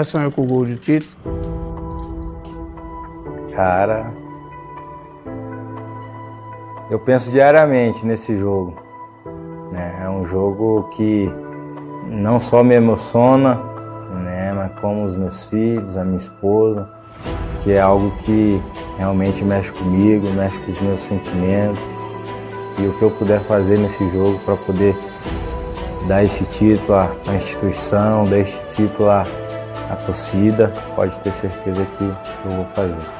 Já sonhou com o gol de título? Cara, eu penso diariamente nesse jogo. Né? É um jogo que não só me emociona, né? mas como os meus filhos, a minha esposa, que é algo que realmente mexe comigo, mexe com os meus sentimentos. E o que eu puder fazer nesse jogo para poder dar esse título à instituição, dar esse título à a torcida, pode ter certeza que eu vou fazer.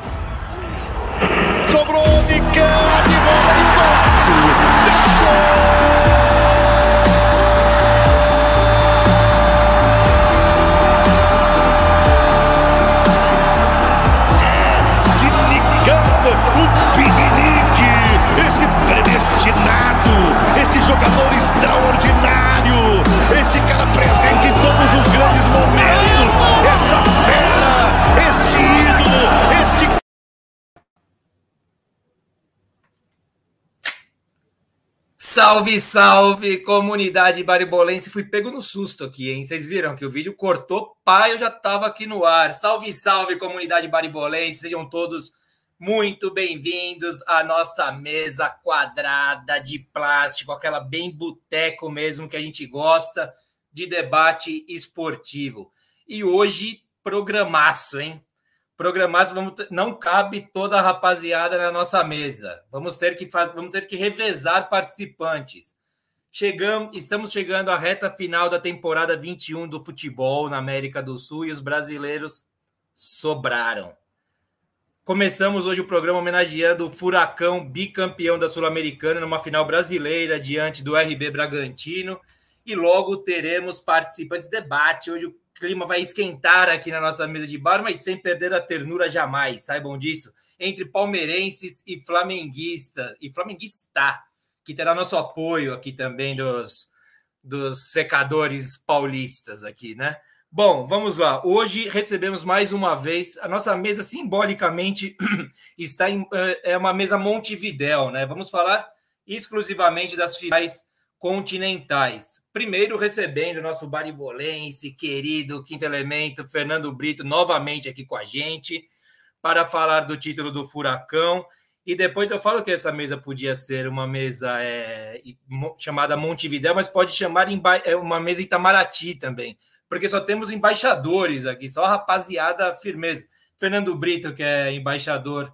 Salve, salve, comunidade baribolense. Fui pego no susto aqui, hein? Vocês viram que o vídeo cortou, pai, eu já tava aqui no ar. Salve, salve, comunidade baribolense. Sejam todos muito bem-vindos à nossa mesa quadrada de plástico, aquela bem boteco mesmo que a gente gosta de debate esportivo. E hoje, programaço, hein? Programaço, vamos ter, não cabe toda a rapaziada na nossa mesa. Vamos ter que fazer, vamos ter que revezar participantes. Chegamos, estamos chegando à reta final da temporada 21 do futebol na América do Sul e os brasileiros sobraram. Começamos hoje o programa homenageando o Furacão, bicampeão da Sul-Americana, numa final brasileira diante do RB Bragantino. E logo teremos participantes de debate. Hoje clima vai esquentar aqui na nossa mesa de bar, mas sem perder a ternura jamais, saibam disso. Entre palmeirenses e flamenguistas, e flamenguista, que terá nosso apoio aqui também dos, dos secadores paulistas aqui, né? Bom, vamos lá. Hoje recebemos mais uma vez a nossa mesa simbolicamente está em é uma mesa Montevidéu, né? Vamos falar exclusivamente das finais continentais. Primeiro recebendo o nosso baribolense, querido quinto elemento, Fernando Brito, novamente aqui com a gente para falar do título do Furacão. E depois eu falo que essa mesa podia ser uma mesa é, chamada Montevidéu, mas pode chamar é uma mesa Itamaraty também porque só temos embaixadores aqui, só rapaziada firmeza. Fernando Brito, que é embaixador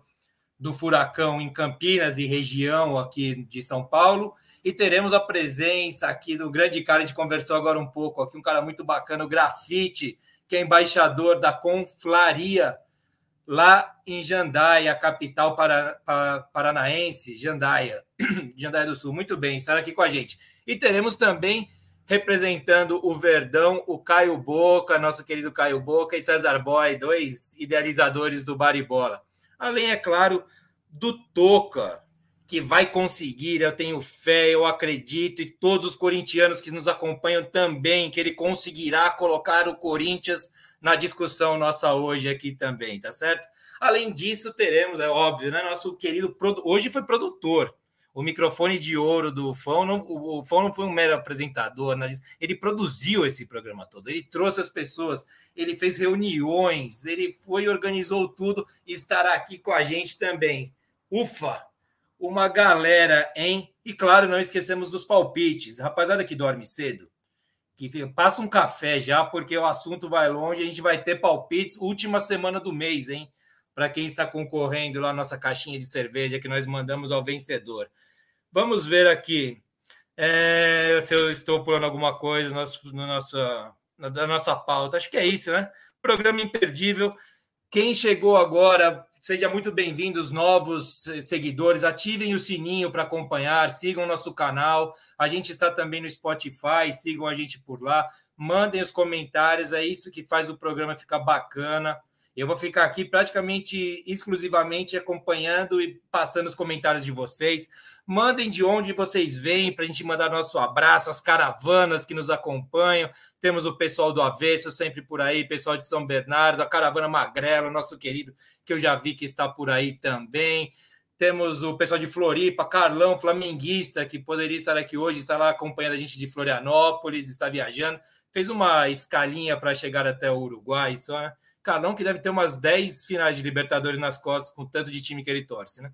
do Furacão em Campinas e região aqui de São Paulo. E teremos a presença aqui do grande cara, a gente conversou agora um pouco aqui, um cara muito bacana, o Grafite, que é embaixador da Conflaria, lá em Jandaia, capital para, para, paranaense, Jandaia, Jandaia do Sul. Muito bem, estar aqui com a gente. E teremos também representando o Verdão, o Caio Boca, nosso querido Caio Boca e César Boy, dois idealizadores do Baribola. Além, é claro, do Toca, que vai conseguir, eu tenho fé, eu acredito, e todos os corintianos que nos acompanham também, que ele conseguirá colocar o Corinthians na discussão nossa hoje aqui também, tá certo? Além disso, teremos, é óbvio, né? Nosso querido. Hoje foi produtor. O microfone de ouro do Fão, o Fão não foi um mero apresentador, né? ele produziu esse programa todo, ele trouxe as pessoas, ele fez reuniões, ele foi organizou tudo e estará aqui com a gente também. Ufa! Uma galera, hein? E claro, não esquecemos dos palpites. Rapaziada que dorme cedo, que passa um café já, porque o assunto vai longe. A gente vai ter palpites última semana do mês, hein? Para quem está concorrendo lá nossa caixinha de cerveja que nós mandamos ao vencedor. Vamos ver aqui é, se eu estou pulando alguma coisa no nosso, no nossa, na nossa pauta. Acho que é isso, né? Programa imperdível. Quem chegou agora, seja muito bem-vindo, os novos seguidores. Ativem o sininho para acompanhar, sigam nosso canal. A gente está também no Spotify, sigam a gente por lá. Mandem os comentários, é isso que faz o programa ficar bacana. Eu vou ficar aqui praticamente exclusivamente acompanhando e passando os comentários de vocês. Mandem de onde vocês vêm para a gente mandar nosso abraço, as caravanas que nos acompanham. Temos o pessoal do Avesso sempre por aí, pessoal de São Bernardo, a caravana Magrelo, nosso querido, que eu já vi que está por aí também. Temos o pessoal de Floripa, Carlão, flamenguista, que poderia estar aqui hoje, está lá acompanhando a gente de Florianópolis, está viajando. Fez uma escalinha para chegar até o Uruguai, só, né? Carlão, que deve ter umas 10 finais de Libertadores nas costas, com tanto de time que ele torce, né?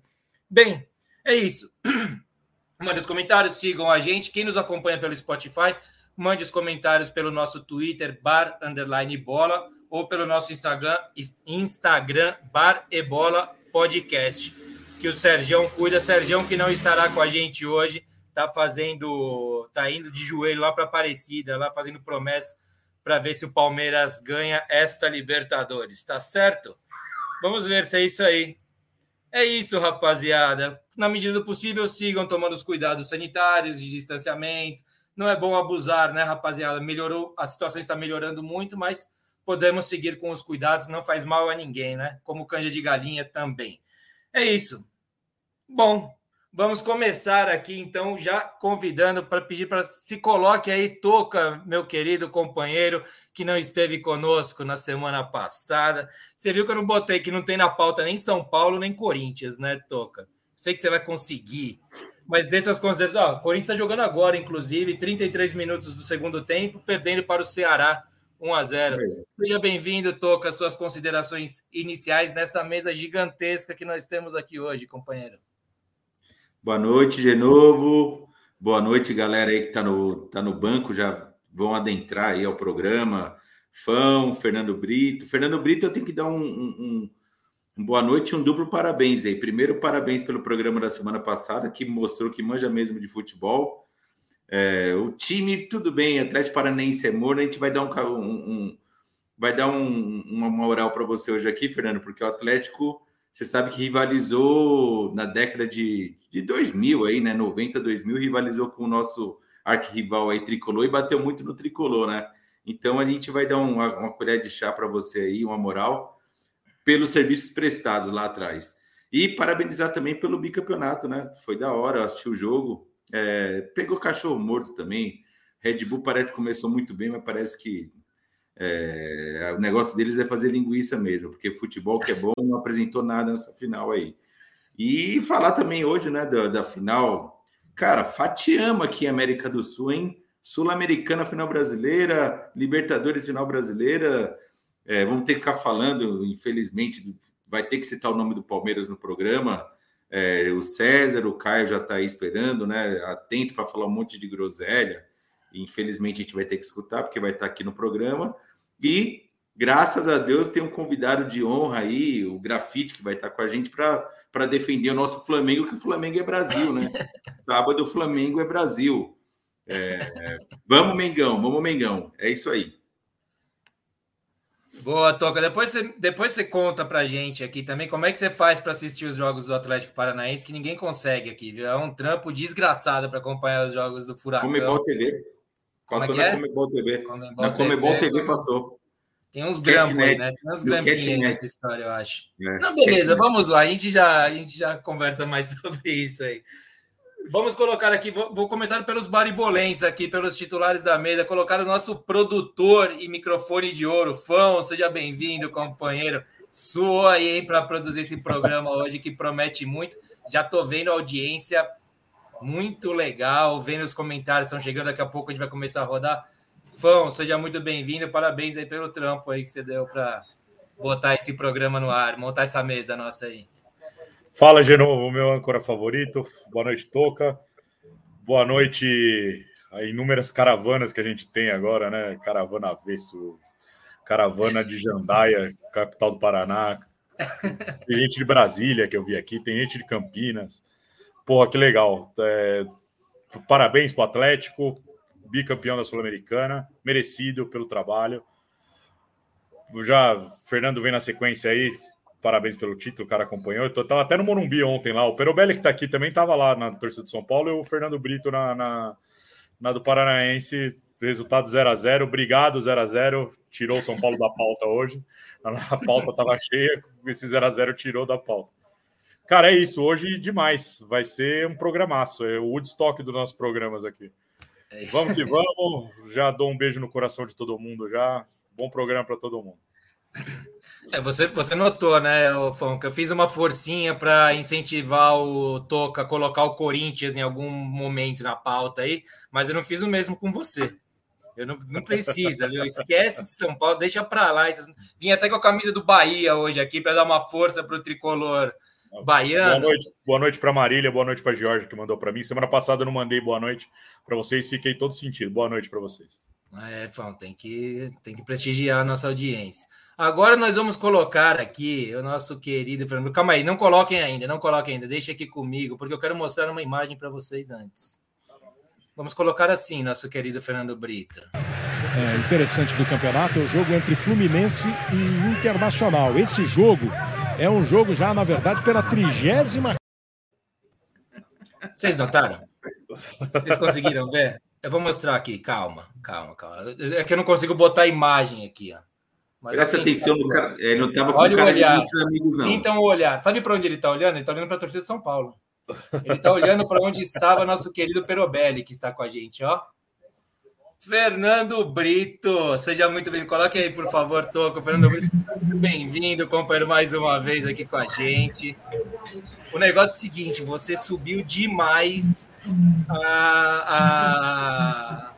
Bem, é isso. Mande os comentários, sigam a gente. Quem nos acompanha pelo Spotify, mande os comentários pelo nosso Twitter, bar underline bola, ou pelo nosso Instagram, Instagram bar e bola podcast. Que o Sergião cuida. Sergião que não estará com a gente hoje, tá fazendo, tá indo de joelho lá para Aparecida, lá fazendo promessa para ver se o Palmeiras ganha esta Libertadores, tá certo? Vamos ver se é isso aí. É isso, rapaziada. Na medida do possível, sigam tomando os cuidados sanitários de distanciamento. Não é bom abusar, né, rapaziada? Melhorou, a situação está melhorando muito, mas podemos seguir com os cuidados, não faz mal a ninguém, né? Como canja de galinha também. É isso. Bom, Vamos começar aqui, então, já convidando para pedir para se coloque aí, Toca, meu querido companheiro, que não esteve conosco na semana passada. Você viu que eu não botei que não tem na pauta nem São Paulo, nem Corinthians, né, Toca? Sei que você vai conseguir. Mas dessas considerações, o Corinthians está jogando agora, inclusive, 33 minutos do segundo tempo, perdendo para o Ceará 1 a 0. Seja bem-vindo, Toca, suas considerações iniciais nessa mesa gigantesca que nós temos aqui hoje, companheiro. Boa noite de novo. Boa noite, galera aí que está no, tá no banco, já vão adentrar aí ao programa. Fão, Fernando Brito. Fernando Brito, eu tenho que dar um, um, um boa noite e um duplo parabéns aí. Primeiro, parabéns pelo programa da semana passada, que mostrou que manja mesmo de futebol. É, o time, tudo bem, Atlético Paranaense é morno, a gente vai dar um, um vai dar uma moral para você hoje aqui, Fernando, porque o Atlético você sabe que rivalizou na década de, de 2000, aí, né? 90, 2000, rivalizou com o nosso arquirrival aí, Tricolor, e bateu muito no Tricolor, né? Então a gente vai dar uma, uma colher de chá para você aí, uma moral, pelos serviços prestados lá atrás. E parabenizar também pelo bicampeonato, né? Foi da hora, assistir o jogo. É, pegou cachorro morto também. Red Bull parece que começou muito bem, mas parece que é, o negócio deles é fazer linguiça mesmo, porque futebol que é bom não apresentou nada nessa final aí. E falar também hoje, né, da, da final, cara, fatiama aqui em América do Sul, hein? Sul-Americana final brasileira, Libertadores final brasileira. É, vamos ter que ficar falando, infelizmente, vai ter que citar o nome do Palmeiras no programa. É, o César, o Caio já está aí esperando, né? Atento para falar um monte de groselha. Infelizmente a gente vai ter que escutar, porque vai estar aqui no programa. E graças a Deus tem um convidado de honra aí, o Grafite, que vai estar com a gente para defender o nosso Flamengo, que o Flamengo é Brasil, né? Sábado o Flamengo é Brasil. É, vamos, Mengão, vamos, Mengão. É isso aí. Boa, Toca. Depois você, depois você conta pra gente aqui também como é que você faz para assistir os jogos do Atlético Paranaense, que ninguém consegue aqui, viu? É um trampo desgraçado para acompanhar os jogos do Furacão. Comebol TV. Passou é na é? Comebol TV. Comebol na Comebol TV, TV passou. Tem uns grampos aí, né? Tem uns grampinhos nessa história, eu acho. É, Não, beleza, vamos lá. A gente, já, a gente já conversa mais sobre isso aí. Vamos colocar aqui, vou, vou começar pelos baribolens aqui, pelos titulares da mesa, colocar o nosso produtor e microfone de ouro, Fão, seja bem-vindo, companheiro. Suou aí, para produzir esse programa hoje que promete muito. Já tô vendo a audiência muito legal, vendo os comentários estão chegando, daqui a pouco a gente vai começar a rodar. Fão, seja muito bem-vindo. Parabéns aí pelo trampo aí que você deu para botar esse programa no ar, montar essa mesa nossa aí. Fala de novo, meu âncora favorito. Boa noite, Toca. Boa noite a inúmeras caravanas que a gente tem agora, né? Caravana Avesso, caravana de Jandaia, capital do Paraná. Tem gente de Brasília que eu vi aqui, tem gente de Campinas. Porra, que legal. É, parabéns para o Atlético, bicampeão da Sul-Americana, merecido pelo trabalho. Já Fernando vem na sequência aí, parabéns pelo título, o cara acompanhou. Eu até no Morumbi ontem lá. O Perobelli que tá aqui também tava lá na torcida de São Paulo e o Fernando Brito na, na, na do Paranaense. Resultado 0 a 0 Obrigado, 0 a 0 Tirou o São Paulo da pauta hoje. A pauta tava cheia, esse 0 a 0 tirou da pauta. Cara, é isso. Hoje demais. Vai ser um programaço. É o Woodstock dos nossos programas aqui. É vamos que vamos. Já dou um beijo no coração de todo mundo já. Bom programa para todo mundo. É, você, você notou, né, Fon, que eu fiz uma forcinha para incentivar o Toca a colocar o Corinthians em algum momento na pauta aí, mas eu não fiz o mesmo com você. Eu não, não precisa, viu? Esquece São Paulo, deixa para lá. Vim até com a camisa do Bahia hoje aqui para dar uma força para o tricolor baiano. Boa noite, boa noite para Marília, boa noite para Jorge que mandou para mim. Semana passada eu não mandei boa noite para vocês, fiquei todo sentido. Boa noite para vocês. É, Fão, tem que, tem que prestigiar a nossa audiência. Agora nós vamos colocar aqui o nosso querido Fernando. Calma aí, não coloquem ainda, não coloquem ainda, deixa aqui comigo, porque eu quero mostrar uma imagem para vocês antes. Vamos colocar assim, nosso querido Fernando Brito. É, interessante do campeonato é o jogo entre Fluminense e Internacional. Esse jogo é um jogo já, na verdade, pela trigésima. Vocês notaram? Vocês conseguiram ver? Eu vou mostrar aqui, calma, calma, calma. É que eu não consigo botar a imagem aqui, ó. Mas Presta atenção no cara. Ele não estava com Olha cara o olhar. de amigos, não. Então, o olhar. Sabe para onde ele está olhando? Ele está olhando para a torcida de São Paulo. Ele está olhando para onde estava nosso querido Perobelli, que está com a gente, ó. Fernando Brito, seja muito bem. Coloque aí, por favor, Toco. Fernando Brito, bem-vindo, companheiro, mais uma vez aqui com a gente. O negócio é o seguinte: você subiu demais a, a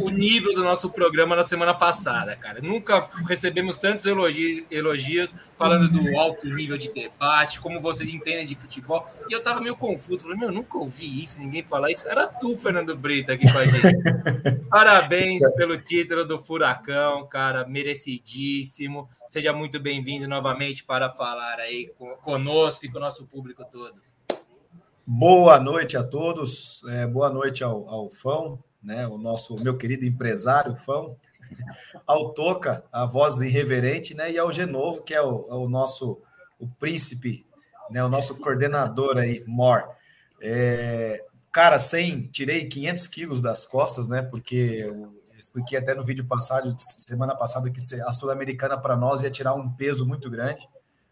o nível do nosso programa na semana passada, cara. Nunca recebemos tantos elogios, elogios falando do alto nível de debate, como vocês entendem de futebol. E eu tava meio confuso. Falei, meu, nunca ouvi isso, ninguém falar isso. Era tu, Fernando Brito, aqui com a gente. Parabéns pelo título do Furacão, cara. Merecidíssimo. Seja muito bem-vindo novamente para falar aí conosco e com o nosso público todo. Boa noite a todos, é, boa noite ao, ao Fão, né, o nosso meu querido empresário Fão, ao Toca, a voz irreverente, né, e ao Genovo, que é o, é o nosso o príncipe, né, o nosso coordenador aí, Mor. É, cara, sem, tirei 500 quilos das costas, né, porque eu expliquei até no vídeo passado, semana passada, que a Sul-Americana para nós ia tirar um peso muito grande.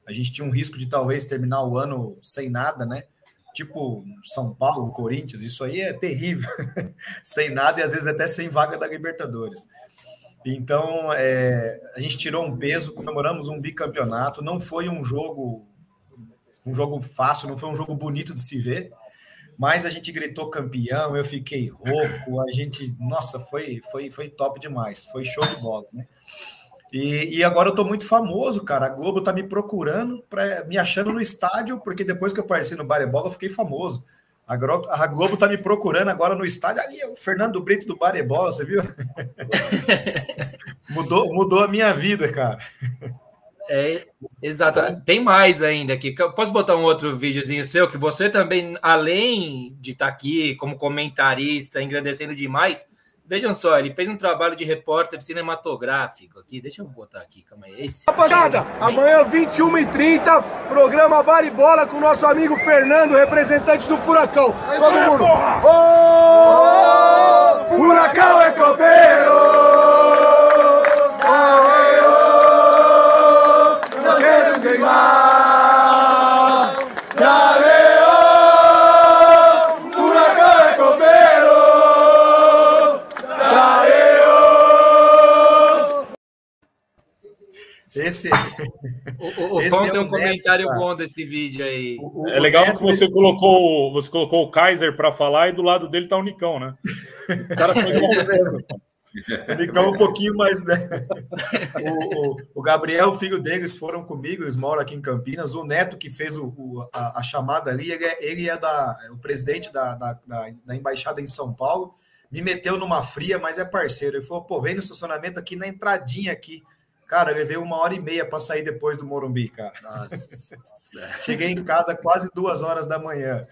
A gente tinha um risco de talvez terminar o ano sem nada, né? Tipo São Paulo, Corinthians, isso aí é terrível, sem nada e às vezes até sem vaga da Libertadores. Então, é, a gente tirou um peso, comemoramos um bicampeonato, não foi um jogo um jogo fácil, não foi um jogo bonito de se ver, mas a gente gritou campeão, eu fiquei rouco, a gente, nossa, foi foi foi top demais, foi show de bola, né? E, e, agora eu tô muito famoso, cara. A Globo tá me procurando, pra, me achando no estádio, porque depois que eu apareci no Bar e Bola, eu fiquei famoso. A Globo, a Globo tá me procurando agora no estádio. Ali, o Fernando Brito do Bar e Bola, você viu? mudou, mudou a minha vida, cara. É, exatamente. Tem mais ainda aqui. Posso botar um outro videozinho seu que você também, além de estar tá aqui como comentarista, engrandecendo demais, Vejam só, ele fez um trabalho de repórter cinematográfico aqui. Deixa eu botar aqui, calma aí. Esse... Rapaziada, é amanhã 21h30, programa Bar e Bola com o nosso amigo Fernando, representante do Furacão. Mas Todo mundo. Oh, furacão é copeiro! Não é não quero igual. Esse, o, o, o Fão é tem um comentário bom desse vídeo aí. O, é legal que você colocou, você colocou o Kaiser para falar e do lado dele tá o Nicão, né? O cara foi o Nicão um pouquinho mais, né? O, o, o, Gabriel, o filho deles, foram comigo, eles moram aqui em Campinas. O Neto, que fez o, o a, a, chamada ali, ele é, ele é da, é o presidente da, da, da, da, embaixada em São Paulo. Me meteu numa fria, mas é parceiro. Ele falou: pô, vem no estacionamento aqui na entradinha aqui. Cara, eu levei uma hora e meia para sair depois do Morumbi, cara. Nossa. Cheguei em casa quase duas horas da manhã.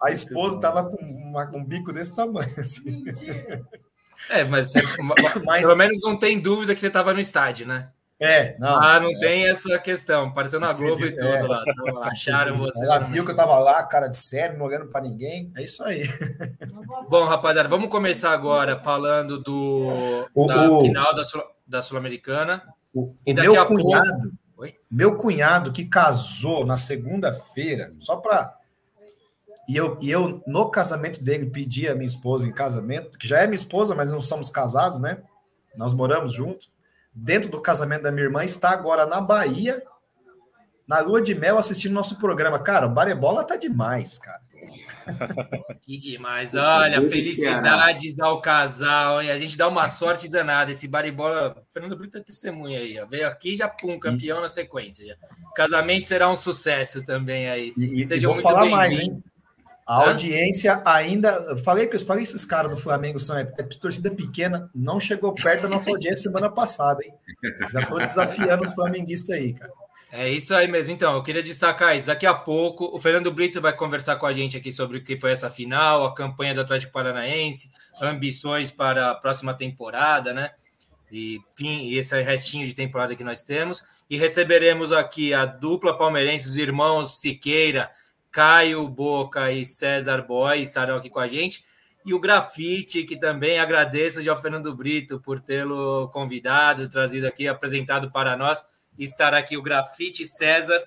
A esposa estava com uma, um bico desse tamanho. Assim. É, mas, mas, pelo menos não tem dúvida que você estava no estádio, né? É, não. Ah, não é. tem essa questão. Apareceu na Globo e tudo é, lá. Então, acharam você. Ela viu que eu tava lá, cara de sério, não olhando para ninguém. É isso aí. Bom, rapaziada, vamos começar agora falando do o, da o, final da, Sul, da Sul-Americana. O, o meu cunhado, pouco... meu cunhado que casou na segunda-feira, só para e eu, e eu, no casamento dele, pedi a minha esposa em casamento, que já é minha esposa, mas não somos casados, né? Nós moramos juntos. Dentro do casamento da minha irmã, está agora na Bahia, na lua de mel, assistindo nosso programa. Cara, o Barebola tá demais, cara. Que demais. Olha, felicidades ao casal. Hein? A gente dá uma sorte danada. Esse Baribola, Fernando Brito é testemunha aí. Ó. Veio aqui já, pum, campeão na sequência. Casamento será um sucesso também aí. E, e Sejam vou falar mais, hein? A Hã? audiência ainda. Falei que eu falei esses caras do Flamengo são é, é, torcida pequena, não chegou perto da nossa audiência semana passada, hein? Já estou desafiando os flamenguistas aí, cara. É isso aí mesmo. Então, eu queria destacar isso. Daqui a pouco, o Fernando Brito vai conversar com a gente aqui sobre o que foi essa final, a campanha do Atlético Paranaense, ambições para a próxima temporada, né? E, enfim, esse restinho de temporada que nós temos. E receberemos aqui a dupla palmeirense, os irmãos Siqueira Caio Boca e César Boy estarão aqui com a gente. E o Grafite, que também agradeço ao Fernando Brito por tê-lo convidado, trazido aqui, apresentado para nós. Estará aqui o Grafite César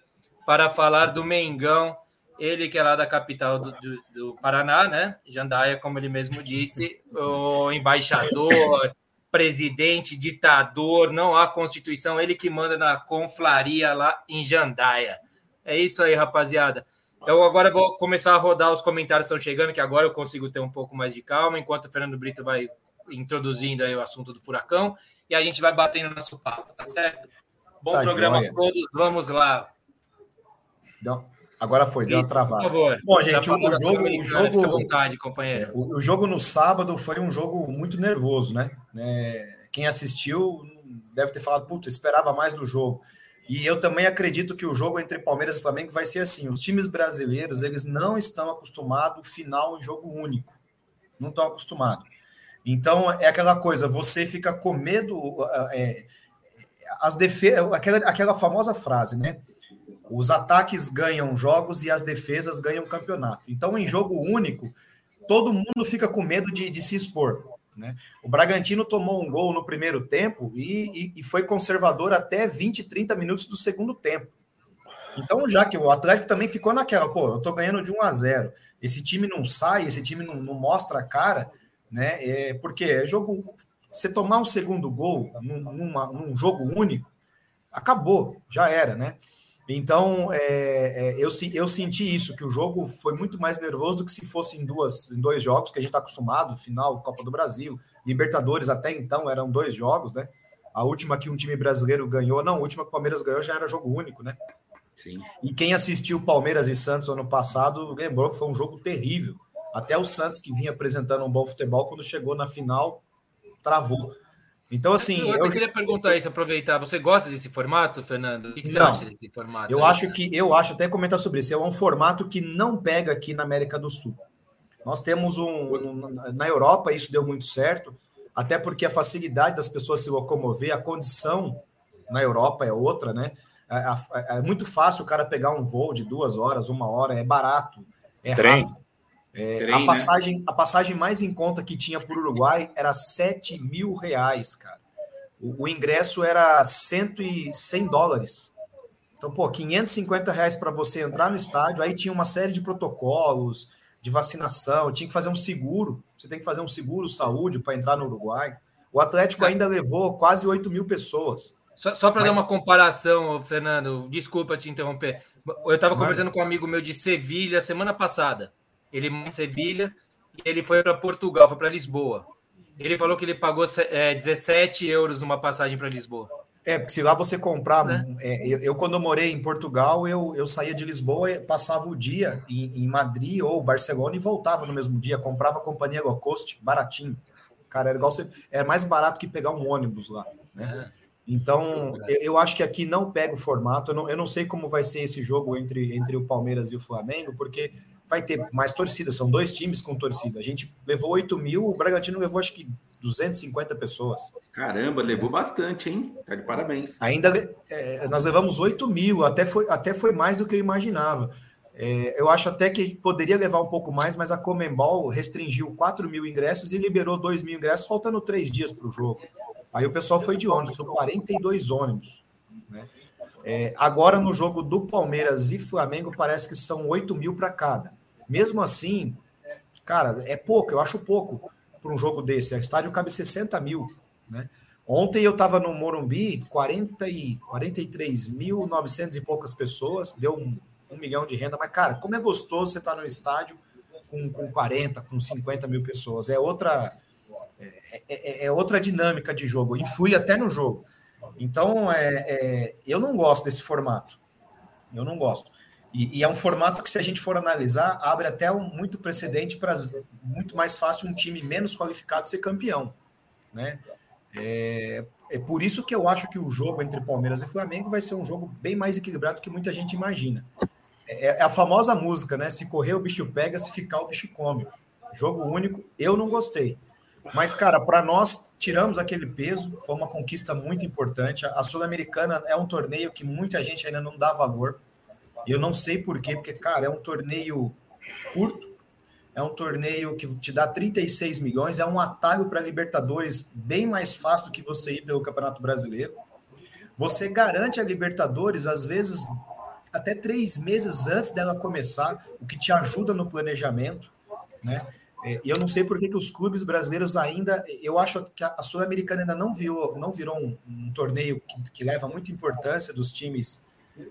para falar do Mengão, ele que é lá da capital do, do, do Paraná, né? Jandaia, como ele mesmo disse, o embaixador, presidente, ditador, não há Constituição, ele que manda na conflaria lá em Jandaia. É isso aí, rapaziada. Eu agora vou começar a rodar os comentários que estão chegando, que agora eu consigo ter um pouco mais de calma, enquanto o Fernando Brito vai introduzindo aí o assunto do furacão e a gente vai batendo nosso papo, tá certo? Bom tá programa a todos, vamos lá. Não. Agora foi, deu uma travada. Por favor. Bom, gente, o, o jogo, o jogo, vontade, companheiro. É, o, o, jogo no sábado foi um jogo muito nervoso, né? É, quem assistiu deve ter falado, puta, esperava mais do jogo. E eu também acredito que o jogo entre Palmeiras e Flamengo vai ser assim. Os times brasileiros, eles não estão acostumados final em jogo único. Não estão acostumados. Então, é aquela coisa, você fica com medo... É, as aquela, aquela famosa frase, né? Os ataques ganham jogos e as defesas ganham campeonato. Então, em jogo único, todo mundo fica com medo de, de se expor. Né? O Bragantino tomou um gol no primeiro tempo e, e, e, foi conservador até 20, 30 minutos do segundo tempo. Então, já que o Atlético também ficou naquela, pô, eu tô ganhando de 1 a 0 esse time não sai, esse time não, não mostra a cara, né? É, porque é jogo. Você tomar um segundo gol num, numa, num jogo único, acabou, já era, né? Então, é, é, eu, eu senti isso, que o jogo foi muito mais nervoso do que se fosse em, duas, em dois jogos, que a gente está acostumado, final, Copa do Brasil, Libertadores até então eram dois jogos, né? A última que um time brasileiro ganhou, não, a última que o Palmeiras ganhou já era jogo único, né? Sim. E quem assistiu Palmeiras e Santos ano passado lembrou que foi um jogo terrível. Até o Santos, que vinha apresentando um bom futebol, quando chegou na final, travou. Então, assim. Eu, eu queria perguntar isso, aproveitar. Você gosta desse formato, Fernando? O que, que você acha desse formato? Eu acho que eu acho, até comentar sobre isso, é um formato que não pega aqui na América do Sul. Nós temos um, um. Na Europa, isso deu muito certo, até porque a facilidade das pessoas se locomover, a condição na Europa é outra, né? É, é, é muito fácil o cara pegar um voo de duas horas, uma hora, é barato, é Trem. rápido. É, Trem, a, né? passagem, né? a passagem mais em conta que tinha por Uruguai era 7 mil reais, cara. O, o ingresso era 100, e 100 dólares. Então, pô, 550 reais para você entrar no estádio, aí tinha uma série de protocolos de vacinação, tinha que fazer um seguro. Você tem que fazer um seguro saúde para entrar no Uruguai. O Atlético é. ainda levou quase 8 mil pessoas. Só, só para Mas... dar uma comparação, Fernando, desculpa te interromper. Eu estava conversando com um amigo meu de Sevilha semana passada. Ele mora em Sevilha e ele foi para Portugal, foi para Lisboa. Ele falou que ele pagou é, 17 euros numa passagem para Lisboa. É, porque se lá você comprar. Né? É, eu, eu, quando eu morei em Portugal, eu, eu saía de Lisboa e passava o dia em, em Madrid ou Barcelona e voltava no mesmo dia. Comprava a companhia low cost, baratinho. Cara, era igual você. Era mais barato que pegar um ônibus lá. Né? É. Então, eu, eu, acho que aqui não pega o formato. Eu não, eu não sei como vai ser esse jogo entre, entre o Palmeiras e o Flamengo, porque vai ter mais torcida. São dois times com torcida. A gente levou 8 mil, o Bragantino levou acho que 250 pessoas. Caramba, levou bastante, hein? Tá de parabéns. Ainda é, nós levamos 8 mil, até foi, até foi mais do que eu imaginava. É, eu acho até que poderia levar um pouco mais, mas a Comembol restringiu 4 mil ingressos e liberou 2 mil ingressos, faltando três dias para o jogo. Aí o pessoal foi de ônibus, são 42 ônibus. Né? É, agora, no jogo do Palmeiras e Flamengo, parece que são 8 mil para cada. Mesmo assim, cara, é pouco, eu acho pouco para um jogo desse. O estádio cabe 60 mil. Né? Ontem eu estava no Morumbi, 40 e 43.900 e poucas pessoas, deu um, um, milhão de renda. Mas, cara, como é gostoso você estar tá no estádio com, com 40, com 50 mil pessoas. É outra é, é, é, outra dinâmica de jogo, influi até no jogo. Então, é, é, eu não gosto desse formato. Eu não gosto. E, e, é um formato que, se a gente for analisar, abre até um, muito precedente para muito mais fácil um time menos qualificado ser campeão. Né? É, é por isso que eu acho que o jogo entre Palmeiras e Flamengo vai ser um jogo bem mais equilibrado do que muita gente imagina. É, é a famosa música, né? Se correr o bicho pega, se ficar o bicho come. Jogo único, eu não gostei. Mas, cara, para nós, tiramos aquele peso, foi uma conquista muito importante. A Sul-Americana é um torneio que muita gente ainda não dá valor. Eu não sei por quê, porque, cara, é um torneio curto, é um torneio que te dá 36 milhões, é um atalho para Libertadores bem mais fácil do que você ir pelo Campeonato Brasileiro. Você garante a Libertadores, às vezes, até três meses antes dela começar, o que te ajuda no planejamento, né? É, e eu não sei por que, que os clubes brasileiros ainda. Eu acho que a Sul-Americana ainda não, viu, não virou um, um torneio que, que, leva muita importância dos times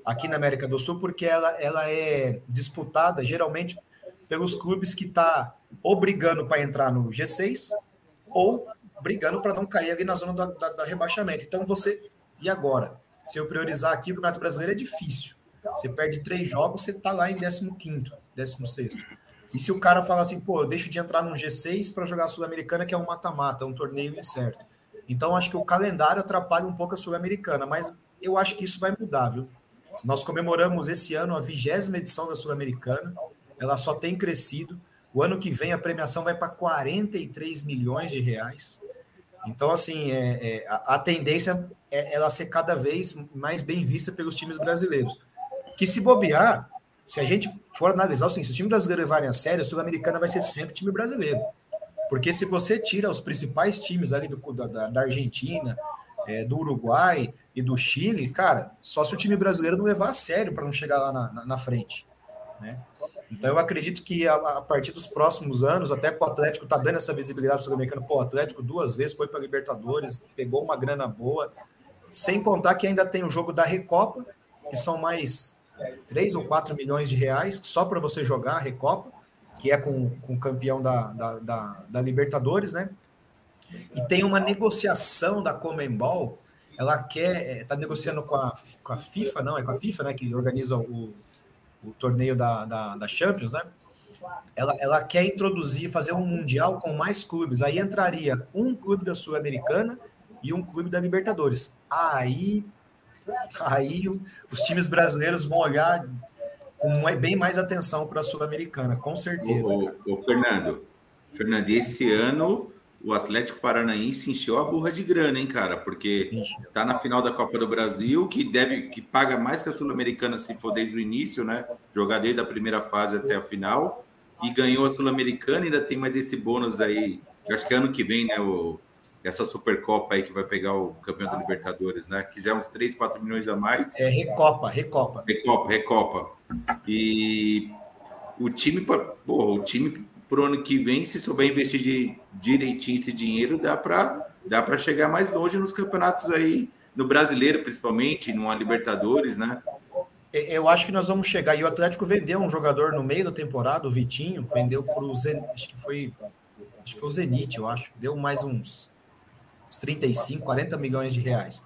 aqui na América do Sul, porque ela, ela é disputada geralmente pelos clubes que tá ou brigando para entrar no G6 ou brigando para não cair ali na zona da, da, rebaixamento. Então você. E agora? Se eu priorizar aqui, o Campeonato Brasileiro é difícil. Você perde três jogos, você está lá em 15, 16. E se o cara fala assim, pô, eu deixo de entrar num G6 para jogar a Sul-Americana, que é um mata-mata, um torneio incerto. Então, acho que o calendário atrapalha um pouco a Sul-Americana, mas eu acho que isso vai mudar, viu? Nós comemoramos esse ano a vigésima edição da Sul-Americana, ela só tem crescido. O ano que vem a premiação vai para 43 milhões de reais. Então, assim, é, é, a, tendência é ela ser cada vez mais bem vista pelos times brasileiros. Que se bobear, se a gente for analisar assim, se o time brasileiro levarem a sério, a Sul-Americana vai ser sempre time brasileiro. Porque se você tira os principais times ali do, da, da Argentina, é, do Uruguai e do Chile, cara, só se o time brasileiro não levar a sério para não chegar lá na, na, na frente. Né? Então eu acredito que a, a, partir dos próximos anos, até o Atlético tá dando essa visibilidade sul-americana, pô, o Atlético duas vezes foi para Libertadores, pegou uma grana boa, sem contar que ainda tem o jogo da Recopa, que são mais 3 ou 4 milhões de reais só para você jogar a Recopa, que é com, com o campeão da, da, da, da Libertadores, né? E tem uma negociação da Comembol, ela quer, está é, negociando com a, com a FIFA, não, é com a FIFA, né, que organiza o, o torneio da, da, da Champions, né? Ela, ela quer introduzir, fazer um mundial com mais clubes. Aí entraria um clube da Sul-Americana e um clube da Libertadores. Aí aí os times brasileiros vão olhar com bem mais atenção para a Sul-Americana, com certeza. O, Fernando, Fernando, esse ano o Atlético Paranaense encheu a burra de grana, hein, cara? Porque tá na final da Copa do Brasil, que deve, que paga mais que a Sul-Americana se for desde o início, né? Jogar desde a primeira fase até a final. E ganhou a Sul-Americana, ainda tem mais esse bônus aí, que acho que é ano que vem, né? O, essa Supercopa aí que vai pegar o campeão da Libertadores, né? Que já é uns 3, 4 milhões a mais. É Recopa, Recopa. Recopa, Recopa. E o time, porra, o time pro ano que vem, se souber investir de, direitinho esse dinheiro, dá para dá para chegar mais longe nos campeonatos aí no brasileiro, principalmente, numa Libertadores, né? Eu acho que nós vamos chegar. E o Atlético vendeu um jogador no meio da temporada, o Vitinho, vendeu para o Zenit, acho que foi, acho que foi o Zenit, eu acho. Deu mais uns, uns 35, 40 milhões de reais.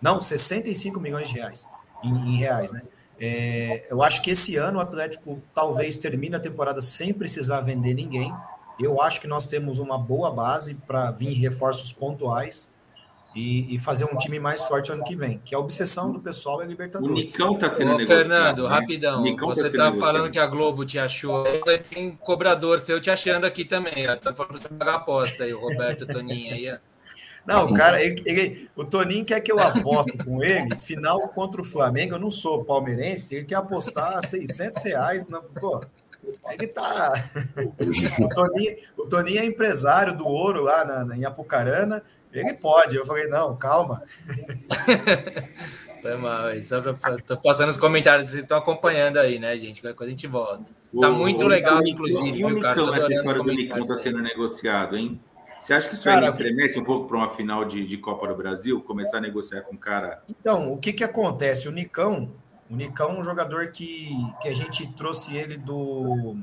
Não, 65 milhões de reais em, em reais, né? É, eu acho que esse ano o Atlético talvez termine a temporada sem precisar vender ninguém. Eu acho que nós temos uma boa base para vir reforços pontuais e, e, fazer um time mais forte ano que vem, que a obsessão do pessoal é Libertadores. O Nicão tá sendo Ô, negociado. Fernando, né? rapidão. Nicão Você sendo tá negociado. falando que a Globo te achou, mas tem cobrador seu te achando aqui também. Ó. Tá falando pra você pagar aposta aí, o Roberto Toninho aí. Não, o cara, ele- ele- o Toninho quer que eu aposte com ele, final contra o Flamengo. Eu não sou palmeirense, ele quer apostar 600 reais. Na, pô, ele tá. O Toninho, o Toninho é empresário do ouro lá na, na- em Apucarana. Ele pode. Eu falei, não, calma. Foi mal aí. Só pra, tô passando os comentários, vocês estão acompanhando aí, né, gente? Qualquer coisa a gente volta. Tá O- muito o legal, Nicão- inclusive, E o Tô essa história do comentários aí. sendo negociado, hein? Você acha que isso Cara, aí estremece um pouco para uma final de, de Copa do Brasil? Começar a negociar com um cara. Então, o que que acontece? O Nicão, o Nicão é um jogador que, que a gente trouxe ele do.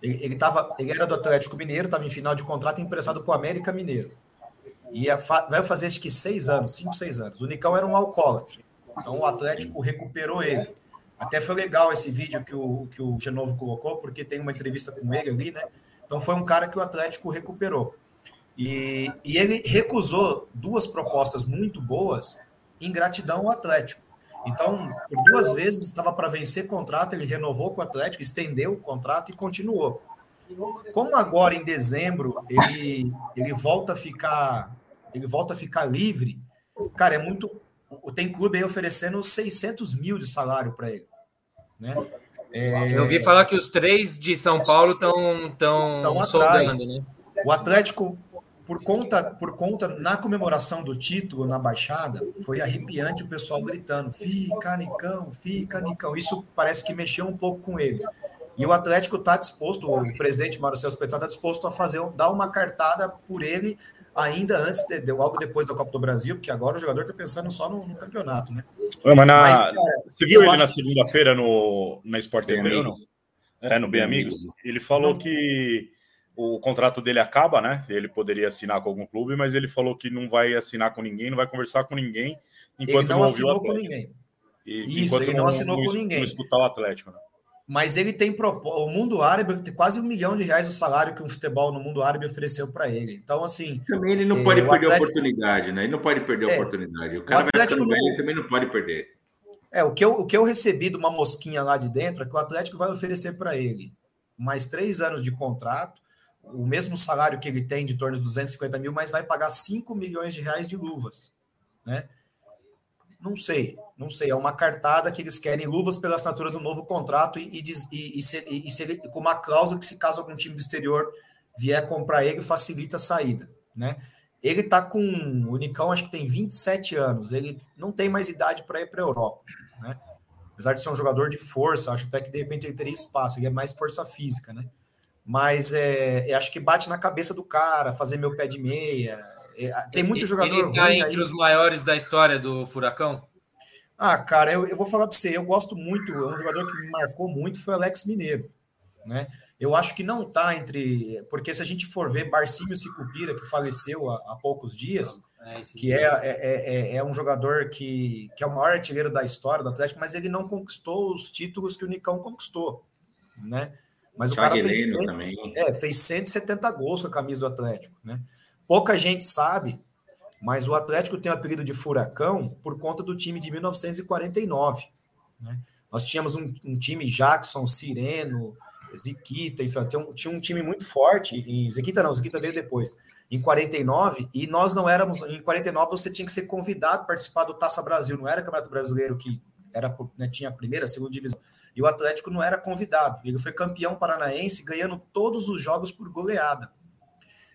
Ele, ele, tava, ele era do Atlético Mineiro, estava em final de contrato emprestado para o América Mineiro. E fa- vai fazer acho que seis anos, cinco, seis anos. O Nicão era um alcoólatra. Então o Atlético recuperou ele. Até foi legal esse vídeo que o, que o Genovo colocou, porque tem uma entrevista com ele ali, né? Então foi um cara que o Atlético recuperou. E, e ele recusou duas propostas muito boas em gratidão ao Atlético. Então, por duas vezes estava para vencer contrato, ele renovou com o Atlético, estendeu o contrato e continuou. Como agora em dezembro ele, ele volta a ficar ele volta a ficar livre, cara, é muito. Tem clube aí oferecendo 600 mil de salário para ele, né? É, Eu ouvi falar que os três de São Paulo estão tão Tão soldando, atrás. né? O Atlético, por conta, por conta, na comemoração do título na Baixada, foi arrepiante o pessoal gritando: fica, Nicão, fica, Nicão. Isso parece que mexeu um pouco com ele. E o Atlético está disposto, o presidente Mário Celso Petró está disposto a fazer, dar uma cartada por ele ainda antes, de, de- logo depois da Copa do Brasil, porque agora o jogador está pensando só no, no campeonato, né? Mas na- Mas, cara, você viu eu ele na segunda-feira no, na Sport Bem TV, não? É, no Bem Amigos. Ele falou que o contrato dele acaba, né? Ele poderia assinar com algum clube, mas ele falou que não vai assinar com ninguém, não vai conversar com ninguém enquanto Ele não ouviu o assinou com ninguém. E- Isso, ele não assinou com es- ninguém. Não escutar o Atlético, né? Mas ele tem. O mundo árabe tem quase um milhão de reais o salário que um futebol no mundo árabe ofereceu para ele. Então, assim, Também ele não É, pode o perder a Atlético- oportunidade, né? Ele não pode perder a É, oportunidade. O cara vai Atlético ficando não- velho, ele também não pode perder. é o que, eu, o que eu recebi de uma mosquinha lá de dentro é que o Atlético vai oferecer para ele mais três anos de contrato, o mesmo salário que ele tem, de torno de 250 mil, mas vai pagar 5 milhões de reais de luvas. Né? Não sei, não sei. É uma cartada que eles querem luvas pela assinatura do novo contrato e, e, e- e se- e- se com uma cláusula que, se caso algum time do exterior vier comprar ele, facilita a saída. Né? Ele está com. O Nicão, acho que tem 27 anos. Ele não tem mais idade para ir para a Europa. Né? Apesar de ser um jogador de força, acho até que de repente ele teria espaço. Ele é mais força física. Né? Mas é, acho que bate na cabeça do cara, fazer meu pé de meia. É, tem muito jogador Ele tá ruim entre aí. os maiores da história do Furacão? Ah, cara, eu, eu vou falar para você, eu gosto muito, é um jogador que me marcou muito, foi o Alex Mineiro, né? Eu acho que não tá entre, porque se a gente for ver Barcímio Sicupira, que faleceu há, há poucos dias, É, que é, dois. é, é, é um jogador que, que é o maior artilheiro da história do Atlético, mas ele não conquistou os títulos que o Nicão conquistou, né? Mas o cara Thiago fez, Heleno cento- também. é, fez 170 gols com a camisa do Atlético, né? Pouca gente sabe, mas o Atlético tem o apelido de Furacão por conta do time de 1949. Né? Nós tínhamos um, um time Jackson, Sireno, Ziquita, enfim, tinha um, tinha um time muito forte. Em Ziquita não, Ziquita veio depois. Em 49, e nós não éramos. Em 49, você tinha que ser convidado a participar do Taça Brasil, não era Campeonato Brasileiro que era, né, tinha a primeira, a segunda divisão. E o Atlético não era convidado. Ele foi campeão paranaense, ganhando todos os jogos por goleada.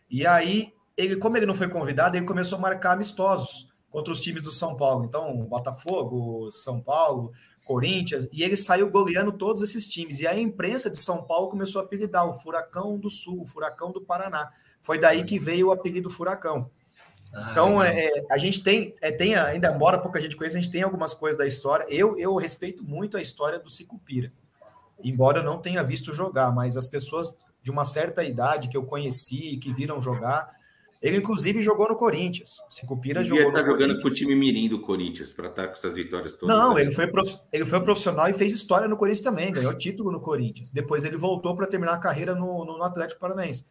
E aí, ele, como ele não foi convidado, ele começou a marcar amistosos contra os times do São Paulo. Então, Botafogo, São Paulo, Corinthians, e ele saiu goleando todos esses times. E a imprensa de São Paulo começou a apelidar o Furacão do Sul, o Furacão do Paraná. Foi daí que veio o apelido Furacão. Ah, então, é, a gente tem, é, tem, ainda embora pouca gente conheça, a gente tem algumas coisas da história. Eu, eu respeito muito a história do Sicupira, embora eu não tenha visto jogar, mas as pessoas de uma certa idade que eu conheci, que viram jogar, ele, inclusive, jogou no Corinthians. Sicupira jogou estar tá jogando com o time mirim do Corinthians para estar tá com essas vitórias todas. Não, ele foi, ele foi profissional e fez história no Corinthians também, ganhou título no Corinthians. Depois ele voltou para terminar a carreira no, no Atlético Paranaense.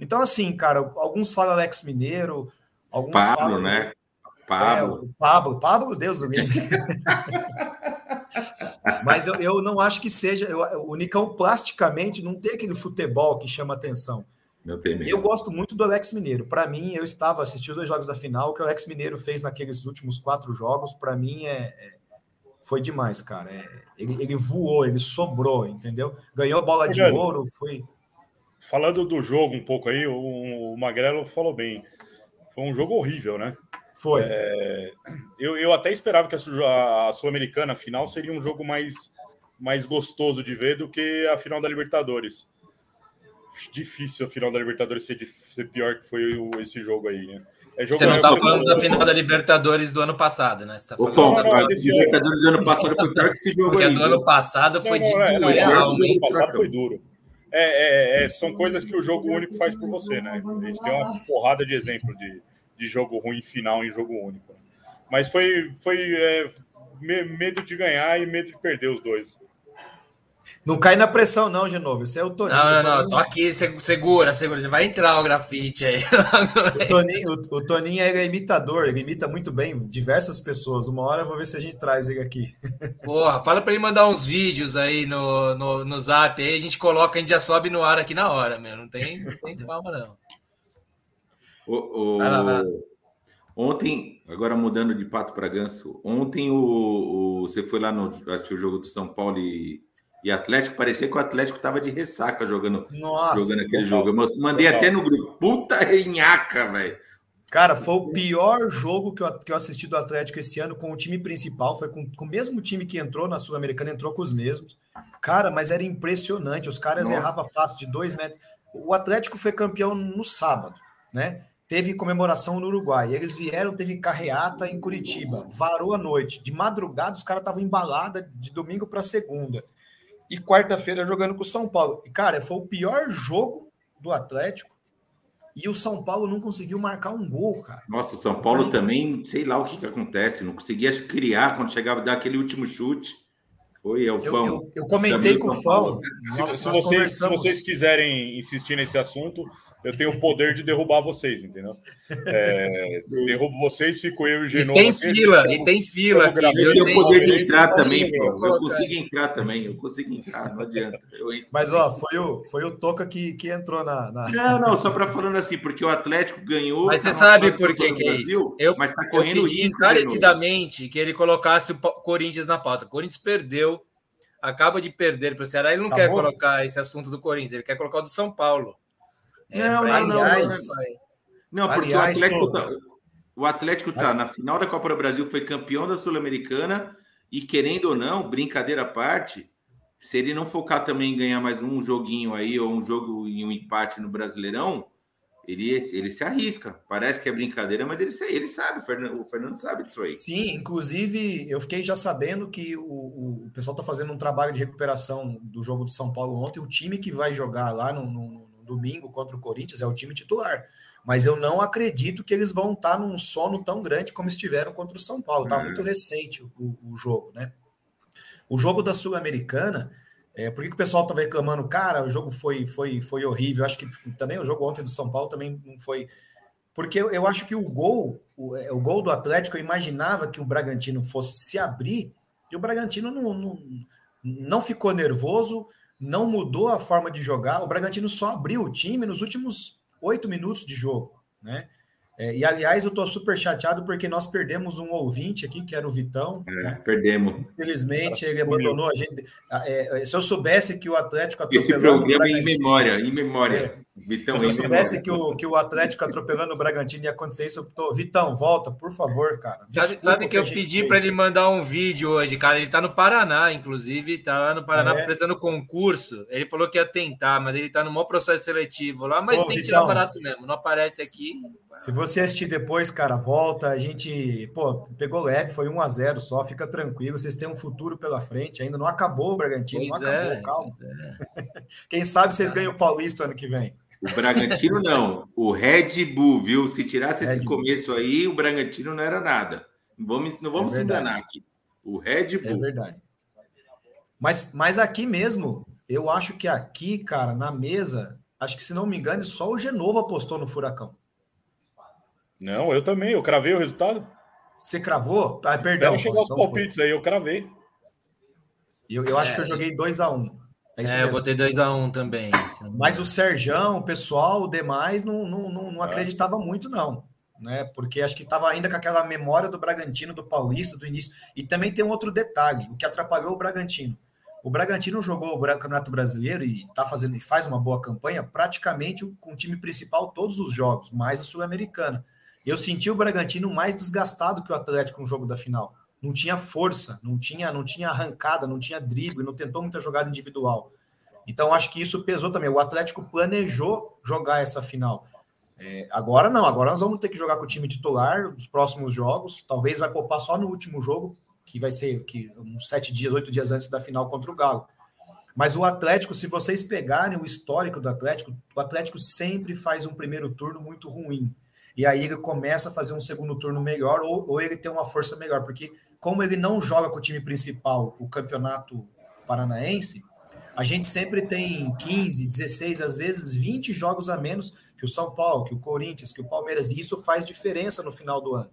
Então, assim, cara, alguns falam Alex Mineiro, alguns Pablo, falam. né? Pablo. É, Pablo, Pablo, Deus do Mas eu, eu não acho que seja. Eu, o Nicão, plasticamente, não tem aquele futebol que chama atenção. Não tem mesmo. Eu gosto muito do Alex Mineiro. Para mim, eu estava assistindo dois jogos da final. O que o Alex Mineiro fez naqueles últimos quatro jogos, para mim, é, é, foi demais, cara. É, ele, ele, voou, ele sobrou, entendeu? Ganhou a bola de ouro, foi. Falando do jogo um pouco aí, o, o Magrelo falou bem. Foi um jogo horrível, né? Foi. É, eu, eu até esperava que a, a Sul-Americana final seria um jogo mais, mais gostoso de ver do que a final da Libertadores. Difícil a final da Libertadores ser, ser pior que foi o, esse jogo aí, né? É jogo Você não está falando da final da Libertadores do ano passado, né? Você tá falando da... Libertadores do ano passado foi pior que esse jogo Porque aí. do ano passado foi não, de é, doer a alma. Do ano passado foi duro. É, é, é, são coisas que o jogo único faz por você, né? A gente tem uma porrada de exemplo de, de jogo ruim final em jogo único. Mas foi, foi é, medo de ganhar e medo de perder os dois. Não cai na pressão, não, de novo. Esse é o Toninho. Não, não, não. Tô aqui, segura, segura. Vai entrar o grafite aí. o, Toninho, o, o Toninho é imitador, ele imita muito bem diversas pessoas. Uma hora eu vou ver se a gente traz ele aqui. Porra, fala para ele mandar uns vídeos aí no, no, no zap aí, a gente coloca, a gente já sobe no ar aqui na hora, meu. Não tem, não tem calma, não. O, o... Vai lá, vai lá. Ontem, agora mudando de pato para ganso, ontem o, o, você foi lá no assistir o jogo do São Paulo e, e Atlético, parecia que o Atlético estava de ressaca jogando, Nossa, jogando aquele jogo. Eu mandei até no grupo, puta renhaca, velho. Cara, foi o pior jogo que eu, que eu assisti do Atlético esse ano com o time principal. Foi com, com o mesmo time que entrou na Sul-Americana, entrou com os mesmos. Cara, mas era impressionante. Os caras erravam passo de dois metros. O Atlético foi campeão no sábado, né? teve comemoração no Uruguai. Eles vieram, teve carreata em Curitiba, varou a noite. De madrugada, os caras estavam embalada de domingo para segunda. E quarta-feira jogando com o São Paulo. E, cara, foi o pior jogo do Atlético. E o São Paulo não conseguiu marcar um gol, cara. Nossa, o São Paulo também, sei lá o que, que acontece, não conseguia criar quando chegava a dar aquele último chute. Foi, é o Fão. Eu, eu, eu comentei com o Fão. Se, se, vocês, se vocês quiserem insistir nesse assunto, eu tenho o poder de derrubar vocês, entendeu? É, derrubo vocês, fico eu e o Genoa. E tem fila, e tem fila. Eu, tenho o poder de entrar também, pô. Eu consigo entrar também, eu consigo entrar, não adianta. Mas, ó, foi o, foi o Toca que, que entrou na, na... Não, não, só para falando assim, porque o Atlético ganhou. Mas você sabe por que, que é isso? Eu, mas tá correndo eu pedi encarecidamente que ele colocasse o Corinthians na pauta. O Corinthians perdeu, acaba de perder para o Ceará. Ele não tá quer bom? colocar esse assunto do Corinthians, ele quer colocar o do São Paulo. É, não, não, não, não, porque aliás, o Atlético, tá, o Atlético tá na final da Copa do Brasil, foi campeão da Sul-Americana e querendo ou não, brincadeira à parte, se ele não focar também em ganhar mais um joguinho aí ou um jogo em um empate no Brasileirão, ele, ele se arrisca. Parece que é brincadeira, mas ele, ele sabe, o Fernando, o Fernando sabe disso aí. Sim, inclusive eu fiquei já sabendo que o, o, o pessoal está fazendo um trabalho de recuperação do jogo de São Paulo ontem. O time que vai jogar lá no, no domingo contra o Corinthians é o time titular. Mas eu não acredito que eles vão estar num sono tão grande como estiveram contra o São Paulo. Está muito recente o, o, jogo, né? O jogo da Sul-Americana, é, por que, que o pessoal estava reclamando? Cara, o jogo foi, foi, foi horrível. Acho que também o jogo ontem do São Paulo também não foi. Porque eu, eu acho que o gol, o, é, o, gol do Atlético, eu imaginava que o Bragantino fosse se abrir, e o Bragantino não, não, não ficou nervoso, não mudou a forma de jogar. O Bragantino só abriu o time nos últimos oito minutos de jogo, né? É, e aliás, eu estou super chateado porque nós perdemos um ouvinte aqui, que era o Vitão. É, né? perdemos. Infelizmente, ele abandonou a gente. É, é, se eu soubesse que o Atlético Esse programa é em memória, em memória. Vitão, Se eu soubesse que o, que o Atlético atropelando o Bragantino ia acontecer isso, eu tô... Vitão, volta, por favor, cara. Sabe, Desculpa sabe o que eu pedi para ele mandar um vídeo hoje, cara? Ele tá no Paraná, inclusive, tá lá no Paraná É. prestando concurso. Ele falou que ia tentar, mas ele tá no maior processo seletivo lá, mas Ô, tem que tirar Vitão, barato mesmo. Não aparece aqui. Se você assistir depois, cara, volta. A gente, pô, pegou leve, foi 1 a 0 só. Fica tranquilo, vocês têm um futuro pela frente. Ainda não acabou o Bragantino, Pois não acabou, é, calma. pois é. Quem sabe vocês ganham o Paulista ano que vem. O Bragantino não, o Red Bull, viu? Se tirasse Red esse Bull. começo aí, o Bragantino não era nada. Não vamos, não vamos É se enganar aqui. O Red É Bull. verdade. Mas, mas aqui mesmo, eu acho que aqui, cara, na mesa, acho que se não me engano, só o Genovo apostou no Furacão. Não, eu também. Eu cravei o resultado. Você cravou? Ah, perdão. Deve chegar os então foi. palpites aí, eu cravei. Eu, eu acho É. que eu joguei 2 a 1 um. É É, eu botei 2x1 também. Mas o Serjão, o pessoal, o demais, não, não, não, É. não acreditava muito, não. Né? Porque acho que estava ainda com aquela memória do Bragantino, do Paulista, do início. E também tem um outro detalhe, o que atrapalhou o Bragantino. O Bragantino jogou o Campeonato Brasileiro e tá fazendo e faz uma boa campanha praticamente com o time principal todos os jogos, mais a Sul-Americana. Eu senti o Bragantino mais desgastado que o Atlético no jogo da final. Não tinha força, não tinha, não tinha arrancada, não tinha drible, não tentou muita jogada individual. Então acho que isso pesou também. O Atlético planejou jogar essa final. É, agora não, agora nós vamos ter que jogar com o time titular nos próximos jogos. Talvez vai poupar só no último jogo, que vai ser que, uns sete dias, oito dias antes da final contra o Galo. Mas o Atlético, se vocês pegarem o histórico do Atlético, o Atlético sempre faz um primeiro turno muito ruim. E aí ele começa a fazer um segundo turno melhor, ou, ou ele tem uma força melhor, porque como ele não joga com o time principal o campeonato paranaense, a gente sempre tem 15, 16, às vezes 20 jogos a menos que o São Paulo, que o Corinthians, que o Palmeiras, e isso faz diferença no final do ano.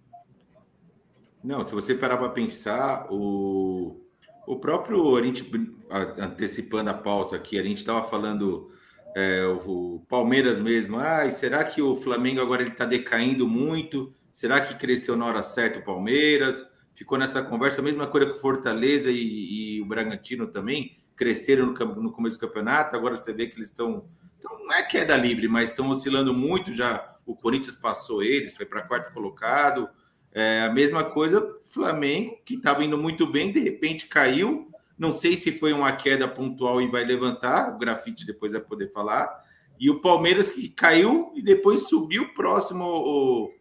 Não, se você parar para pensar, o, o próprio, a gente antecipando a pauta aqui, a gente estava falando é, o, Palmeiras mesmo, ah, será que o Flamengo agora ele está decaindo muito? Será que cresceu na hora certa o Palmeiras? Ficou nessa conversa, a mesma coisa com o Fortaleza e, e o Bragantino também, cresceram no, no começo do campeonato, agora você vê que eles estão, não é queda livre, mas estão oscilando muito, já o Corinthians passou eles, foi para quarto colocado, é a mesma coisa, Flamengo, que estava indo muito bem, de repente caiu. Não sei se foi uma queda pontual e vai levantar, o grafite depois vai poder falar. E o Palmeiras que caiu e depois subiu próximo o,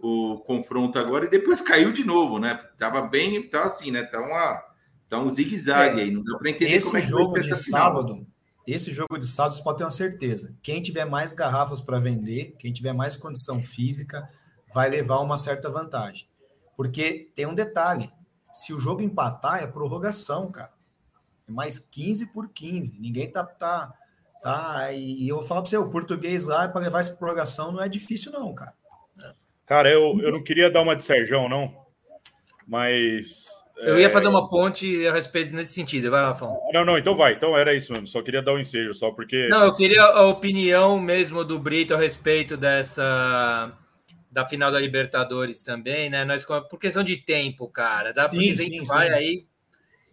o confronto agora e depois caiu de novo, né? Tava bem, tava assim, né? Tá, uma, tá um zigue-zague É, aí, não dá para entender Esse é jogo de essa final. sábado, esse jogo de sábado, você pode ter uma certeza. Quem tiver mais garrafas para vender, quem tiver mais condição física, vai levar uma certa vantagem. Porque tem um detalhe: se o jogo empatar, é prorrogação, cara. É mais 15 por 15. Ninguém tá. tá, tá e eu vou falar para você: o português lá, para levar essa prorrogação, não é difícil, não, cara. Cara, eu, eu não queria dar uma de Serjão, não. Mas. Eu ia fazer uma ponte a respeito nesse sentido. Vai lá, Fão. Não, não, então vai. Então era isso mesmo. Só queria dar um ensejo, só porque. Não, eu queria a opinião mesmo do Brito a respeito dessa da final da Libertadores também, né? Nós por questão de tempo, cara, dá Sim, porque a sim, gente sim. vai aí,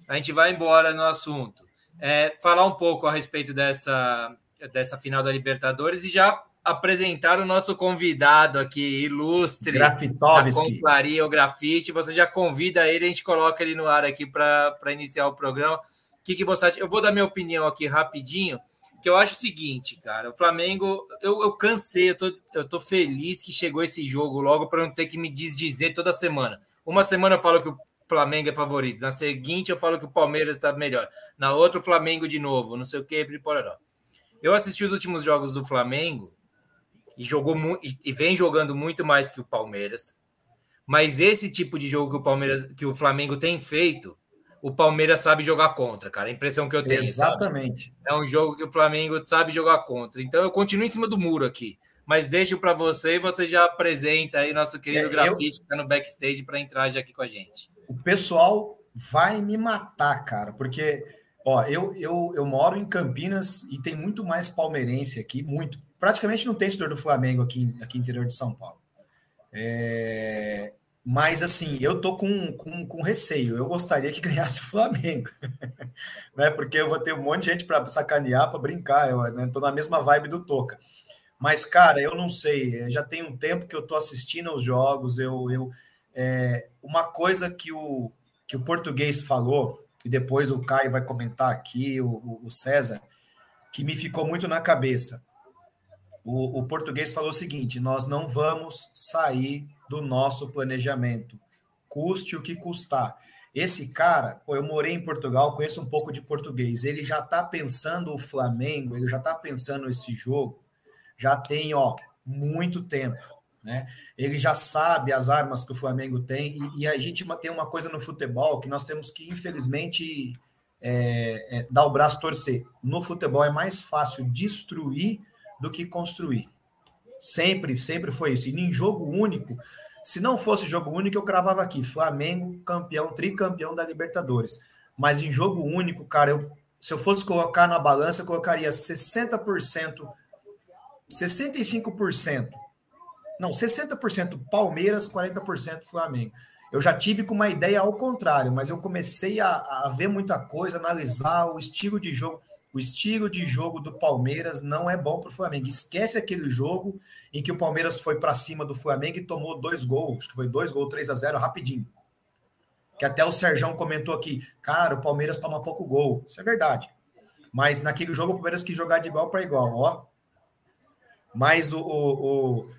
a gente vai embora no assunto. É, falar um pouco a respeito dessa dessa final da Libertadores e já apresentar o nosso convidado aqui, ilustre, Grafitovski. Conclaria, o Grafite. Você já convida ele, a gente coloca ele no ar aqui para iniciar o programa. O que, que você acha? Eu vou dar minha opinião aqui rapidinho, que eu acho o seguinte, cara. O Flamengo, eu, eu cansei, eu tô, eu tô feliz que chegou esse jogo logo para não ter que me desdizer toda semana. Uma semana eu falo que o Flamengo é favorito, na seguinte eu falo que o Palmeiras está melhor, na outra o Flamengo de novo, não sei o que, pororó. Eu assisti os últimos jogos do Flamengo e jogou e, vem jogando muito mais que o Palmeiras. Mas esse tipo de jogo que o Palmeiras, que o Flamengo tem feito, o Palmeiras sabe jogar contra, cara. A impressão que eu tenho. sabe? Exatamente. É um jogo que o Flamengo sabe jogar contra. Então eu continuo em cima do muro aqui. Mas deixo para você e você já apresenta aí nosso querido É, eu- grafite que está no backstage para entrar já aqui com a gente. O pessoal vai me matar, cara, porque ó, eu, eu, eu moro em Campinas e tem muito mais palmeirense aqui, muito. Praticamente não tem torcedor do Flamengo aqui, aqui no interior de São Paulo. É, mas assim, eu tô com, com, com receio. Eu gostaria que ganhasse o Flamengo, né? Porque eu vou ter um monte de gente para sacanear, para brincar. Eu né, tô na mesma vibe do Toca. Mas, cara, eu não sei. Já tem um tempo que eu tô assistindo aos jogos. Eu, eu é, uma coisa que o, que o português falou, e depois o Caio vai comentar aqui, o, o César, que me ficou muito na cabeça. O, o português falou o seguinte: nós não vamos sair do nosso planejamento, custe o que custar. Esse cara, pô, eu morei em Portugal, conheço um pouco de português. Ele já tá pensando o Flamengo, ele já tá pensando esse jogo, já tem, ó, muito tempo. Né? Ele já sabe as armas que o Flamengo tem, e, e a gente tem uma coisa no futebol que nós temos que, infelizmente, é, é, dar o braço torcer. No futebol é mais fácil destruir do que construir. Sempre, sempre foi isso. E em jogo único, se não fosse jogo único, eu cravava aqui: Flamengo, campeão, tricampeão da Libertadores. Mas em jogo único, cara, eu, se eu fosse colocar na balança, eu colocaria 60%, 65%. Não, 60% Palmeiras, 40% Flamengo. Eu já tive com uma ideia ao contrário, mas eu comecei a, a ver muita coisa, analisar o estilo de jogo. O estilo de jogo do Palmeiras não é bom para o Flamengo. Esquece aquele jogo em que o Palmeiras foi para cima do Flamengo e tomou dois gols, que foi dois gols, 3 a 0 rapidinho. Que até o Serjão comentou aqui, cara, o Palmeiras toma pouco gol. Isso é verdade. Mas naquele jogo o Palmeiras quis jogar de igual para igual, ó. Mas o, o, o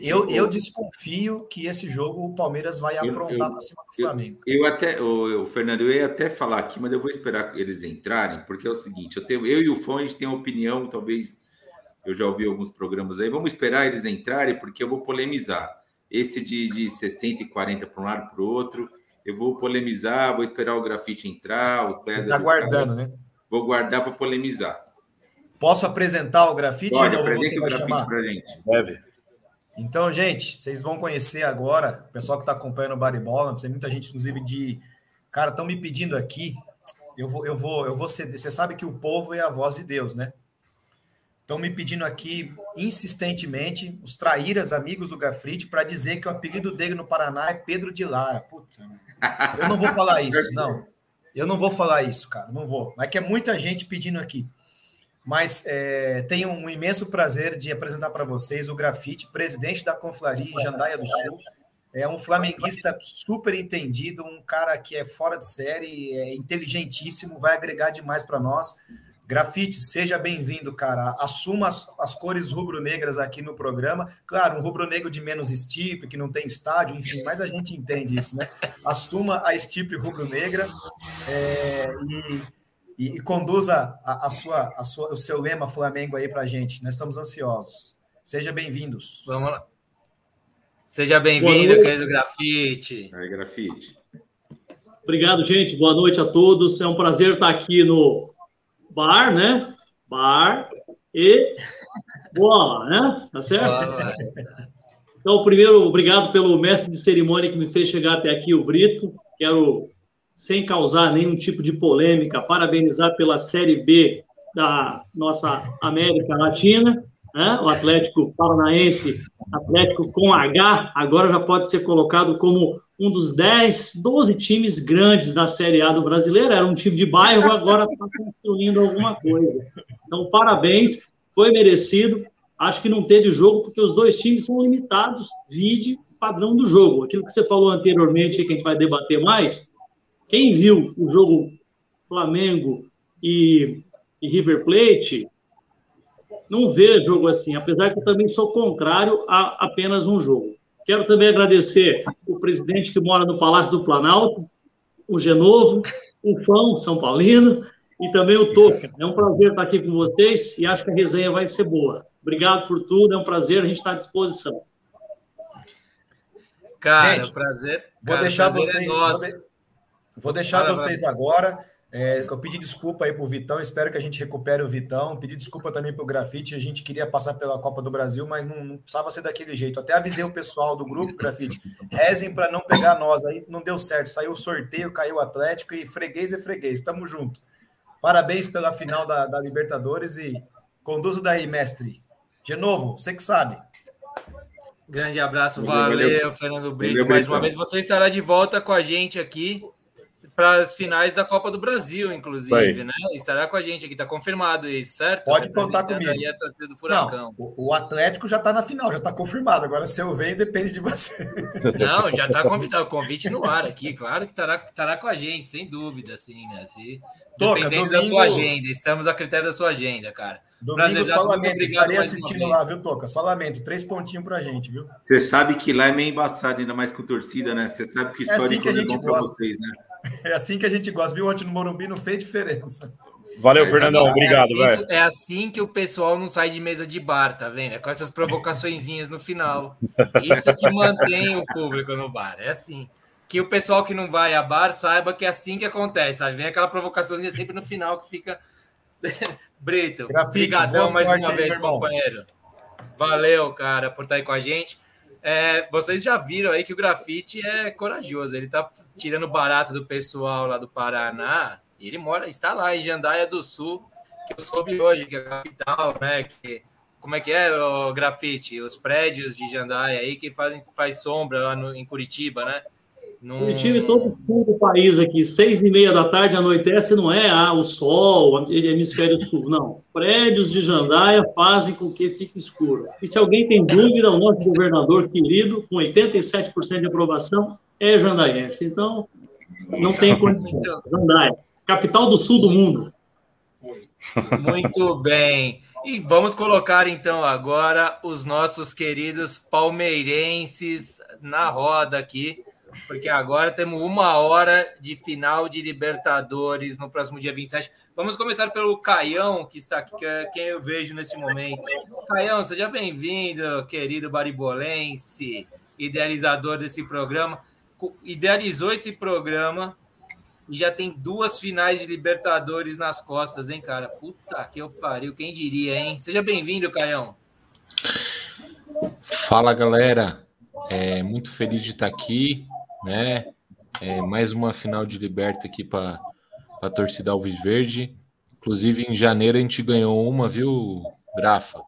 eu, eu desconfio que esse jogo o Palmeiras vai aprontar para cima do Flamengo. Eu, eu até, o, o, Fernando, eu ia até falar aqui, mas eu vou esperar eles entrarem, porque é o seguinte: eu, tenho, eu e o Fão, a gente tem uma opinião, talvez eu já ouvi alguns programas aí. Vamos esperar eles entrarem, porque eu vou polemizar. Esse de, de 60 e 40 para um lado para o outro, eu vou polemizar, vou esperar o grafite entrar, o César. Está guardando, né? Vou guardar para polemizar. Posso apresentar o grafite Pode, ou você vai chamar? Pra gente. Deve. Então, gente, vocês vão conhecer agora, o pessoal que está acompanhando o Baribola, tem muita gente, inclusive, de. Cara, estão me pedindo aqui. Eu vou, eu vou, eu vou ceder. Você sabe que o povo é a voz de Deus, né? Estão me pedindo aqui insistentemente os traíras amigos do Gafrite para dizer que o apelido dele no Paraná é Pedro de Lara. Puta, eu não vou falar isso, não. Eu não vou falar isso, cara, não vou. Mas que é muita gente pedindo aqui. Mas é, tenho um imenso prazer de apresentar para vocês o Grafite, presidente da Confraria em Jandaia do Sul. É um flamenguista super entendido, um cara que é fora de série, é inteligentíssimo, vai agregar demais para nós. Grafite, seja bem-vindo, cara. Assuma as, as cores rubro-negras aqui no programa. Claro, um rubro-negro de menos estipe, que não tem estádio, enfim, mas a gente entende isso, né? Assuma a estipe rubro-negra é, e e, e conduza a, a, sua, a sua, o seu lema Flamengo aí para a gente. Nós estamos ansiosos. Sejam bem-vindos. Vamos lá. Seja bem-vindo, querido Grafite. Aí, Grafite. Obrigado, gente. Boa noite a todos. É um prazer estar aqui no bar, né? Bar e bola, né? Tá certo? Boa. Então, primeiro, obrigado pelo mestre de cerimônia que me fez chegar até aqui, o Brito. Quero sem causar nenhum tipo de polêmica, parabenizar pela Série B da nossa América Latina, né? o Atlético Paranaense, Atlético com H, agora já pode ser colocado como um dos 10, 12 times grandes da Série A do brasileiro. Era um time de bairro, agora está construindo alguma coisa. Então, parabéns, foi merecido. Acho que não teve jogo porque os dois times são limitados, vide padrão do jogo. Aquilo que você falou anteriormente, que a gente vai debater mais, quem viu o jogo Flamengo e, e River Plate não vê jogo assim, apesar que eu também sou contrário a apenas um jogo. Quero também agradecer o presidente que mora no Palácio do Planalto, o Genovo, o Fão, São Paulino, e também o Toca. É um prazer estar aqui com vocês e acho que a resenha vai ser boa. Obrigado por tudo, é um prazer, a gente está à disposição. Cara, gente, prazer. Vou cara, deixar prazer é vocês. É Vou deixar vai, vocês agora. É, eu pedi desculpa aí pro Vitão, espero que a gente recupere o Vitão. Pedi desculpa também pro Grafite, a gente queria passar pela Copa do Brasil, mas não, não precisava ser daquele jeito. Até avisei o pessoal do grupo Grafite, rezem para não pegar nós. Aí não deu certo, saiu o sorteio, caiu o Atlético e freguês é freguês. Tamo junto. Parabéns pela final da, da Libertadores e conduzo daí, mestre. De novo, você que sabe. Grande abraço, valeu, valeu Fernando Brito. Mais uma vez, você estará de volta com a gente aqui para as finais da Copa do Brasil, inclusive, né? Estará com a gente aqui, está confirmado isso, certo? Pode contar comigo. Aí a torcida do Furacão. Não, o Atlético já está na final, já está confirmado. Agora, se eu venho, depende de você. Não, já está convidado. O convite no ar aqui, claro que estará, estará com a gente, sem dúvida, assim, né? Se, Toca, dependendo domingo, da sua agenda, estamos a critério da sua agenda, cara. Domingo, só lamento, estarei assistindo lá, viu, Toca? Só lamento, três pontinhos pra gente, viu? Você sabe que lá é meio embaçado, ainda mais com torcida, né? Você sabe que história é assim que a gente é gosta. vocês, né? É assim que a gente gosta, viu? Ontem no Morumbi não fez diferença. Valeu, Fernandão. Obrigado, é velho. É assim que o pessoal não sai de mesa de bar, tá vendo? É com essas provocaçõezinhas no final. Isso que mantém o público no bar. É assim que o pessoal que não vai a bar saiba que é assim que acontece. Sabe? Vem aquela provocaçãozinha sempre no final que fica. Brito, obrigadão mais uma vez, companheiro. Valeu, cara, por estar aí com a gente. É, vocês já viram aí que o grafite é corajoso. Ele tá tirando barato do pessoal lá do Paraná. E ele mora, está lá em Jandaia do Sul, que eu soube hoje, que é a capital, né? Que, como é que é o grafite? Os prédios de Jandaia aí que fazem faz sombra lá no, em Curitiba, né? No... Curitiba e todo o sul do país aqui, seis e meia da tarde anoitece, não é ah, o sol, hemisfério sul, não. Prédios de Jandaia fazem com que fique escuro. E se alguém tem dúvida, o nosso governador querido, com 87% de aprovação, é jandaiense. Então, não tem condição. Jandaia, capital do sul do mundo. Muito bem. E vamos colocar então agora os nossos queridos palmeirenses na roda aqui porque agora temos uma hora de final de Libertadores no próximo dia 27. Vamos começar pelo Caião, que está aqui, que é quem eu vejo nesse momento. Caião, seja bem-vindo, querido baribolense, idealizador desse programa. Idealizou esse programa e já tem duas finais de Libertadores nas costas, hein, cara? Puta que eu pariu, quem diria, hein? Seja bem-vindo, Caião. Fala, galera. É, muito feliz de estar aqui né? É, mais uma final de Liberta aqui para a torcida Alves Verde. Inclusive em janeiro a gente ganhou uma, viu, Grafa?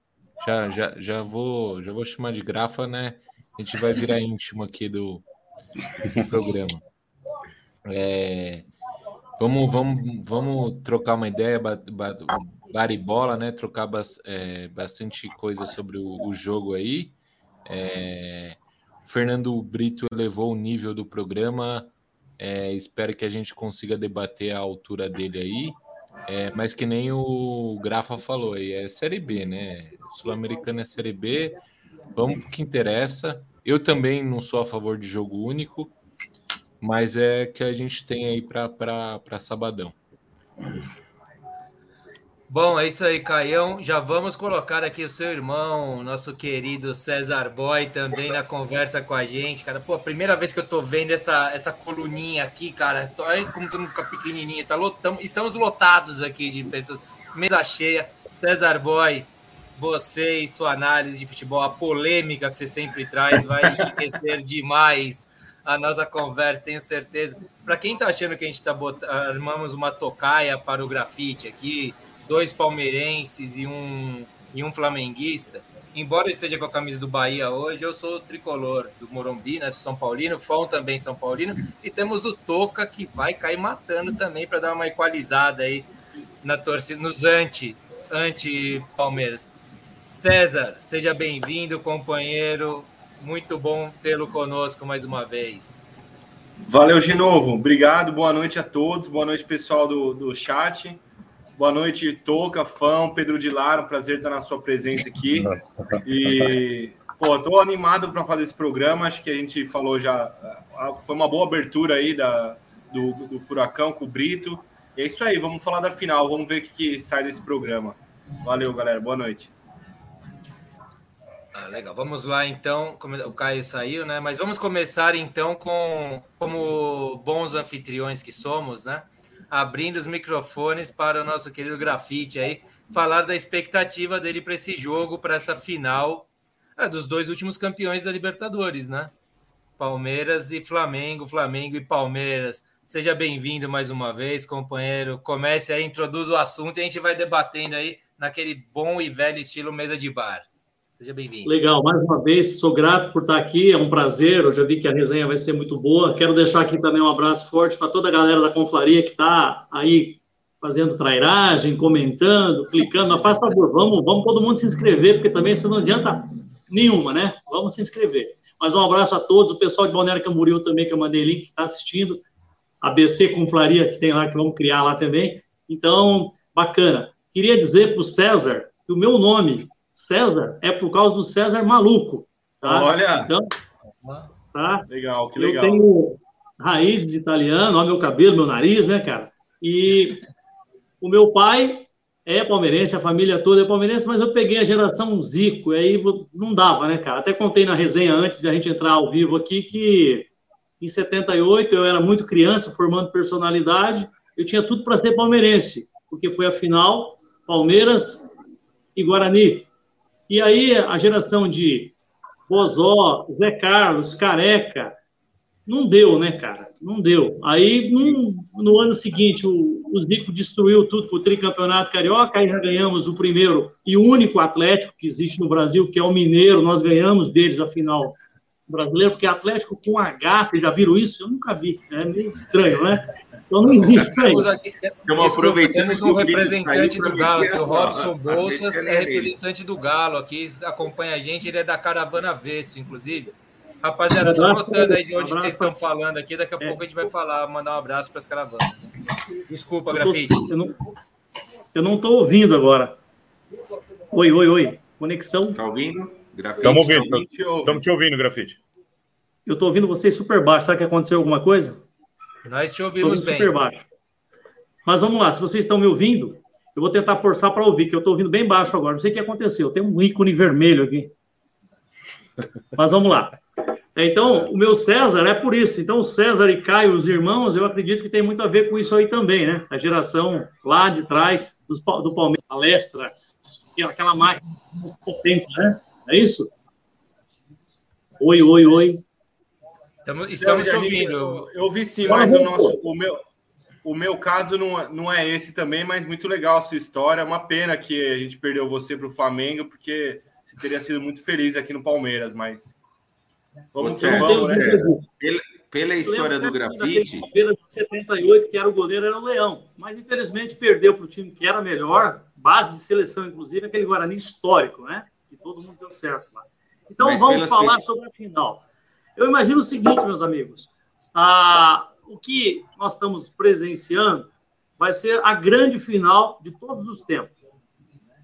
Já, já, já vou já vou chamar de Grafa, né? A gente vai virar íntimo aqui do, do programa. É, vamos, vamos, vamos trocar uma ideia, baribola, né? Trocar é, bastante coisa sobre o, o jogo aí. É, Fernando Brito elevou o nível do programa. É, espero que a gente consiga debater a altura dele aí. É, mas que nem o Grafa falou aí, é Série B, né? Sul-Americana é Série B. Vamos para o que interessa. Eu também não sou a favor de jogo único, mas é que a gente tem aí para sabadão. Bom, é isso aí, Caião. Já vamos colocar aqui o seu irmão, nosso querido César Boy, também na conversa com a gente, cara. Pô, primeira vez que eu tô vendo essa, essa coluninha aqui, cara. Olha como todo mundo fica pequenininho. Tá lotamos, estamos lotados aqui de pessoas. Mesa cheia. César Boy, você e sua análise de futebol, a polêmica que você sempre traz, vai enriquecer demais a nossa conversa, tenho certeza. Para quem tá achando que a gente tá bot... armamos uma tocaia para o grafite aqui, dois palmeirenses e um, e um flamenguista. Embora eu esteja com a camisa do Bahia hoje, eu sou tricolor do Morumbi, né? São Paulino, Fão também São Paulino, e temos o Toca que vai cair matando também para dar uma equalizada aí na torcida, nos anti, anti Palmeiras. César, seja bem-vindo, companheiro. Muito bom tê-lo conosco mais uma vez. Valeu de novo, obrigado, boa noite a todos, boa noite pessoal do, do chat. Boa noite, Toca, fã, Pedro de Lara, um prazer estar na sua presença aqui. E, pô, tô animado para fazer esse programa, acho que a gente falou já, foi uma boa abertura aí da, do, do Furacão com o Brito. E é isso aí, vamos falar da final, vamos ver o que, que sai desse programa. Valeu, galera, boa noite. Ah, legal, vamos lá então. O Caio saiu, né? Mas vamos começar então com como bons anfitriões que somos, né? Abrindo os microfones para o nosso querido Grafite aí, falar da expectativa dele para esse jogo, para essa final é, dos dois últimos campeões da Libertadores, né? Palmeiras e Flamengo, Flamengo e Palmeiras. Seja bem-vindo mais uma vez, companheiro. Comece aí, introduz o assunto e a gente vai debatendo aí naquele bom e velho estilo mesa de bar. Seja bem-vindo. Legal, mais uma vez, sou grato por estar aqui, é um prazer. Eu já vi que a resenha vai ser muito boa. Quero deixar aqui também um abraço forte para toda a galera da Conflaria que está aí fazendo trairagem, comentando, clicando. Mas faz favor, vamos, vamos todo mundo se inscrever, porque também isso não adianta nenhuma, né? Vamos se inscrever. Mas um abraço a todos, o pessoal de Balneário Camboriú também, que eu mandei link, que está assistindo. A BC Conflaria, que tem lá, que vamos criar lá também. Então, bacana. Queria dizer para o César que o meu nome César é por causa do César maluco. Tá? Olha! Então, tá? Legal, que Eu legal. tenho raízes italianas, olha meu cabelo, meu nariz, né, cara? E o meu pai é palmeirense, a família toda é palmeirense, mas eu peguei a geração Zico, e aí não dava, né, cara? Até contei na resenha antes de a gente entrar ao vivo aqui que em 78 eu era muito criança, formando personalidade, eu tinha tudo para ser palmeirense, porque foi a final Palmeiras e Guarani. E aí a geração de Bozó, Zé Carlos, Careca, não deu, né, cara? Não deu. Aí, no ano seguinte, o, o Zico destruiu tudo com o tricampeonato carioca, aí já ganhamos o primeiro e único Atlético que existe no Brasil, que é o Mineiro. Nós ganhamos deles a final brasileira, porque Atlético com H, vocês já viram isso? Eu nunca vi. É meio estranho, né? Então não existe isso aí. Aqui, Estamos aproveitando temos que um representante do Galo meter aqui, o Robson Bolsas, é representante do Galo aqui, acompanha a gente, ele é da Caravana Avesso, inclusive. Rapaziada, estou Abraço, notando aí de onde vocês estão falando aqui, daqui a pouco a gente vai falar, mandar um abraço para as caravanas. Desculpa, Grafite. Eu não, tô ouvindo agora. Oi, oi, oi. Conexão. Tá ouvindo? Grafite, Estamos tá ouvindo, estamos te ouvindo, Grafite. Eu tô ouvindo vocês super baixo. Será que aconteceu alguma coisa? Nós te ouvimos bem. super baixo. Mas vamos lá, se vocês estão me ouvindo, eu vou tentar forçar para ouvir, que eu estou ouvindo bem baixo agora. Não sei o que aconteceu, tem um ícone vermelho aqui. Mas vamos lá. Então, o meu César é por isso. Então, o César e Caio, os irmãos, eu acredito que tem muito a ver com isso aí também, né? A geração lá de trás Pa- do Palmeiras, palestra, aquela máquina potente, né? É isso? Oi, oi, oi. Estamos, estamos ouvindo. Eu, eu vi sim, mas o, voltou. nosso, o, meu, o meu caso não, é- não é esse também, mas muito legal a sua história. É uma pena que a gente perdeu você para o Flamengo, porque você teria sido muito feliz aqui no Palmeiras, mas. Vamos Você, que vamos, né? Pela, pela história do grafite, Palmeiras de 78, que era o goleiro, era o Leão. Mas, infelizmente, perdeu para o time que era melhor, base de seleção, inclusive, aquele Guarani histórico, né? Que todo mundo deu certo lá. Então, Mas vamos falar se- sobre a final. Eu imagino o seguinte, meus amigos. Ah, o que nós estamos presenciando vai ser a grande final de todos os tempos.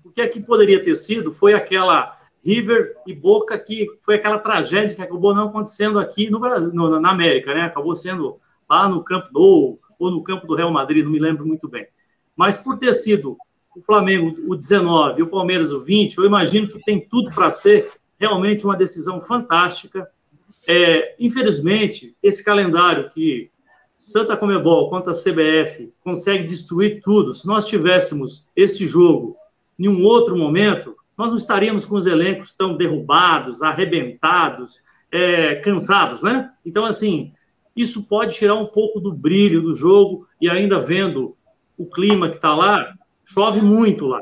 O que aqui poderia ter sido foi aquela River e Boca, que foi aquela tragédia que acabou não acontecendo aqui no Brasil, no- na América, né? Acabou sendo lá no Campo Nou ou no campo do Real Madrid, não me lembro muito bem. Mas por ter sido o Flamengo o 19 e o Palmeiras o 20, eu imagino que tem tudo para ser realmente uma decisão fantástica. É, infelizmente, esse calendário que tanto a Comebol quanto a CBF consegue destruir tudo, se nós tivéssemos esse jogo em um outro momento, nós não estaríamos com os elencos tão derrubados, arrebentados, é, cansados, né? Então, assim, isso pode tirar um pouco do brilho do jogo e ainda vendo o clima que está lá, chove muito lá,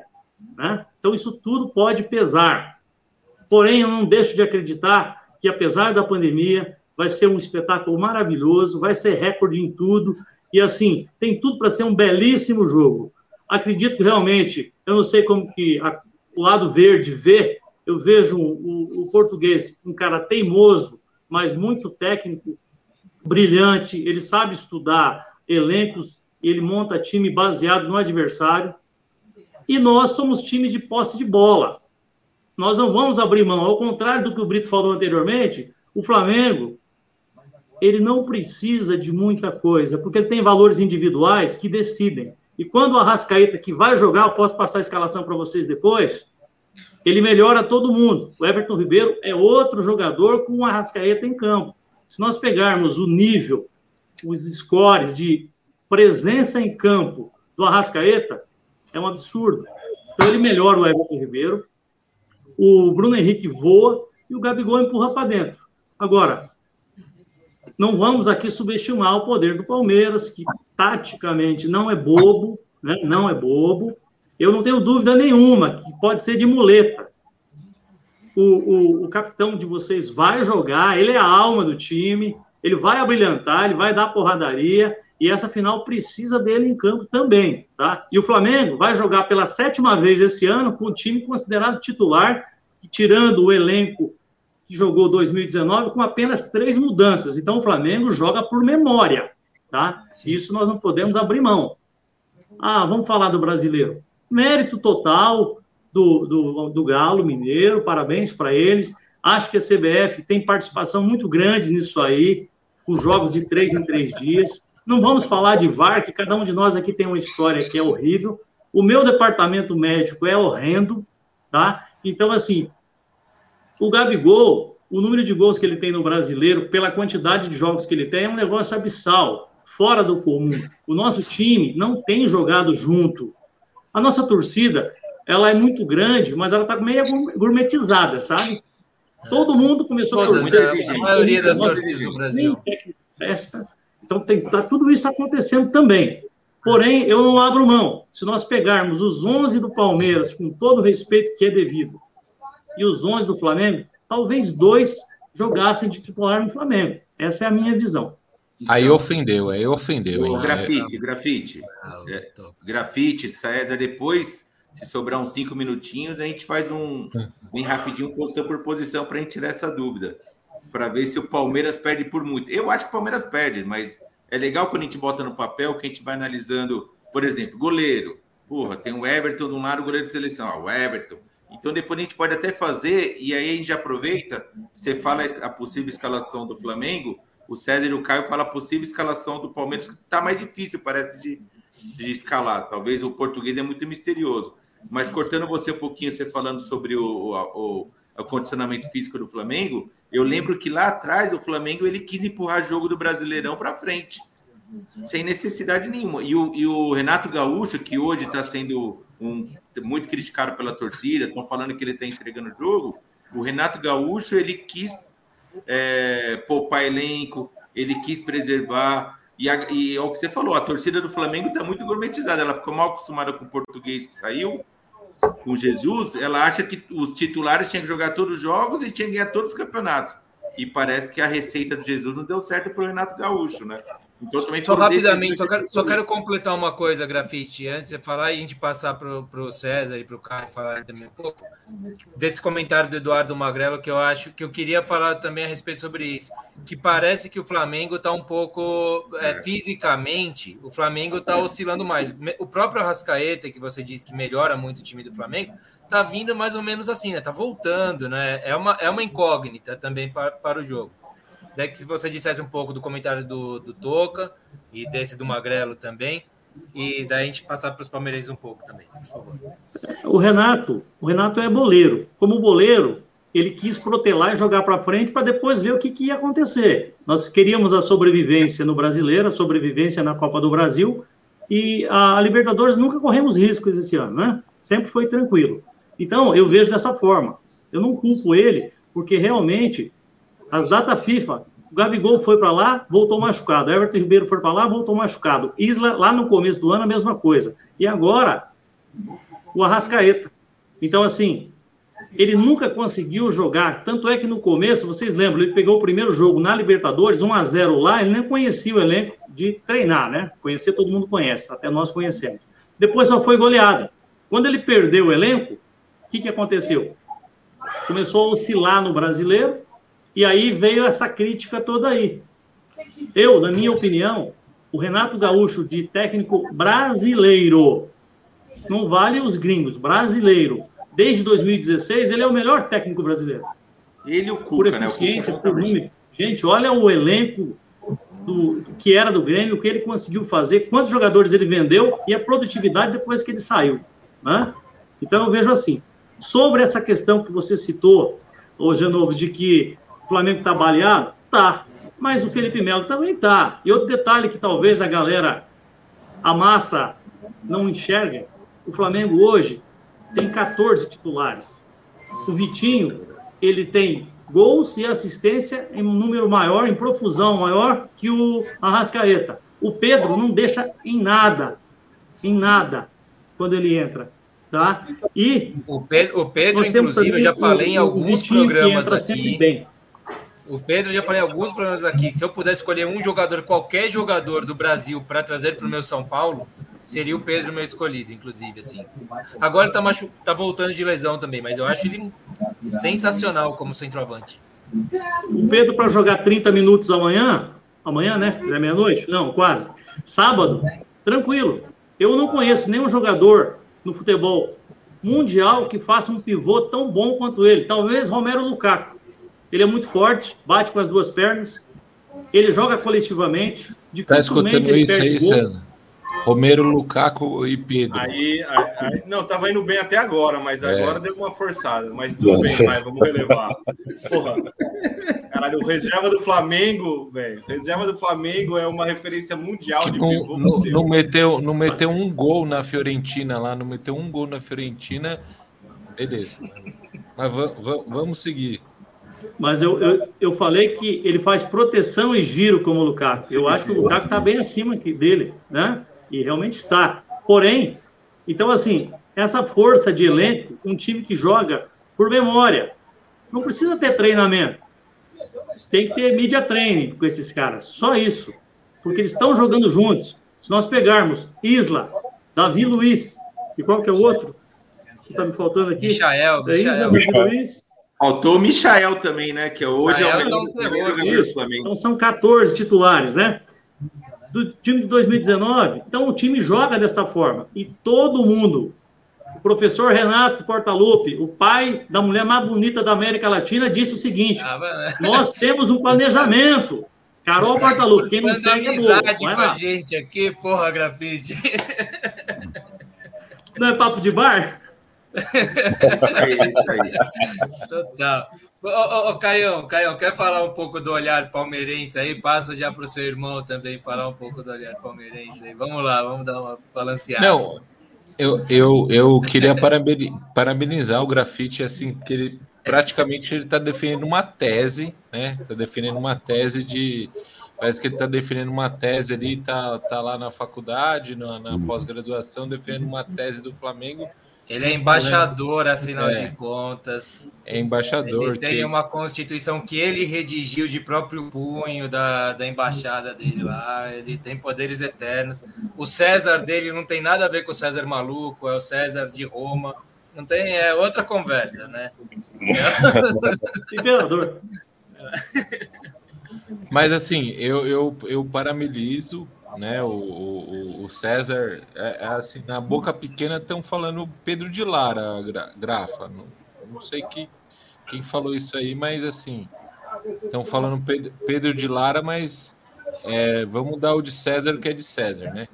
né? Então, isso tudo pode pesar. Porém, eu não deixo de acreditar que, apesar da pandemia, vai ser um espetáculo maravilhoso, vai ser recorde em tudo, e assim, tem tudo para ser um belíssimo jogo. Acredito que realmente, eu não sei como que a- o lado verde vê, eu vejo o, o português um cara teimoso, mas muito técnico, brilhante, ele sabe estudar elencos, ele monta time baseado no adversário, e nós somos time de posse de bola. Nós não vamos abrir mão, ao contrário do que o Brito falou anteriormente, o Flamengo ele não precisa de muita coisa, porque ele tem valores individuais que decidem. E quando o Arrascaeta que vai jogar, eu posso passar a escalação para vocês depois, ele melhora todo mundo. O Everton Ribeiro é outro jogador com o Arrascaeta em campo. Se nós pegarmos o nível, os scores de presença em campo do Arrascaeta, é um absurdo. Então ele melhora o Everton Ribeiro, o Bruno Henrique voa e o Gabigol empurra para dentro. Agora, não vamos aqui subestimar o poder do Palmeiras, que taticamente não é bobo, né? não é bobo. Eu não tenho dúvida nenhuma que pode ser de muleta. o, o, o capitão de vocês vai jogar, ele é a alma do time, ele vai abrilhantar, ele vai dar porradaria, e essa final precisa dele em campo também, tá? E o Flamengo vai jogar pela sétima vez esse ano com o time considerado titular, tirando o elenco que jogou 2019 com apenas três mudanças. Então o Flamengo joga por memória, tá? Isso nós não podemos abrir mão. Ah, vamos falar do brasileiro. Mérito total do, do, do Galo Mineiro, parabéns para eles. Acho que a CBF tem participação muito grande nisso aí, com jogos de três em três dias. Não vamos falar de VAR, que cada um de nós aqui tem uma história que é horrível. O meu departamento médico é horrendo, tá? Então, assim, o Gabigol, o número de gols que ele tem no brasileiro, pela quantidade de jogos que ele tem, é um negócio abissal, fora do comum. O nosso time não tem jogado junto. A nossa torcida, ela é muito grande, mas ela está meio gourmetizada, sabe? Todo mundo começou Todas, a torcer. A maioria das torcidas do Brasil. Festa. Então, tem, tá, tudo isso acontecendo também. Porém, eu não abro mão. Se nós pegarmos os 11 do Palmeiras, com todo o respeito que é devido, e os 11 do Flamengo, talvez dois jogassem de titular no Flamengo. Essa é a minha visão. Aí ofendeu, aí ofendeu. Hein? Grafite, grafite. É, grafite, César, depois, se sobrar uns cinco minutinhos, a gente faz um bem rapidinho, posição por posição, para a gente tirar essa dúvida para ver se o Palmeiras perde por muito. Eu acho que o Palmeiras perde, mas é legal quando a gente bota no papel que a gente vai analisando, por exemplo, goleiro. Porra, tem o Everton de um lado, goleiro de seleção. Ah, o Everton. Então depois a gente pode até fazer, e aí a gente aproveita, você fala a possível escalação do Flamengo, o César e o Caio falam a possível escalação do Palmeiras, que está mais difícil, parece, de, de escalar. Talvez o português é muito misterioso. Mas cortando você um pouquinho, você falando sobre o, o, o condicionamento físico do Flamengo, eu lembro que lá atrás o Flamengo ele quis empurrar jogo do Brasileirão para frente, sem necessidade nenhuma. E o, e o Renato Gaúcho, que hoje está sendo um, muito criticado pela torcida, estão falando que ele está entregando o jogo. O Renato Gaúcho ele quis é, poupar elenco, ele quis preservar. E, a, e é o que você falou, a torcida do Flamengo está muito gourmetizada. Ela ficou mal acostumada com o português que saiu, com Jesus, ela acha que os titulares tinham que jogar todos os jogos e tinham que ganhar todos os campeonatos. E parece que a receita de Jesus não deu certo para o Renato Gaúcho, né? Então, também só rapidamente, só quero, só quero, completar uma coisa, Grafite, antes de falar e a gente passar para o César e para o Caio falar também um pouco, desse comentário do Eduardo Magrelo, que eu acho que eu queria falar também a respeito sobre isso, que parece que o Flamengo está um pouco, é, é. fisicamente, o Flamengo está oscilando mais. O próprio Arrascaeta, que você disse que melhora muito o time do Flamengo, está vindo mais ou menos assim, né? Está voltando, né? É uma, é uma incógnita também para, para o jogo. Daí que se você dissesse um pouco do comentário do, do Toca e desse do Magrelo também, e daí a gente passar para os palmeirenses um pouco também, por favor. O Renato, o Renato é boleiro. Como boleiro, ele quis protelar e jogar para frente para depois ver o que, que, ia acontecer. Nós queríamos a sobrevivência no Brasileiro, a sobrevivência na Copa do Brasil, e a Libertadores nunca corremos riscos esse ano, né? Sempre foi tranquilo. Então, eu vejo dessa forma. Eu não culpo ele, porque realmente as datas FIFA, o Gabigol foi para lá, voltou machucado. Everton Ribeiro foi para lá, voltou machucado. Isla, lá no começo do ano, a mesma coisa. E agora, o Arrascaeta. Então, assim, ele nunca conseguiu jogar. Tanto é que no começo, vocês lembram, ele pegou o primeiro jogo na Libertadores, 1 a 0 lá, ele nem conhecia o elenco de treinar, né? Conhecer todo mundo conhece, até nós conhecemos. Depois só foi goleado. Quando ele perdeu o elenco, o que, que aconteceu? Começou a oscilar no brasileiro, e aí veio essa crítica toda aí. Eu, na minha opinião, o Renato Gaúcho, de técnico brasileiro, não vale os gringos, brasileiro. Desde 2016, ele é o melhor técnico brasileiro. Ele o Cuca, Por eficiência, né? por número. Gente, olha o elenco do, que era do Grêmio, o que ele conseguiu fazer, quantos jogadores ele vendeu e a produtividade depois que ele saiu. Né? Então, eu vejo assim. Sobre essa questão que você citou, hoje novo, de que o Flamengo está baleado? Tá. Mas o Felipe Melo também tá. E outro detalhe que talvez a galera, a massa, não enxerga: o Flamengo hoje tem 14 titulares. O Vitinho, ele tem gols e assistência em um número maior, em profusão maior que o Arrascaeta. O Pedro não deixa em nada, em nada, quando ele entra. Tá? E o Pedro, o Pedro inclusive, eu já falei em o- o alguns Vitinho, que programas entra aqui. sempre bem. O Pedro já falei alguns programas aqui. Se eu pudesse escolher um jogador, qualquer jogador do Brasil para trazer para o meu São Paulo, seria o Pedro meu escolhido, inclusive. Assim. Agora ele tá, machu... tá voltando de lesão também, mas eu acho ele sensacional como centroavante. O Pedro para jogar 30 minutos amanhã, amanhã, né? É meia-noite? Não, quase. Sábado, tranquilo. Eu não conheço nenhum jogador no futebol mundial que faça um pivô tão bom quanto ele. Talvez Romero Lukaku. Ele é muito forte, bate com as duas pernas, ele joga coletivamente. Tá escutando ele isso perde aí, gol. César? Romero, Lukaku e Pedro. Aí, aí- aí- não, tava indo bem até agora, mas É. agora deu uma forçada. Mas tudo bem, vai, vamos relevar. Porra. Caralho, o reserva do Flamengo, velho. Reserva do Flamengo é uma referência mundial de Não, pivô. não, não meteu, não meteu um gol na Fiorentina lá, não meteu um gol na Fiorentina. Beleza. Mas va- va- vamos seguir. Mas eu, eu, eu falei que ele faz proteção e giro como o Lukaku. Eu acho que o Lukaku está bem acima aqui dele, né? E realmente está. Porém, então assim, essa força de elenco, um time que joga por memória, não precisa ter treinamento. Tem que ter mídia training com esses caras. Só isso. Porque eles estão jogando juntos. Se nós pegarmos Isla, Davi Luiz, e qual que é o outro? Que está me faltando aqui? Michael, é Isla, Michael. Davi Luiz. Faltou o Michael também, né? Que hoje é o Michael melhor, não melhor terror, jogador do Isso. Flamengo. Então são 14 titulares, né? Do time de 2019. Então o time joga dessa forma. E todo mundo, o professor Renato Portaluppi, o pai da mulher mais bonita da América Latina, disse o seguinte: Ah, vai- nós temos um planejamento. Carol Portaluppi, quem não segue é bobo. Vai com a lá. gente aqui, porra, grafite. Não é papo de bar? É isso aí. Total. Ô, ô, ô, Caião, Caião, quer falar um pouco do olhar palmeirense aí? Passa já para o seu irmão também falar um pouco do olhar palmeirense aí. Vamos lá, vamos dar uma balanceada. Não, eu, eu, eu queria parabeni- parabenizar o grafite, assim, que ele praticamente ele está defendendo uma tese, né? Está defendendo uma tese de. Parece que ele está defendendo uma tese ali, tá, tá lá na faculdade, na, na pós-graduação, defendendo uma tese do Flamengo. Ele é embaixador, afinal É. de contas. É embaixador. Ele tem que- uma constituição que ele redigiu de próprio punho da, da embaixada dele lá. Ele tem poderes eternos. O César dele não tem nada a ver com o César maluco, é o César de Roma. Não tem, é outra conversa, né? Imperador. Mas assim, eu, eu, eu paramilizo, né? O, o, o César, é, é assim, na boca pequena estão falando Pedro de Lara, Gra- Grafa. Não, não sei que, quem falou isso aí, mas assim, estão falando Pedro, Pedro de Lara, mas é, vamos dar o de César, que é de César, né?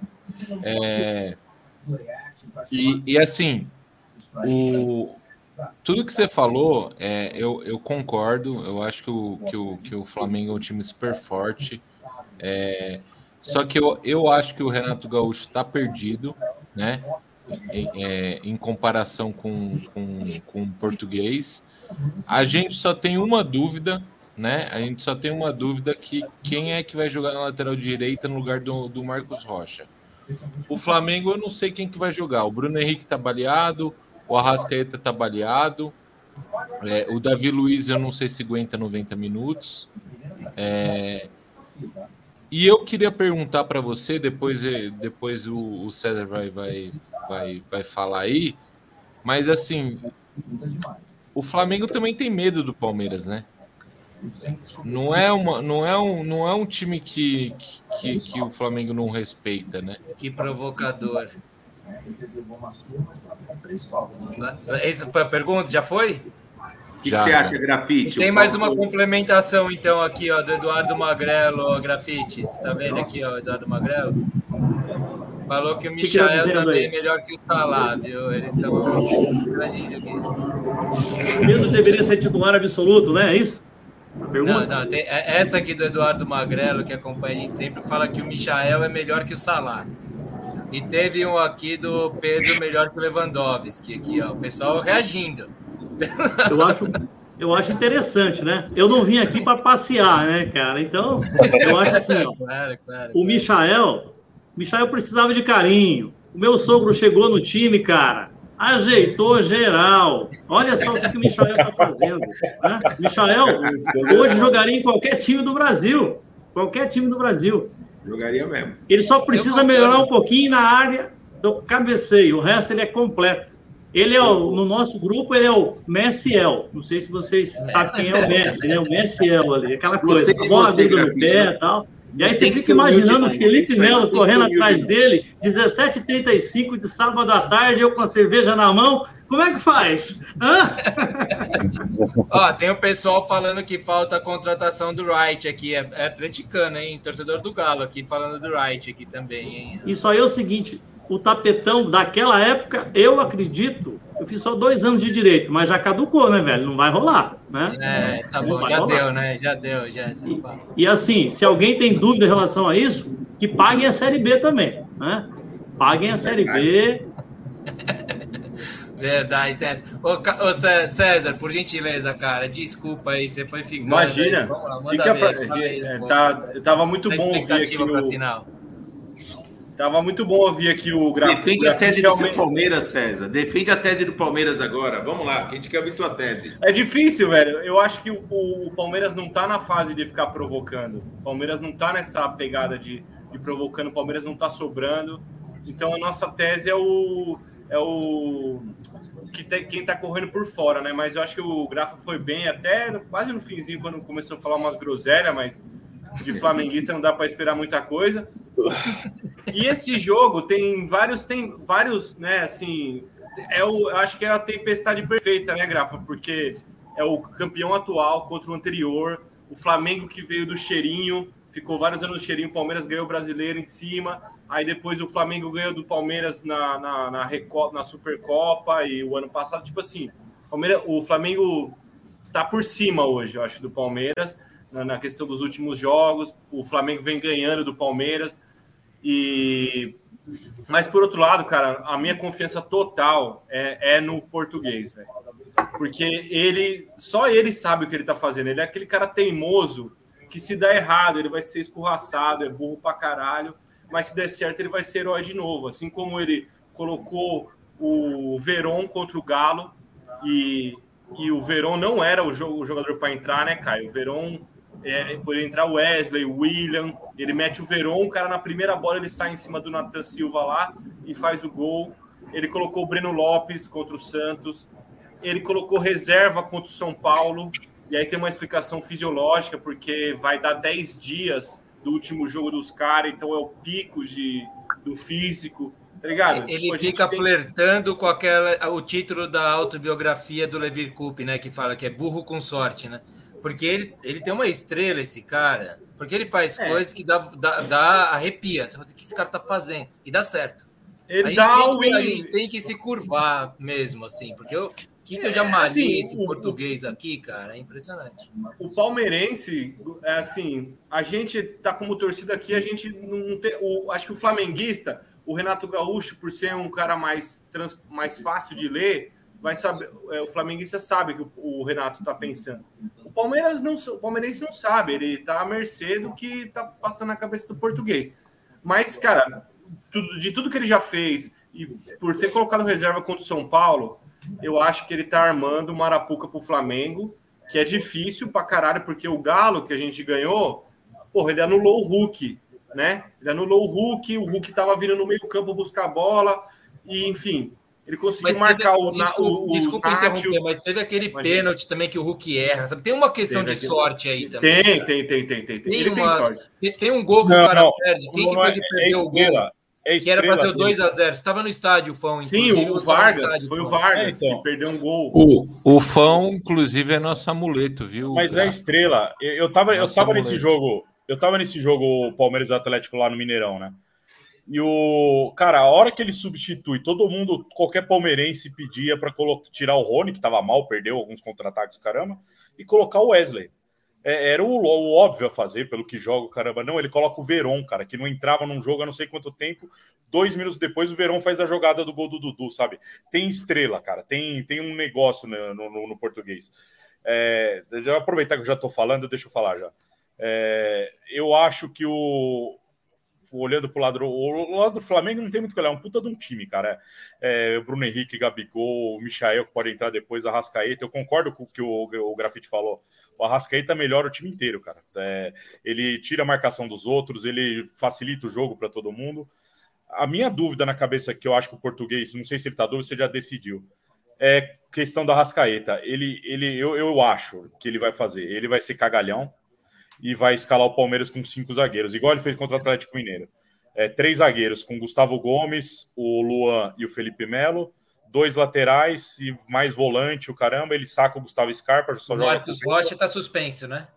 É, e, e assim, o, tudo que você falou, é, eu, eu concordo. Eu acho que o, que, o, que o Flamengo é um time super forte. É, só que eu, eu acho que o Renato Gaúcho está perdido, né? Em, é, em comparação com, com, com o português. A gente só tem uma dúvida, né? A gente só tem uma dúvida que quem é que vai jogar na lateral direita no lugar do, do Marcos Rocha. O Flamengo, eu não sei quem que vai jogar. O Bruno Henrique tá baleado, o Arrascaeta tá baleado, é, o Davi Luiz eu não sei se aguenta 90 minutos. É, e eu queria perguntar para você, depois, eh, depois o, o César vai, vai, vai, vai falar aí, mas assim, o Flamengo também tem medo do Palmeiras, né? Não é, uma, não é, um, não é um time que, que, que o Flamengo não respeita, né? Que provocador. Essa foi a pergunta? Já foi? O que, que você acha, grafite? Tem O mais uma complementação, então, aqui, ó, do Eduardo Magrelo, ó, grafite. Você tá vendo aqui, ó, Eduardo Magrelo? Falou que o tá Michael dizendo também aí? é melhor que o Salah, viu? Eles estão. Pedro deveria ser titular absoluto, né? É isso? Não, não, tem, é- essa aqui do Eduardo Magrelo, que acompanha a gente sempre, fala que o Michael é melhor que o Salah. E teve um aqui do Pedro melhor que o Lewandowski, aqui, ó. O pessoal reagindo. Eu acho, eu acho interessante, né? Eu não vim aqui para passear, né, cara? Então, eu acho assim, ó, Claro, claro. o Michael, o Michael precisava de carinho. O meu sogro chegou no time, cara. ajeitou geral. Olha só o que, que o Michael está fazendo. Né? Michael hoje jogaria em qualquer time do Brasil. Qualquer time do Brasil. Jogaria mesmo. Ele só precisa melhorar um pouquinho na área do cabeceio. O resto ele é completo. Ele é o, no nosso grupo, ele é o Messiel. Não sei se vocês sabem quem é o Messi, né? O Messiel ali, aquela coisa, você, bola dentro no pé e tal. E aí você fica imaginando o Felipe Melo correndo atrás dele, 17h35 de sábado à tarde, eu com a cerveja na mão. Como é que faz? Ó, tem o pessoal falando que falta a contratação do Wright aqui. É, é atleticano, hein? Torcedor do Galo aqui falando do Wright aqui também, hein? Isso aí é o seguinte: o tapetão daquela época, eu acredito, eu fiz só dois anos de direito, mas já caducou, né, velho? Não vai rolar, né? É, tá bom, já rolar. deu, né? Já deu, já. E, e, assim, se alguém tem dúvida em relação a isso, que paguem a Série B também, né? Paguem a Série B. Verdade, César. Ô, ô, César, por gentileza, cara, desculpa aí, você foi figura. Imagina. Vamos lá, manda Fica ver, pra... aí, é, tá, tava muito bom ouvir aqui o... final. Tava muito bom ouvir aqui o gráfico. Defende a tese do Palmeiras, César. Defende a tese do Palmeiras agora. Vamos lá, que a gente quer ouvir sua tese. É difícil, velho. Eu acho que o, o, Palmeiras não tá na fase de ficar provocando. O Palmeiras não tá nessa pegada de, de provocando. O Palmeiras não tá sobrando. Então a nossa tese é o. É o que te, quem tá correndo por fora, né? Mas eu acho que o Grafa foi bem até quase no finzinho, quando começou a falar umas groselhas, mas de flamenguista não dá para esperar muita coisa. E esse jogo tem vários, tem vários, né, assim, é o, eu acho que é a tempestade perfeita, né, Grafa? Porque é o campeão atual contra o anterior, o Flamengo que veio do cheirinho, ficou vários anos no cheirinho, o Palmeiras ganhou o brasileiro em cima, aí depois o Flamengo ganhou do Palmeiras na, na, na, na Supercopa e o ano passado, tipo assim, o Flamengo tá por cima hoje, eu acho, do Palmeiras na, questão dos últimos jogos. O Flamengo vem ganhando do Palmeiras. E mas por outro lado, cara, a minha confiança total é, é no português, velho. Porque ele, só ele sabe o que ele tá fazendo. Ele é aquele cara teimoso que se der errado, ele vai ser escorraçado, é burro pra caralho, mas se der certo, ele vai ser herói de novo. Assim como ele colocou o Veron contra o Galo e, e o Veron não era o, jogador para entrar, né, Caio? O Veron é, por entrar o Wesley, o William, ele mete o Veron, o cara na primeira bola ele sai em cima do Nathan Silva lá e faz o gol. Ele colocou o Breno Lopes contra o Santos, ele colocou reserva contra o São Paulo, e aí tem uma explicação fisiológica, porque vai dar 10 dias do último jogo dos caras, então é o pico de, do físico. Tá ligado? Ele tipo, fica tem... flertando com aquela, o título da autobiografia do Levi Coupe, né? Que fala que é burro com sorte, né? Porque ele, ele tem uma estrela, esse cara. Porque ele faz é. coisas que dá, dá, dá arrepia. Você fala, o que esse cara tá fazendo? E dá certo. Ele dá o que, a gente tem que se curvar mesmo, assim. Porque eu, que eu já é, malhei assim, esse o, português aqui, cara, é impressionante. O palmeirense, é assim, a gente tá como torcida aqui, a gente não tem. O, acho que o flamenguista, o Renato Gaúcho, por ser um cara mais, trans, mais fácil de ler, vai saber. É, o flamenguista sabe que o, o Renato tá pensando. Palmeiras não, o palmeirense não sabe, ele tá à mercê do que tá passando na cabeça do português. Mas, cara, tudo, de tudo que ele já fez e por ter colocado reserva contra o São Paulo, eu acho que ele tá armando uma arapuca pro Flamengo, que é difícil pra caralho, porque o Galo que a gente ganhou, porra, ele anulou o Hulk, né? Ele anulou o Hulk, o Hulk tava vindo no meio campo buscar a bola, e enfim, ele conseguiu mas marcar teve, o, desculpa, o, desculpa interromper, mas teve aquele Imagina. pênalti também que o Hulk erra, sabe? Tem uma questão de sorte aí também. Tem, tem, tem, tem, tem. Tem, uma, tem, tem, um gol que não, o cara não, perde. Quem que foi que é perdeu o gol? É que era para ser o 2x0. Estava no estádio, o Fão. Sim, o Vargas. Estádio, foi o Vargas é, então. que perdeu um gol. O, o Fão, inclusive, é nosso amuleto, viu? Mas é estrela. Eu, eu tava, eu tava nesse jogo. Eu tava nesse jogo Palmeiras Atlético lá no Mineirão, né? E o cara, a hora que ele substitui, todo mundo, qualquer palmeirense pedia para tirar o Rony, que estava mal, perdeu alguns contra-ataques, caramba, e colocar o Wesley. É, era o, o, óbvio a fazer, pelo que joga, caramba. Não, ele coloca o Veron, cara, que não entrava num jogo há não sei quanto tempo. Dois minutos depois, o Veron faz a jogada do gol do Dudu, sabe? Tem estrela, cara, tem, tem um negócio no, no, no português. É, aproveitar que eu já estou falando, deixa eu falar já. É, eu acho que o, olhando pro lado, o lado do Flamengo não tem muito que olhar, é um puta de um time, cara. É, Bruno Henrique, Gabigol, Michael, que pode entrar depois, a Rascaeta. Eu concordo com o que o, o Grafite falou. O Arrascaeta melhora o time inteiro, cara. É, ele tira a marcação dos outros, ele facilita o jogo para todo mundo. A minha dúvida na cabeça que eu acho que o português, não sei se ele tá dúvida, você já decidiu. É questão da Rascaeta. Ele, ele, eu, eu acho que ele vai fazer. Ele vai ser cagalhão e vai escalar o Palmeiras com cinco zagueiros, igual ele fez contra o Atlético Mineiro. É, três zagueiros com Gustavo Gomes, o Luan e o Felipe Melo, dois laterais e mais volante, o caramba, ele saca o Gustavo Scarpa, só o joga Marcos Rocha tá suspenso, né?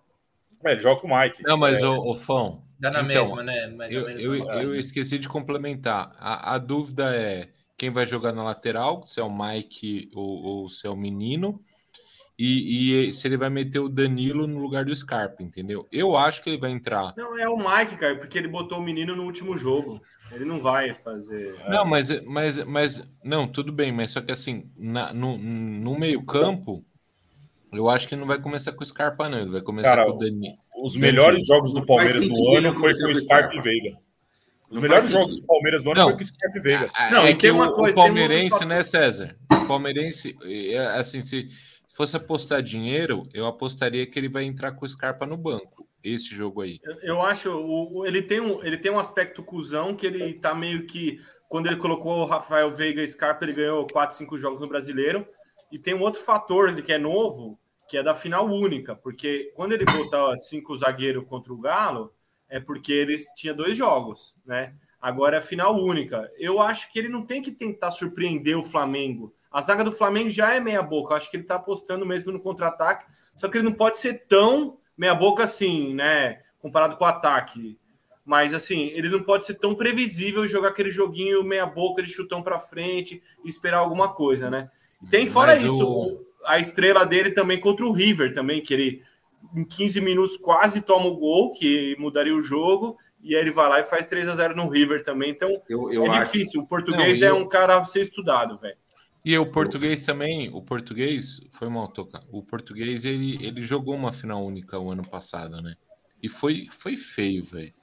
É, ele joga com o Mike. Não, mas é... o, o Fão. Dá na então, mesma, né? Mais eu, eu, eu, esqueci de complementar. A, a, dúvida é quem vai jogar na lateral, se é o Mike ou, ou se é o menino e, e, se ele vai meter o Danilo no lugar do Scarpa, entendeu? Eu acho que ele vai entrar. Não, é o Mike, cara, porque ele botou o menino no último jogo. Ele não vai fazer. É. Não, mas, mas, mas não, tudo bem, mas só que assim, na, no, no meio-campo, eu acho que não vai começar com o Scarpa, não. Ele vai começar cara, com o Danilo. Os melhores jogos do Palmeiras do ano foi com o Scarpa e Veiga. Os melhores jogos do Palmeiras do ano não, foi com o Scarpa e Veiga. Não, é que uma o, coisa, o palmeirense, né, César? O palmeirense, é, assim, se fosse apostar dinheiro, eu apostaria que ele vai entrar com o Scarpa no banco. Esse jogo aí. Eu, eu acho, o, ele, tem um, ele tem um aspecto cuzão que ele tá meio que. Quando ele colocou o Rafael Veiga e Scarpa, ele ganhou 4, 5 jogos no brasileiro. E tem um outro fator que é novo, que é da final única, porque quando ele botar cinco zagueiros contra o Galo, é porque eles tinha dois jogos, né? Agora é final única. Eu acho que ele não tem que tentar surpreender o Flamengo a zaga do Flamengo já é meia boca. Eu acho que ele está apostando mesmo no contra-ataque. Só que ele não pode ser tão meia boca assim, né? Comparado com o ataque. Mas assim, ele não pode ser tão previsível jogar aquele joguinho meia boca de chutão para frente e esperar alguma coisa, né? Tem fora Mas isso, o... a estrela dele também contra o River também, que ele em 15 minutos quase toma o gol, que mudaria o jogo, e aí ele vai lá e faz 3 a 0 no River também. Então, eu, eu é acho... difícil. O português não, é eu... um cara a ser estudado, velho. E o português também, o português, foi mal tocar. O português, ele, ele jogou uma final única o ano passado, né? E foi, foi feio, velho.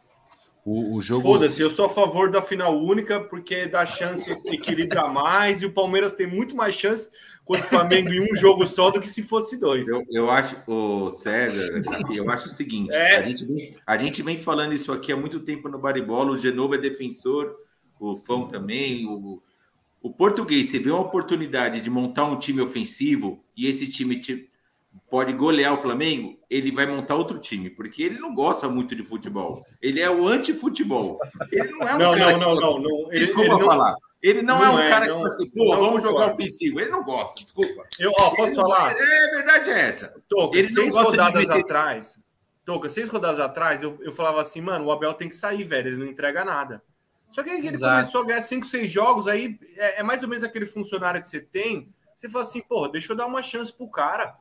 O, o jogo. Foda-se, eu sou a favor da final única porque dá chance, equilibra mais e o Palmeiras tem muito mais chance contra o Flamengo em um jogo só do que se fosse dois. Eu, eu acho, o César, eu acho o seguinte: é. a, gente vem, a gente vem falando isso aqui há muito tempo no Baribola. O Genovo é defensor, o Fão também, o o português, você vê uma oportunidade de montar um time ofensivo e esse time pode golear o Flamengo, ele vai montar outro time, porque ele não gosta muito de futebol. Ele é o anti-futebol. Ele não é um não, cara não, não, não, não, Desculpa ele falar. Ele não, não é um é, cara não, que fala assim, pô, vamos jogar ofensivo. Ele não gosta, desculpa. Eu, ó, posso ele falar? É, a verdade é essa. Toca, ele seis rodadas meter... atrás. Toca, seis rodadas atrás, eu, eu falava assim, mano, o Abel tem que sair, velho. Ele não entrega nada. Só que aí ele Exato. começou a ganhar 5, 6 jogos, aí é, é, mais ou menos aquele funcionário que você tem. Você fala assim, porra, deixa eu dar uma chance pro cara.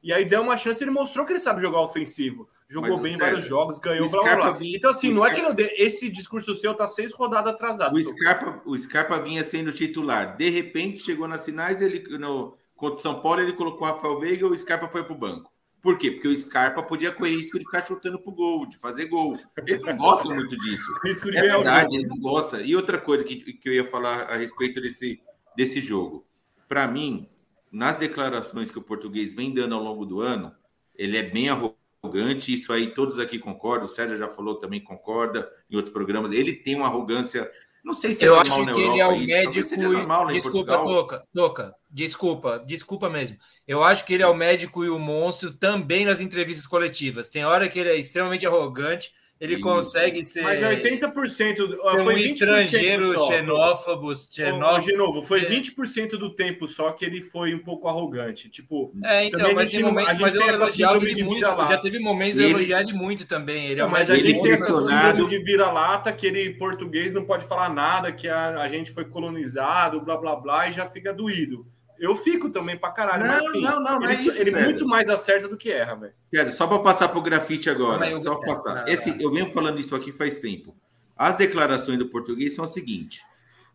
E aí deu uma chance, ele mostrou que ele sabe jogar ofensivo. Jogou bem em vários jogos, ganhou, blá, blá, blá. Então, assim, não Scarpa... é que eu esse discurso seu tá seis rodadas atrasado. O Scarpa, o Scarpa vinha sendo titular. De repente, chegou nas finais, ele no, contra o São Paulo, ele colocou o Rafael Veiga e o Scarpa foi pro banco. Por quê? Porque o Scarpa podia correr risco de ficar chutando pro gol, de fazer gol. Ele não gosta muito disso. risco de é verdade, ele não gosta. E outra coisa que, que eu ia falar a respeito desse, desse jogo. Para mim, nas declarações que o português vem dando ao longo do ano, ele é bem arrogante. Isso aí todos aqui concordam. O César já falou também, concorda em outros programas. Ele tem uma arrogância não sei se é eu acho que Europa, ele é o médico. Normal, desculpa, Toca, Toca, desculpa, desculpa mesmo. Eu acho que ele é o médico e o monstro também nas entrevistas coletivas. Tem hora que ele é extremamente arrogante ele Isso. consegue ser. Mas 80% do, foi um estrangeiro só. xenófobo, xenófobo. De novo, foi 20% do tempo só que ele foi um pouco arrogante. Tipo, é, então, mas, tem momento, mas eu elogiava ele muito. Já teve momentos de elogiar ele muito também. Ele é mas a gente tem essa síndrome de vira-lata que ele português não pode falar nada, que a, a gente foi colonizado, blá blá blá, e já fica doído. Eu fico também pra caralho, não, mas assim, não, não, não ele, é isso, ele muito mais acerta do que erra, velho. Só para passar pro grafite agora, não, só passar. Esse, eu venho falando isso aqui faz tempo. As declarações do português são as seguintes.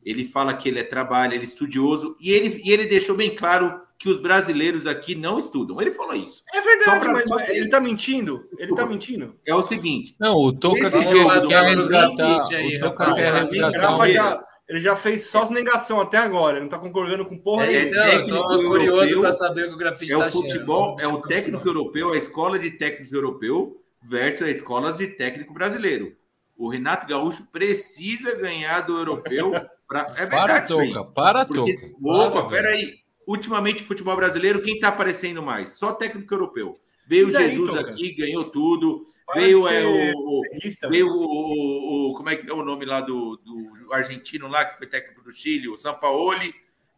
Ele fala que ele é trabalho, ele é estudioso, e ele, e ele deixou bem claro que os brasileiros aqui não estudam. Ele falou isso. É verdade, pra- mas que- ele tá mentindo. Ele tá mentindo. É o seguinte. Não, o Toca quer, resgatar. aí, O Toca quer Pra resgatar. Ele já fez só negação até agora. Ele não tá concordando com porra É, nenhuma. então, eu tô técnico curioso europeu, para saber o que o grafite É tá o futebol, achando. é o técnico europeu, a escola de técnicos europeu versus a escola de técnico brasileiro. O Renato Gaúcho precisa ganhar do europeu. Pra... É Para, verdade, aí. Toca. Para, Porque, Toca. opa, Para, peraí. Ultimamente, futebol brasileiro, quem tá aparecendo mais? Só técnico europeu. Veio daí, Jesus Toca? aqui, ganhou tudo. Veio é, o, o- veio o, o- o- Como é que é o nome lá do, do argentino lá, que foi técnico do Chile, o Sampaoli.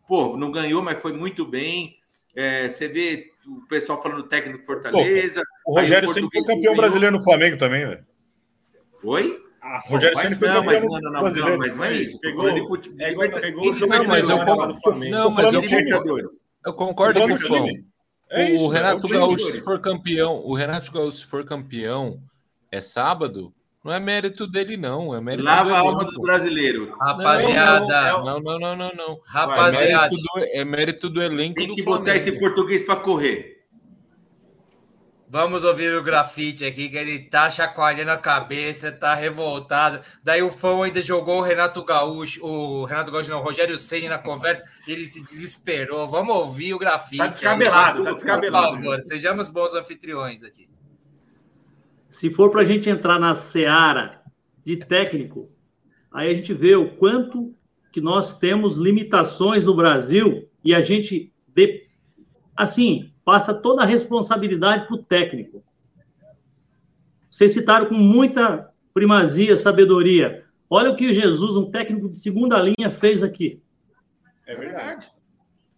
Pô, não ganhou, mas foi muito bem. É, você vê o pessoal falando técnico Fortaleza. O aí Rogério Ceni foi campeão ganhou. brasileiro no Flamengo também, velho. Oi? Ah, O Rogério Ceni foi não, mas campeão não, não, não, brasileiro. não, mas não é isso. Tô Pegou- de pegou- Liberta- pegou o jogo Não, mas eu. Não, mas eu, eu concordo com o time. É o isso, Renato é o time. Gaúcho, se for campeão, o Renato Gaúcho, se for campeão, é sábado, não é mérito dele, não. É mérito Lava do a alma elenco. dos brasileiros. Rapaziada, Não, não, não, não, não. É rapaziada, mérito do, é mérito do elenco Tem do que botar esse português para correr. Vamos ouvir o grafite aqui, que ele tá chacoalhando a cabeça, tá revoltado. Daí o fã ainda jogou o Renato Gaúcho, o Renato Gaúcho não, o Rogério Ceni na conversa, e ele se desesperou. Vamos ouvir o grafite. Tá descabelado, aí. tá descabelado. Por favor, sejamos bons anfitriões aqui. Se for para a gente entrar na seara de técnico, aí a gente vê o quanto que nós temos limitações no Brasil e a gente, de- assim, passa toda a responsabilidade para o técnico. Vocês citaram com muita primazia, sabedoria. Olha o que o Jesus, um técnico de segunda linha, fez aqui. É verdade.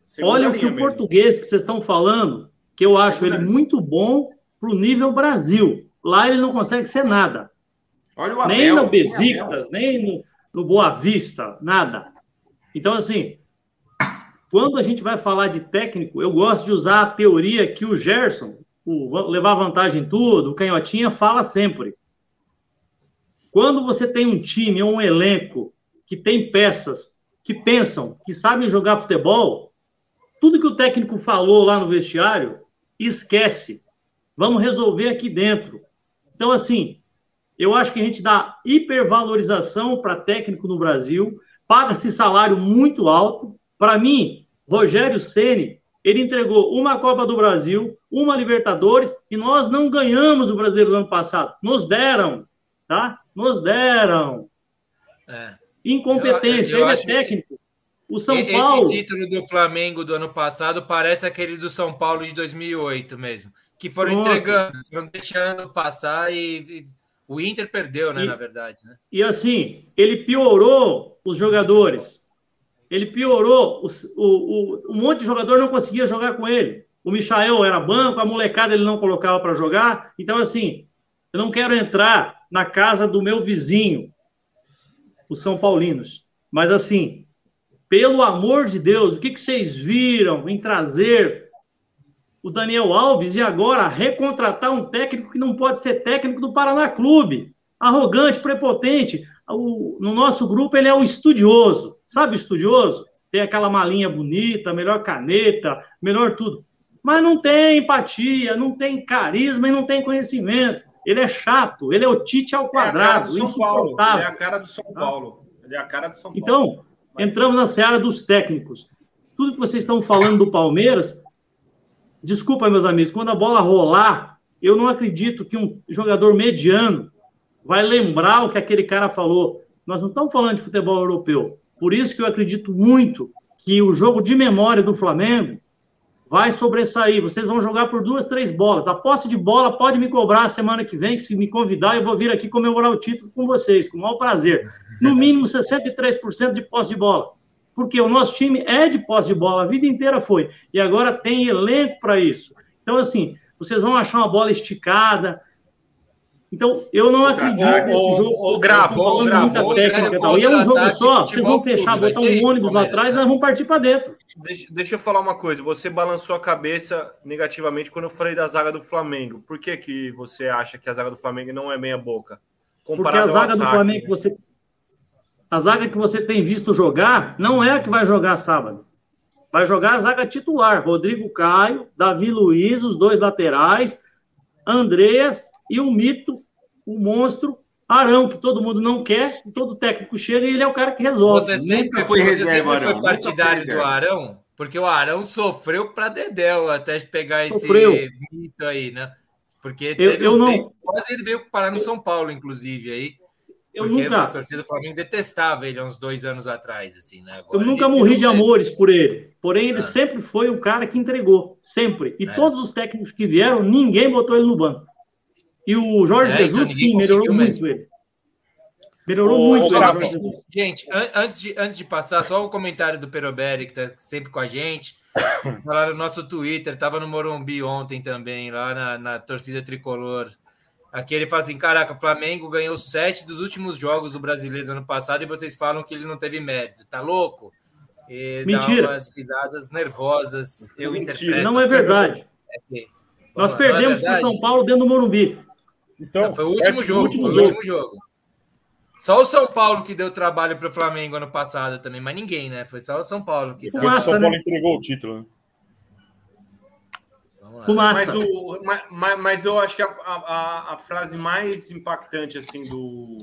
Segunda Olha o que o mesmo. português que vocês estão falando, que eu acho ele muito bom para o nível Brasil. Lá ele não consegue ser nada. Olha o Abel. Nem no. Besiktas, nem no, no Boa Vista, nada. Então, assim, quando a gente vai falar de técnico, eu gosto de usar a teoria que o Gerson, o va- levar vantagem em tudo, o Canhotinha fala sempre. Quando você tem um time um elenco que tem peças que pensam, que sabem jogar futebol, tudo que o técnico falou lá no vestiário, esquece. Vamos resolver aqui dentro. Então, assim, eu acho que a gente dá hipervalorização para técnico no Brasil, paga-se salário muito alto. Para mim, Rogério Ceni, ele entregou uma Copa do Brasil, uma Libertadores e nós não ganhamos o Brasileiro do ano passado. Nos deram, tá? Nos deram. É. Incompetência, Eu- eu ele é técnico. O São E- Paulo. Esse título do Flamengo do ano passado parece aquele do São Paulo de 2008 mesmo, que foram Pronto. entregando, foram deixando passar e, e o Inter perdeu, né, E- na verdade, né? E assim, ele piorou os jogadores. Ele piorou. os- o, o- um monte de jogador não conseguia jogar com ele. O Michael era banco, a molecada ele não colocava para jogar. Então, assim, eu não quero entrar na casa do meu vizinho, os São Paulinos. Mas, assim, pelo amor de Deus, o que, que vocês viram em trazer o Daniel Alves e agora recontratar um técnico que não pode ser técnico do Paraná Clube? Arrogante, prepotente. O- no nosso grupo, ele é o estudioso. Sabe estudioso? Tem aquela malinha bonita, melhor caneta, melhor tudo. Mas não tem empatia, não tem carisma e não tem conhecimento. Ele é chato, ele é o Tite ao É quadrado, do São Paulo. insuportável. Ele é a cara do São Paulo. Ele é a cara do São Paulo. Então, entramos na seara dos técnicos. Tudo que vocês estão falando do Palmeiras, desculpa, meus amigos, quando a bola rolar, eu não acredito que um jogador mediano vai lembrar o que aquele cara falou. Nós não estamos falando de futebol europeu. Por isso que eu acredito muito que o jogo de memória do Flamengo vai sobressair. Vocês vão jogar por duas, três bolas. A posse de bola pode me cobrar semana que vem, que se me convidar, eu vou vir aqui comemorar o título com vocês, com o maior prazer. No mínimo 63% de posse de bola. Porque o nosso time é de posse de bola, a vida inteira foi. E agora tem elenco para isso. Então, assim, vocês vão achar uma bola esticada. Então, eu não acredito nesse ô, jogo. ô, Gravo, Tô falando ô, Gravo, muita técnica e tal. E é um jogo contra-ataque, só, vocês vão fechar, vai botar um isso, ônibus lá atrás, nós vamos partir para dentro. Deixa, deixa eu falar uma coisa. Você balançou a cabeça negativamente quando eu falei da zaga do Flamengo. Por que, que você acha que a zaga do Flamengo não é meia boca? Porque a zaga do ataque, Flamengo que você. A zaga que você tem visto jogar não é a que vai jogar sábado. Vai jogar a zaga titular: Rodrigo Caio, Davi Luiz, os dois laterais, Andreas e o mito, o monstro Arão, que todo mundo não quer, todo técnico chega e ele é o cara que resolve. Você sempre foi, reserva, sempre foi partidário do Arão? Porque o Arão sofreu para Dedéu até pegar sofreu. esse mito aí, né? Porque eu, eu um não. Tempo, quase ele veio parar no São Paulo, inclusive, aí. Eu porque nunca. A torcida do Flamengo detestava ele há uns dois anos atrás, assim, né? Agora, eu nunca morri de amores por ele. Porém, ele ah. sempre foi um cara que entregou. Sempre. E é. todos os técnicos que vieram, ninguém botou ele no banco. E o Jorge é, Jesus, então, sim, melhorou muito mesmo. ele. Melhorou o, muito. O gente, antes de, antes de passar, só o comentário do Peroberi, que está sempre com a gente. Falaram no nosso Twitter, estava no Morumbi ontem também, lá na, na torcida tricolor. Aqui ele fala assim: caraca, o Flamengo ganhou sete dos últimos jogos do brasileiro do ano passado e vocês falam que ele não teve mérito. Tá louco? E Mentira. Dá umas risadas nervosas. Eu Mentira. interpreto. Não é verdade. É que... Nós Bom, perdemos é para o São Paulo dentro do Morumbi. Então, foi o último jogo. Último foi o último jogo. Só o São Paulo que deu trabalho para o Flamengo ano passado também, mas ninguém, né? Foi só o São Paulo que. Fumaça, o São Paulo né? entregou o título. Né? Mas, o, mas, mas, eu acho que a, a, a, frase mais impactante assim do,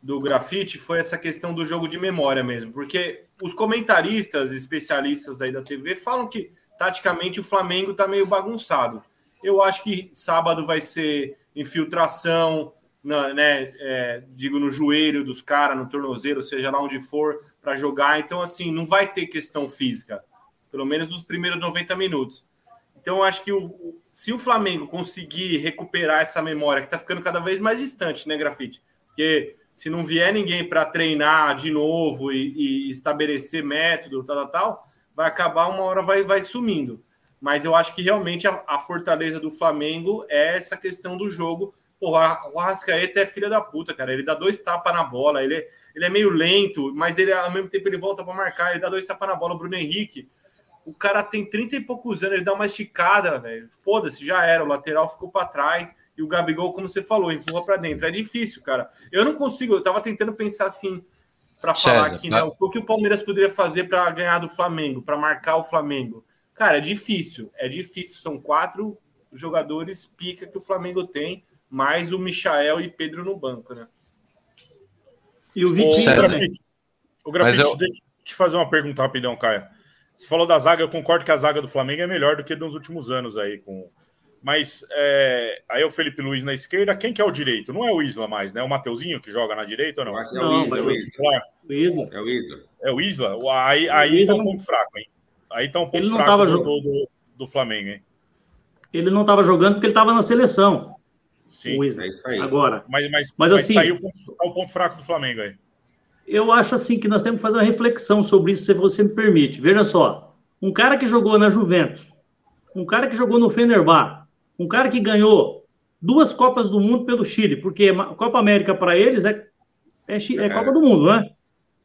do grafite foi essa questão do jogo de memória mesmo, porque os comentaristas especialistas aí da TV falam que taticamente o Flamengo está meio bagunçado. Eu acho que sábado vai ser infiltração, na, né, é, digo, no joelho dos caras, no tornozelo, seja lá onde for, para jogar. Então, assim, não vai ter questão física, pelo menos nos primeiros 90 minutos. Então, acho que o, se o Flamengo conseguir recuperar essa memória, que está ficando cada vez mais distante, né, Grafite? Porque se não vier ninguém para treinar de novo e, e, estabelecer método, tal, tal, tal, vai acabar uma hora, vai, vai sumindo. Mas eu acho que realmente a, a fortaleza do Flamengo é essa questão do jogo Porra, o Arrascaeta é filha da puta, cara. Ele dá dois tapas na bola, ele é, ele é meio lento, mas ele ao mesmo tempo ele volta para marcar, ele dá dois tapas na bola. O Bruno Henrique, o cara tem 30 e poucos anos, ele dá uma esticada, velho. Foda-se, já era. O lateral ficou para trás e o Gabigol, como você falou, empurra para dentro. É difícil, cara. Eu não consigo, eu tava tentando pensar assim para falar aqui, né? O que o Palmeiras poderia fazer para ganhar do Flamengo, para marcar o Flamengo? Cara, é difícil, é difícil. São quatro jogadores pica que o Flamengo tem mais o Michael e Pedro no banco, né? E o Vitinho o também. O Grafite, eu... deixa eu te fazer uma pergunta rapidão, Caio. Você falou da zaga, eu concordo que a zaga do Flamengo é melhor do que nos últimos anos aí. Com... Mas é... aí é o Felipe Luiz na esquerda, quem que é o direito? Não é o Isla mais, né? É o Mateuzinho que joga na direita ou não? acho que é o Isla. Não, o Isla. É o Isla. É o Isla? Aí, aí tá um ponto fraco, hein? Aí tá um ponto ele não fraco tava do, do, do Flamengo, hein? Ele não estava jogando porque ele estava na seleção. Sim, o é isso aí. Agora. Mas, mas, mas, assim, tá aí o ponto, tá o ponto fraco do Flamengo aí. Eu acho assim que nós temos que fazer uma reflexão sobre isso, se você me permite. Veja só, um cara que jogou na Juventus, um cara que jogou no Fenerbahçe, um cara que ganhou duas Copas do Mundo pelo Chile, porque a Copa América para eles é, é, é, Copa do Mundo, né?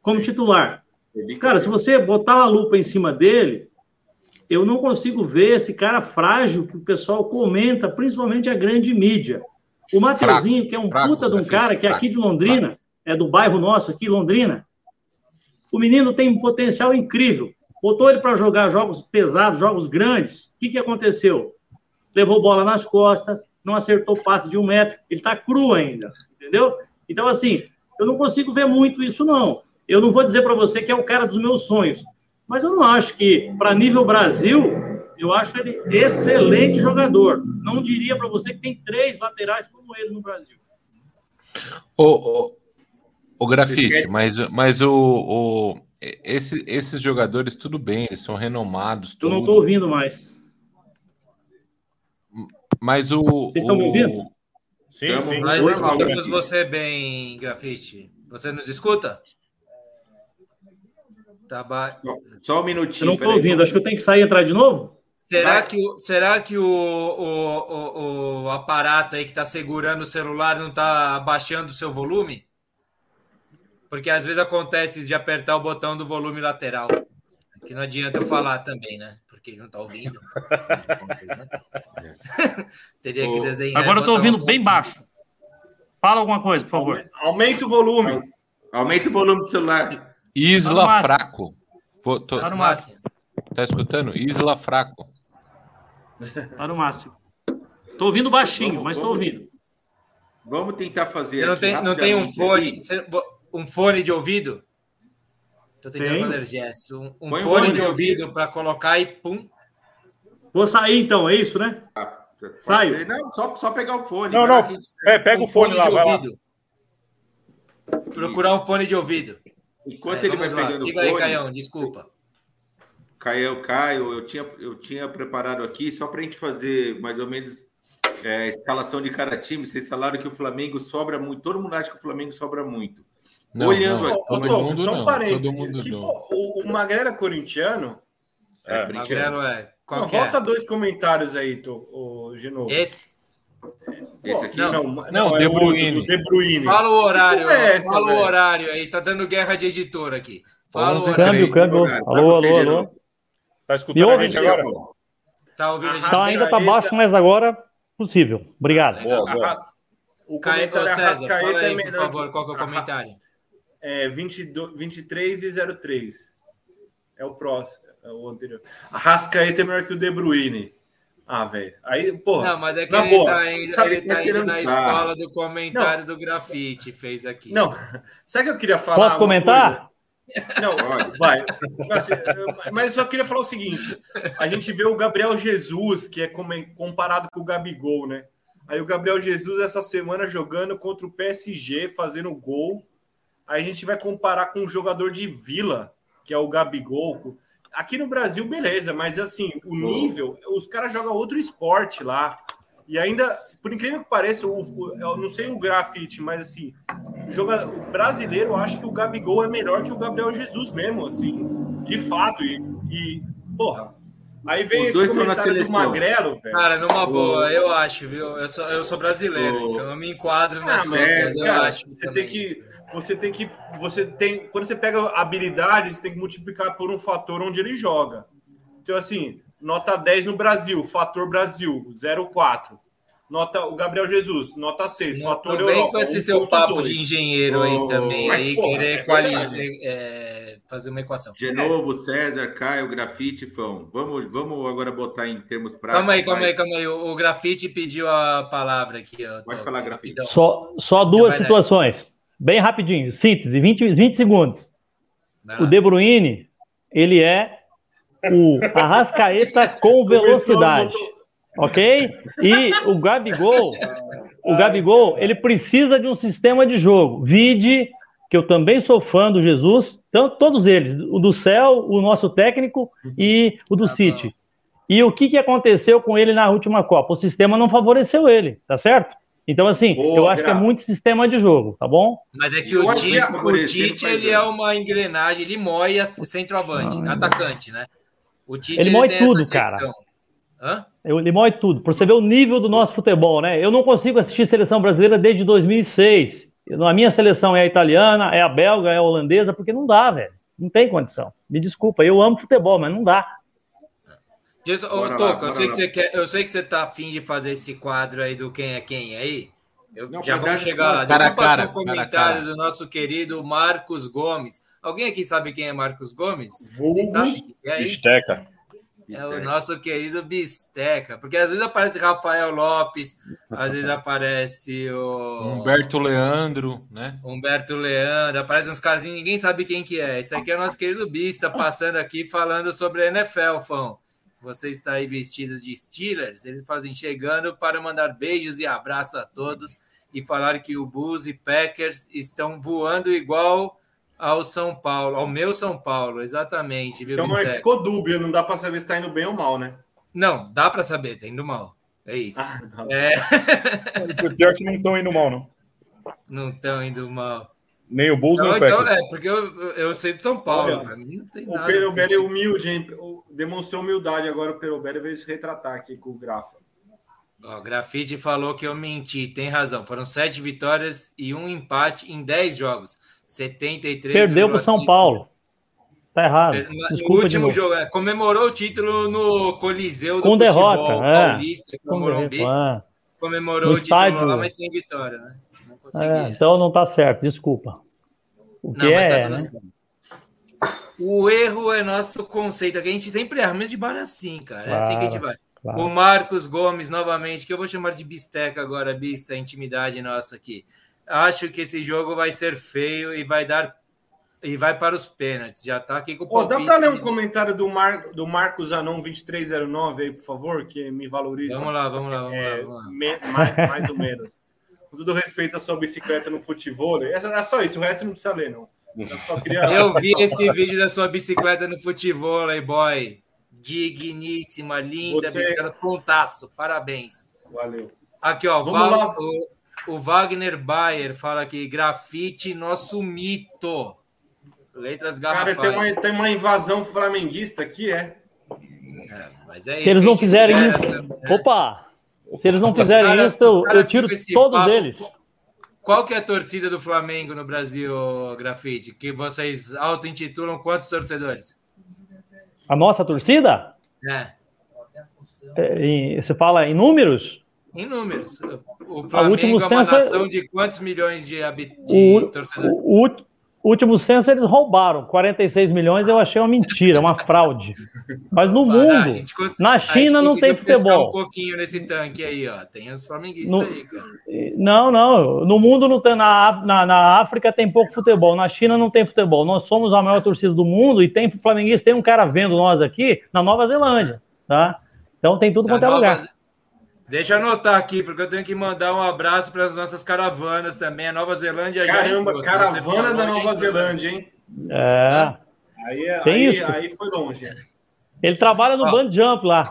Como titular. Cara, se você botar uma lupa em cima dele, eu não consigo ver esse cara frágil que o pessoal comenta, principalmente a grande mídia. O Mateuzinho, que é um fraco, puta de um cara que é aqui de Londrina, fraco. é do bairro nosso aqui, Londrina. O menino tem um potencial incrível. Botou ele para jogar jogos pesados, jogos grandes. O que, que aconteceu? Levou bola nas costas, não acertou passe de um metro. Ele está cru ainda, entendeu? Então, assim, eu não consigo ver muito isso, não. Eu não vou dizer para você que é o cara dos meus sonhos. Mas eu não acho que, para nível Brasil, eu acho ele excelente jogador. Não diria para você que tem três laterais como ele no Brasil. O, o, o grafite, mas, mas o, o esse, esses jogadores, tudo bem, eles são renomados. Eu não estou ouvindo mais. Mas o. Vocês estão me ouvindo? Sim, sim. Nós escutamos você bem, grafite. Você nos escuta? Tá ba... Só um minutinho. Eu não estou ouvindo, acho que eu tenho que sair e entrar de novo? Será que, será que o, o, o, o aparato aí que está segurando o celular não está abaixando o seu volume? Porque às vezes acontece de apertar o botão do volume lateral. Que não adianta eu falar também, né? Porque ele não está ouvindo. Teria que desenhar. Agora eu estou ouvindo bem baixo. Fala alguma coisa, por favor. Aumenta o volume. Aumenta o volume do celular. Isla fraco. Vou, tô... Tá no máximo. Tá escutando? Isla Fraco. Tá no máximo. Tô ouvindo baixinho, Vamos, mas tô vamos. ouvindo. Vamos tentar fazer. Não aqui tem, não tem um fone, um fone de ouvido? Tô tentando Tem. fazer gesto. Um, um um fone fone de ouvido para colocar e pum. Vou sair então, é isso, né? Saio. ser. Não, só, só pegar o fone. Não, lá não. gente- É, pega um o fone lá, de vai lá. ouvido. Procurar um fone de ouvido. Enquanto É, ele vai lá. pegando Siga o aí, fone, Caião, desculpa. Caio, Caio, eu tinha, eu tinha preparado aqui só para a gente fazer mais ou menos é, escalação de cada time. Vocês falaram que o Flamengo sobra muito. Todo mundo acha que o Flamengo sobra muito. Não, Olhando não, aqui. Todo mundo só um parênteses. Todo mundo que, não. pô, o, o Magrelo é corintiano? É, É. brincando. Magrelo é. Qual Não, é? volta dois comentários aí, tô, o Genovo. Esse? Esse aqui? Não, Não. não, Não, é De o Bruyne. do De Bruyne. Fala o horário. É essa, fala o velho? horário aí. Tá dando guerra de editor aqui. Fala o 11 horário. Câmbio, câmbio. Alô, alô, Genovo. alô. Tá Me escutando a ouve? gente agora? Tá ouvindo a gente? Tá, ainda tá baixo, mas agora possível. Obrigado. Boa, boa. O Caio comentário César, Arrascaeta fala é aí, por favor, qual que é o comentário? É 22, 23 e 03. É o próximo, é o anterior. Arrascaeta é melhor que o De Bruyne. Ah, velho. Aí, porra. Não, mas é que ele boa. tá indo, Sabe ele tá tá indo na sarro. escola do comentário do grafite, fez aqui. Não, sabe o que eu queria falar? Posso uma comentar? coisa? Não, Pode. vai. Assim, Mas eu só queria falar o seguinte: a gente vê o Gabriel Jesus, que é comparado com o Gabigol, né? Aí o Gabriel Jesus, essa semana, jogando contra o PSG, fazendo gol. Aí a gente vai comparar com um jogador de Vila, que é o Gabigol. Aqui no Brasil, beleza, mas assim, o nível, os caras jogam outro esporte lá. E ainda, por incrível que pareça, o, o- eu não sei o grafite, mas assim, o joga- o brasileiro eu acho que o Gabigol é melhor que o Gabriel Jesus mesmo, assim, de fato. E, e, porra, aí vem Os esse dois estão na comentário do. Magrelo, velho. Cara, numa boa, eu acho, viu? Eu sou, eu sou brasileiro, O- então eu me enquadro Ah, nas mas, suas, eu cara, acho. você também tem que. Você tem que, você tem, quando você pega habilidades, você tem que multiplicar por um fator onde ele joga. Então assim, nota 10 no Brasil, fator Brasil, 0,4. Nota o Gabriel Jesus, nota 6, fator Não vem Europa, com esse seu papo 1,2. de engenheiro aí também, mas, aí porra, querer é é, fazer uma equação. De novo, César, Caio, Grafite, Fão. Vamos, vamos agora botar em termos práticos. Calma aí, calma aí, calma aí. O, o grafite pediu a palavra aqui. Ó, Pode Tô- falar, Grafite. rapidão. Só, só duas situações. Bem rapidinho. Síntese, 20, 20 segundos. Lá. O De Bruyne, ele é o Arrascaeta com velocidade. Ok? E o Gabigol, o Gabigol, ele precisa de um sistema de jogo. Vide, que eu também sou fã do Jesus, tanto, todos eles, o do céu, o nosso técnico e o do Tá City. E o que, que aconteceu com ele na última Copa? O sistema não favoreceu ele, tá certo? Então, assim, Boa, eu acho que é muito sistema de jogo, tá bom? Mas é que Eu o Tite, é o Tite ele é uma engrenagem, ele moia centroavante, atacante, né? O Tite Ele moe tem tudo, essa cara. Hã? Eu limão tudo, para você ver o nível do nosso futebol, né? Eu não consigo assistir seleção brasileira desde 2006. Eu- A minha seleção é a italiana, é a belga, é a holandesa, porque não dá, velho. Não tem condição. Me desculpa, eu amo futebol, mas não dá. Ô, Bora Toca, eu sei, que você quer, eu sei que você tá afim de fazer esse quadro aí do quem é quem aí. Eu, Não, já vamos chegar lá. cara a Deixa eu cara, um cara comentário cara. do nosso querido Marcos Gomes. Alguém aqui sabe quem é Marcos Gomes? Vulgo é? Bisteca. É o nosso querido Bisteca. Porque às vezes aparece Rafael Lopes, às vezes aparece o Humberto Leandro, né? Humberto Leandro, aparece uns caras ninguém sabe quem que é. Esse aqui é o nosso querido Bista passando aqui falando sobre a NFL, fã. Você está aí vestido de Steelers. Eles fazem chegando para mandar beijos e abraços a todos e falar que o Bulls e Packers estão voando igual ao São Paulo, ao meu São Paulo, exatamente, viu, Então, mas ficou dúbio, não dá pra saber se tá indo bem ou mal, né? Não, dá para saber, tá indo mal. É isso. Ah. É, Pior que não estão indo mal, não. não estão indo mal. Nem o Bulls, nem Não, o então, Packers. é, porque eu, eu sei de São Paulo. Olha, Para mim não tem O. Perobelli é humilde, hein? O- Demonstrou humildade agora o Perobelli veio se retratar aqui com o Grafa. Ó, Grafite falou que eu menti, tem razão. Foram sete vitórias e um empate em dez jogos. 73. Perdeu pro São Paulo. Tá errado. No Desculpa de último jogo, é, comemorou o título no Coliseu do Com futebol derrota, é. paulista, Com com Morumbi. derrota, Comemorou No o título estádio. lá, mas sem vitória, né? É. então não tá certo, desculpa. O que Não, mas é, tá tudo né? certo. O erro é nosso conceito, que a gente sempre erra, mas de bar é assim, cara. É assim que a gente vai. claro. O Marcos Gomes, novamente, que eu vou chamar de bisteca agora, bista, intimidade nossa aqui. Acho que esse jogo vai ser feio e vai dar. E vai para os pênaltis. Já tá aqui com o Pô, dá para ler um comentário do, Mar... do Marcos Anon 2309 aí, por favor, que me valoriza. Vamos lá, vamos lá, vamos lá, É, vamos lá. me- mais, mais ou menos. Com todo respeito à sua bicicleta no futebol, é só isso, o resto não precisa ler, não. Eu só queria. Eu vi esse vídeo da sua bicicleta no futebol, boy. Digníssima, linda, Você- bicicleta pontaço. Parabéns. Valeu. Aqui, ó, Val- o, o Wagner Bayer fala aqui: grafite, nosso mito. Letras Cara, garrafais. tem uma, tem uma invasão flamenguista aqui, é. Mas é Se eles não fizerem isso. né? Opa! Se eles não fizerem cara- isso, eu, eu tiro esse todos papo. eles. Qual que é a torcida do Flamengo no Brasil, Grafite? Que vocês auto-intitulam quantos torcedores? A nossa torcida? É, É, em- Você fala em números? em números. O último Flamengo é uma censo é- nação de quantos milhões de, habi- de O, torcedores? o, o último censo eles roubaram 46 milhões. Eu achei uma mentira, uma fraude. Mas no mundo, na China não tem futebol. um pouquinho nesse tanque aí, ó. Tem os flamenguistas No- aí, cara. Não, não. No mundo não tem. Na, na, na África tem pouco futebol. Na China não tem futebol. Nós somos a maior torcida do mundo e tem flamenguista. Tem um cara vendo nós aqui na Nova Zelândia, tá? Então tem tudo Da quanto é Nova lugar. Deixa eu anotar aqui, porque eu tenho que mandar um abraço para as nossas caravanas também. A Nova Zelândia já Caramba, se você caravana da Nova. Zelândia, hein? É. Aí, é- Tem aí, isso. aí foi longe. Ele trabalha no Ó. band jump lá.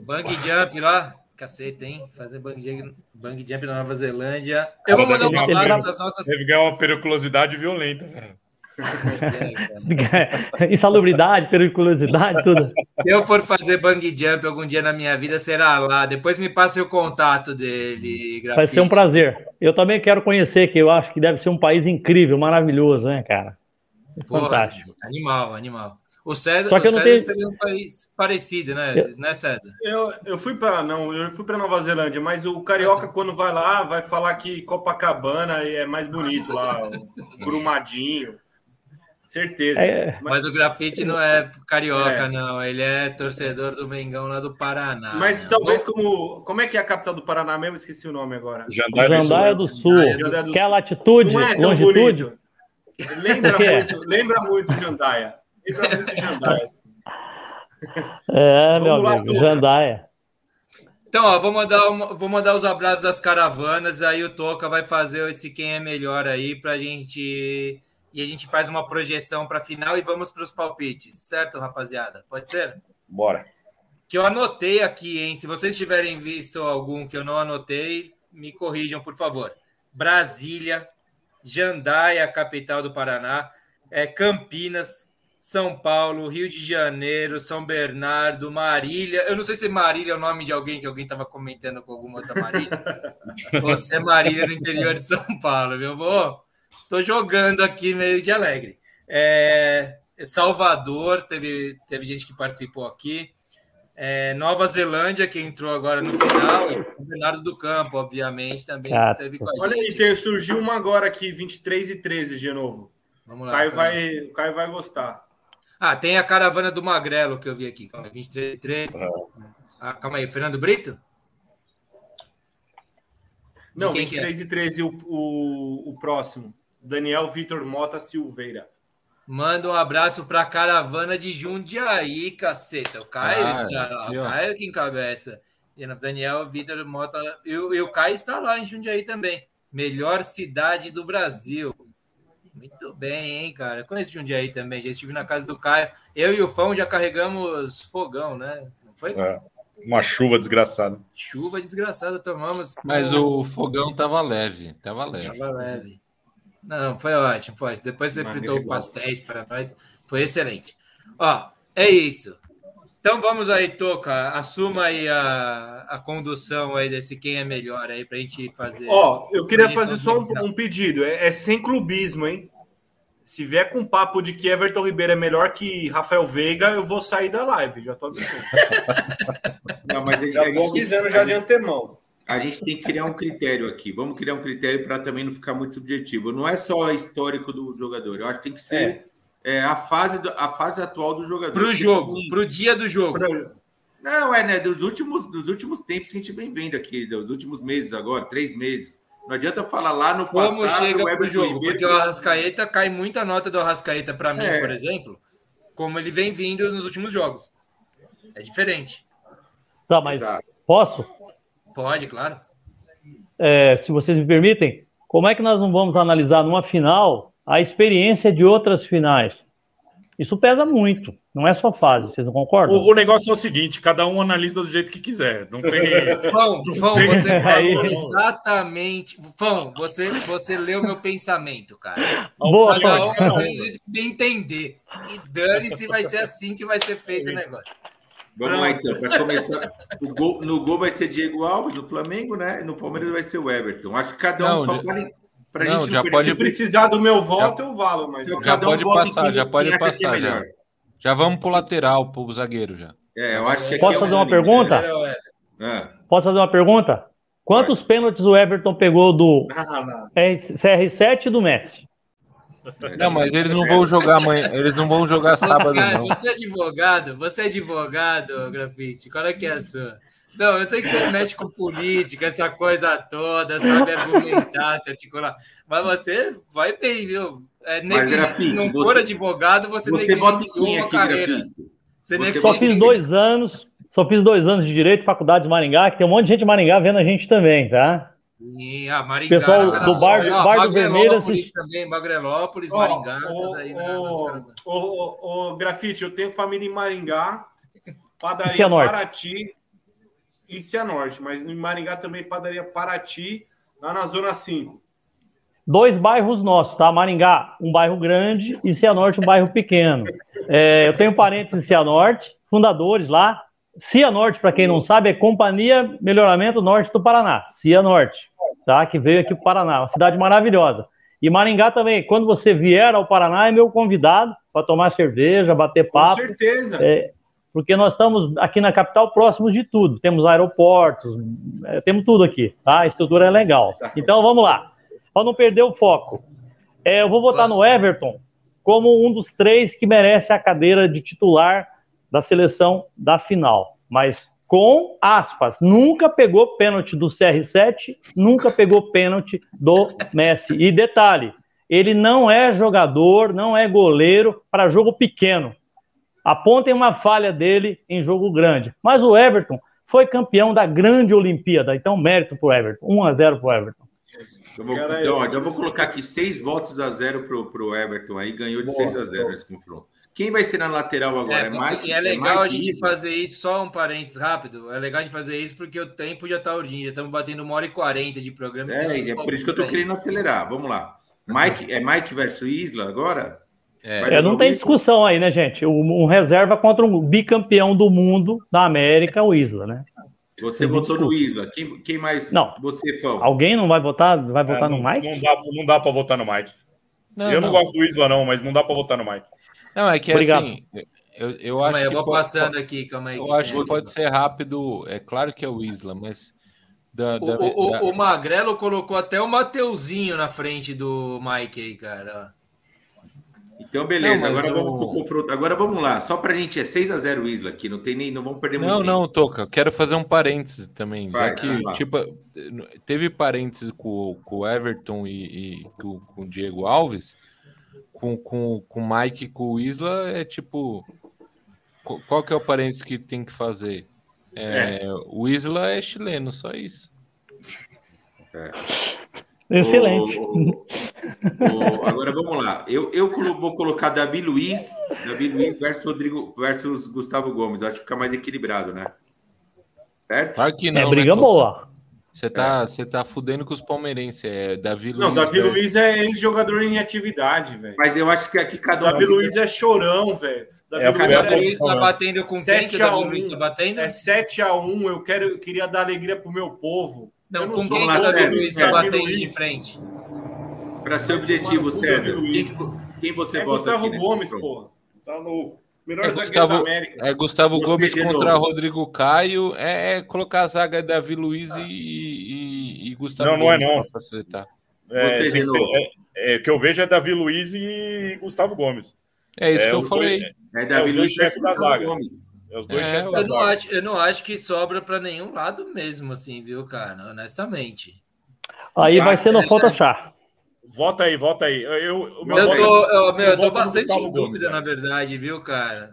Bang jump lá. Caceta, hein? Fazer bang jump, bang jump na Nova Zelândia. Eu vou mandar um abraço para as nossas. Deve ganhar uma periculosidade violenta, cara. Insalubridade, periculosidade, tudo. Se eu for fazer bang jump algum dia na minha vida, será lá. Depois me passe o contato dele, Vai grafite. ser um prazer. Eu também quero conhecer, que eu acho que deve ser um país incrível, maravilhoso, né, cara? Porra, Fantástico. Animal, animal. O César, Só que o César tenho- seria um país parecido, né? Eu- Né, César? Eu, eu fui para não, eu fui para Nova Zelândia, mas o carioca quando vai lá vai falar que Copacabana é mais bonito lá, o Brumadinho. Certeza. É. Mas o grafite não é carioca, É. não. Ele é torcedor do Mengão lá do Paraná. Mas né? talvez como como é que é a capital do Paraná mesmo? Esqueci o nome agora. Jandaia do Sul. Jandaia do Quer Sul. latitude, Não é tão longitude? bonito. Lembra É. muito, lembra muito Jandaia. Lembra muito Jandaia. assim. É, meu lá, amigo. Jandaia. Então, ó, vou mandar, uma- vou mandar os abraços das caravanas, aí o Toca vai fazer esse quem é melhor aí pra gente. E a gente faz uma projeção pra final e vamos para os palpites, certo, rapaziada? Pode ser? Bora. Que eu anotei aqui, hein? Se vocês tiverem visto algum que eu não anotei, me corrijam, por favor. Brasília, Jandaia, capital do Paraná, é, Campinas, São Paulo, Rio de Janeiro, São Bernardo, Marília. Eu não sei se Marília é o nome de alguém que alguém estava comentando com alguma outra Marília. Ou se é Marília no interior de São Paulo, viu? Vou, tô jogando aqui meio de alegre. É, Salvador, teve, teve gente que participou aqui. É, Nova Zelândia, que entrou agora no final, e o Bernardo do Campo, obviamente, também Ah, esteve com a gente. Olha aí, tem, surgiu uma agora aqui, 23 e 13 de novo. Vamos O lá. Caio Fernando. vai, o Caio vai gostar. Ah, tem a caravana do Magrelo que eu vi aqui. Calma aí, 23, 13. Ah, calma aí, Fernando Brito? Não, quem que é? 23 e 13 o, o, o próximo. Daniel Vitor Mota Silveira. Manda um abraço para a caravana de Jundiaí, caceta. O Caio, Ah, está, o. Caio que encabeça. E o Daniel Vitor Mota. E, o- e o Caio está lá em Jundiaí também. Melhor cidade do Brasil. Muito bem, hein, cara. Eu conheço Jundiaí também. Já estive na casa do Caio. Eu e o Fão já carregamos fogão, né? Não foi? É, uma chuva desgraçada. Chuva desgraçada, tomamos. Mas o fogão tava leve, tava leve. Tava leve. Não, foi ótimo, foi ótimo. Depois você fritou legal. pastéis para nós. Foi excelente. Ó, é isso. Então vamos aí, Toca. Assuma aí a, a condução aí desse quem é melhor aí pra gente fazer. Ó, eu queria fazer só um, um pedido. É, é sem clubismo, hein? Se vier com papo de que Everton Ribeiro é melhor que Rafael Veiga, eu vou sair da live. Já tô avisando. Não, mas a, Já a vou avisando já a de antemão. A gente tem que criar um critério aqui. Vamos criar um critério para também não ficar muito subjetivo. Não é só histórico do jogador. Eu acho que tem que ser é, a, fase do- a fase atual do jogador. Pro Porque, jogo, assim, pro dia do jogo. Não, é, né? Dos últimos, dos últimos tempos que a gente vem vendo aqui, dos últimos meses agora, três meses. Não adianta falar lá no Como passado. chega o pro Everton jogo? Ribeiro- Porque o Arrascaeta cai muita nota do Arrascaeta para mim, É. por exemplo, como ele vem vindo nos últimos jogos. É diferente. Tá, mas posso? Pode, claro. É, se vocês me permitem, como é que nós não vamos analisar numa final a experiência de outras finais? Isso pesa muito, não é só fase, vocês não concordam? O, o negócio é o seguinte: cada um analisa do jeito que quiser. Não tem. Fão, não Fão, tem- você falou Aí. exatamente. Fão, você, você leu meu pensamento, cara. Boa, Cada um jeito de entender. E dane-se, vai ser assim que vai ser feito o negócio. Vamos lá, então, para começar. O gol- no gol vai ser Diego Alves, no Flamengo, né? No Palmeiras vai ser o Everton. Acho que cada um Não, só já- fala em- pra não, gente já não pode- Se precisar do meu voto, eu valo, mas. Já cada um pode em passar, já pode é passar. Já. já vamos pro lateral, pro zagueiro já. É, eu acho que aqui Posso é fazer uma pergunta? né? É. Posso fazer uma pergunta? Quantos pênaltis o Everton pegou do Ah, não. CR7 e do Messi? Não, mas eles não vão jogar amanhã, eles não vão jogar sábado, Cara, não. você é advogado, você é advogado, Grafite. Qual é que é a sua? Não, eu sei que você mexe com política, essa coisa toda, sabe argumentar, se articular. Mas você vai bem, viu? É, Mas. Grafite, se não você- for advogado, você, Você em negligenciou quem uma aqui, carreira. Grafite? Você Você Só fiz dois anos, só fiz dois anos de direito, faculdade de Maringá, que tem um monte de gente de Maringá vendo a gente também, tá? Sim, a Maringá. Pessoal cara. do Bar- Ó, Bar do Vermelho assist- também, Magrelópolis, Ó, Maringá. ô, tá aí na- ô, nas- ô, ô, ô, Grafite, eu tenho família em Maringá, padaria Cianorte. Paraty e Cianorte, mas em Maringá também padaria Paraty, lá na Zona 5. Dois bairros nossos, tá? Maringá, um bairro grande, e Cianorte, um bairro pequeno. É, eu tenho parentes em Cianorte, fundadores lá. Cianorte, para quem não sabe, é Companhia Melhoramento Norte do Paraná. Cianorte, tá? Que veio aqui para o Paraná, uma cidade maravilhosa. E Maringá também, quando você vier ao Paraná, é meu convidado para tomar cerveja, bater Com papo. certeza. É, porque nós estamos aqui na capital próximos de tudo. Temos aeroportos, é, temos tudo aqui, tá? A estrutura é legal. Então vamos lá. Para não perder o foco. É, eu vou votar no Everton como um dos três que merece a cadeira de titular da seleção da final. Mas com aspas, nunca pegou pênalti do CR7, nunca pegou pênalti do Messi. E detalhe, ele não é jogador, não é goleiro para jogo pequeno apontem uma falha dele em jogo grande. Mas o Everton foi campeão da grande Olimpíada, então mérito para o Everton. 1 a 0 para o Everton. Eu vou, então, ó, já vou colocar aqui seis votos a zero pro, pro Everton aí, ganhou de Boa, 6 a 0 boa. esse confronto. Quem vai ser na lateral agora? É, Mike? e é legal a Mike gente fazer isso, só um parênteses rápido. É legal a gente fazer isso porque o tempo já tá urgente, já estamos batendo uma hora e quarenta de programa. então É, é por isso que eu tô querendo acelerar. Vamos lá. Mike, é Mike versus Isla agora? É, É, não tem discussão aí, né, gente? Um, um reserva contra um bicampeão do mundo da América, o Isla, né? Você votou no. Isla. Quem, quem mais? Não. Você, Fão. Alguém não vai votar, vai É, votar não, no Mike? Não dá, não dá para votar no Mike. Não, eu não, não. gosto do Isla, não, mas não dá para votar no Mike. Não, é que Obrigado. assim, eu, eu Calma acho aí, eu que vou pode- passando aqui, calma aí. eu que acho tem- que pode ser rápido. É claro que é o Isla, mas da, O, da- o, da- o, o Magrelo colocou até o Mateuzinho na frente do Mike aí, cara. Então, beleza. Não, agora vamos o- pro confronto. Agora vamos lá. Só pra gente é 6 a 0 Isla aqui. Não tem nem. Não vamos perder Não, muito não, Toca, eu quero fazer um parêntese também. Já que, tipo, teve parênteses com, com o Everton e, e com, com o Diego Alves, com, com, com o Mike e com o Isla, é tipo. qu- Qual que é o parênteses que tem que fazer? É, O Isla é chileno, só isso. Excelente. O- o- o- agora vamos lá. Eu, eu vou colocar Davi Luiz, Davi Luiz versus Rodrigo versus Gustavo Gomes. Acho que fica mais equilibrado, né? Certo? Claro que não. É briga né, boa. Você tá, você tá fudendo com os palmeirenses. É Davi Luiz. Não, Davi versus- Luiz é ex-jogador em atividade, velho. Mas eu acho que aqui cada um. Davi Luiz é chorão, velho. Davi É, Luiz Davi é- Luiz tá batendo com quem que 7 Davi 1. Luiz tá batendo? É 7x1, eu, quero, eu queria dar alegria pro meu povo. Não, não com sou quem que o Davi Sérgio, Luiz tá Sérgio batendo Luiz. de frente? Para ser objetivo. Davi Luiz. Quem, quem você É vota Gustavo Gomes, pô. Tá no melhor É Gustavo, da América. é Gustavo Você Gomes contra novo. Rodrigo Caio. É, é colocar a zaga Davi Luiz e, e- e Gustavo Não, não é Gomes não. pra facilitar. É, Você, é, é, o que eu vejo é Davi Luiz e Gustavo Gomes. É isso É, que eu falei. dois- É Davi Luiz da Gustavo zaga. Gomes. É os dois É, chefes da Eu não, zaga. acho, eu não acho que sobra para nenhum lado mesmo, assim, viu, cara? Honestamente. Aí vai ser no É, Photoshop. Vota aí, vota aí. Eu, eu, o meu Eu voto- tô, eu, meu, eu tô bastante em Gomes, dúvida, cara. na verdade, viu, cara?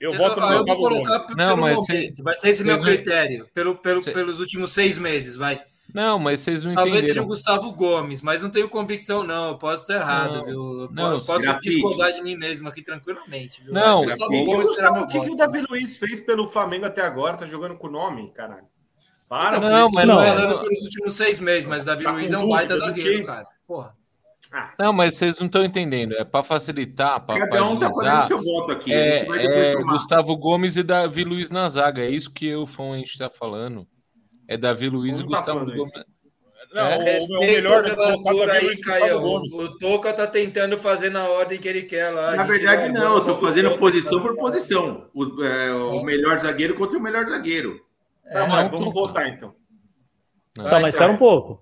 Eu voto no eu vou colocar Gomes. p- Não, pelo mas momento. cê- Vai ser esse cês meu não- critério. Pelo, pelo, Cê- Pelos últimos seis meses, vai. Não, mas vocês não Talvez seja entenderam. o Gustavo Gomes, mas não tenho convicção, não. Eu posso estar errado, Não, viu? Eu não, posso posso grafite. discordar de mim mesmo aqui tranquilamente. Viu? Não, o Gustavo O Gomes será Gustavo, o que, que o. Davi Luiz fez pelo Flamengo até agora? Tá jogando com o nome, caralho. Para, Não, mas eu tô não- falando não- pelos últimos seis meses, mas o Davi Tá Luiz é um baita zagueiro, cara. Porra. Não, mas vocês não estão entendendo. É para facilitar, para Cada um tá fazendo seu voto aqui. a É, gente vai depois é. Gustavo Gomes e Davi Luiz na zaga. É isso que eu, Fão, a gente está falando. É Davi Luiz e tá Gustavo Gomes. Não, É, o, o melhor o Davi aí, Caião. Gomes. O Toca tá tentando fazer na ordem que ele quer lá. Na verdade, não, eu tô fazendo posição por posição. Os- é, o melhor zagueiro contra o melhor zagueiro. Tá, não, mas vamos tô- votar então. Não. Tá, Vai, mas então. espera um pouco.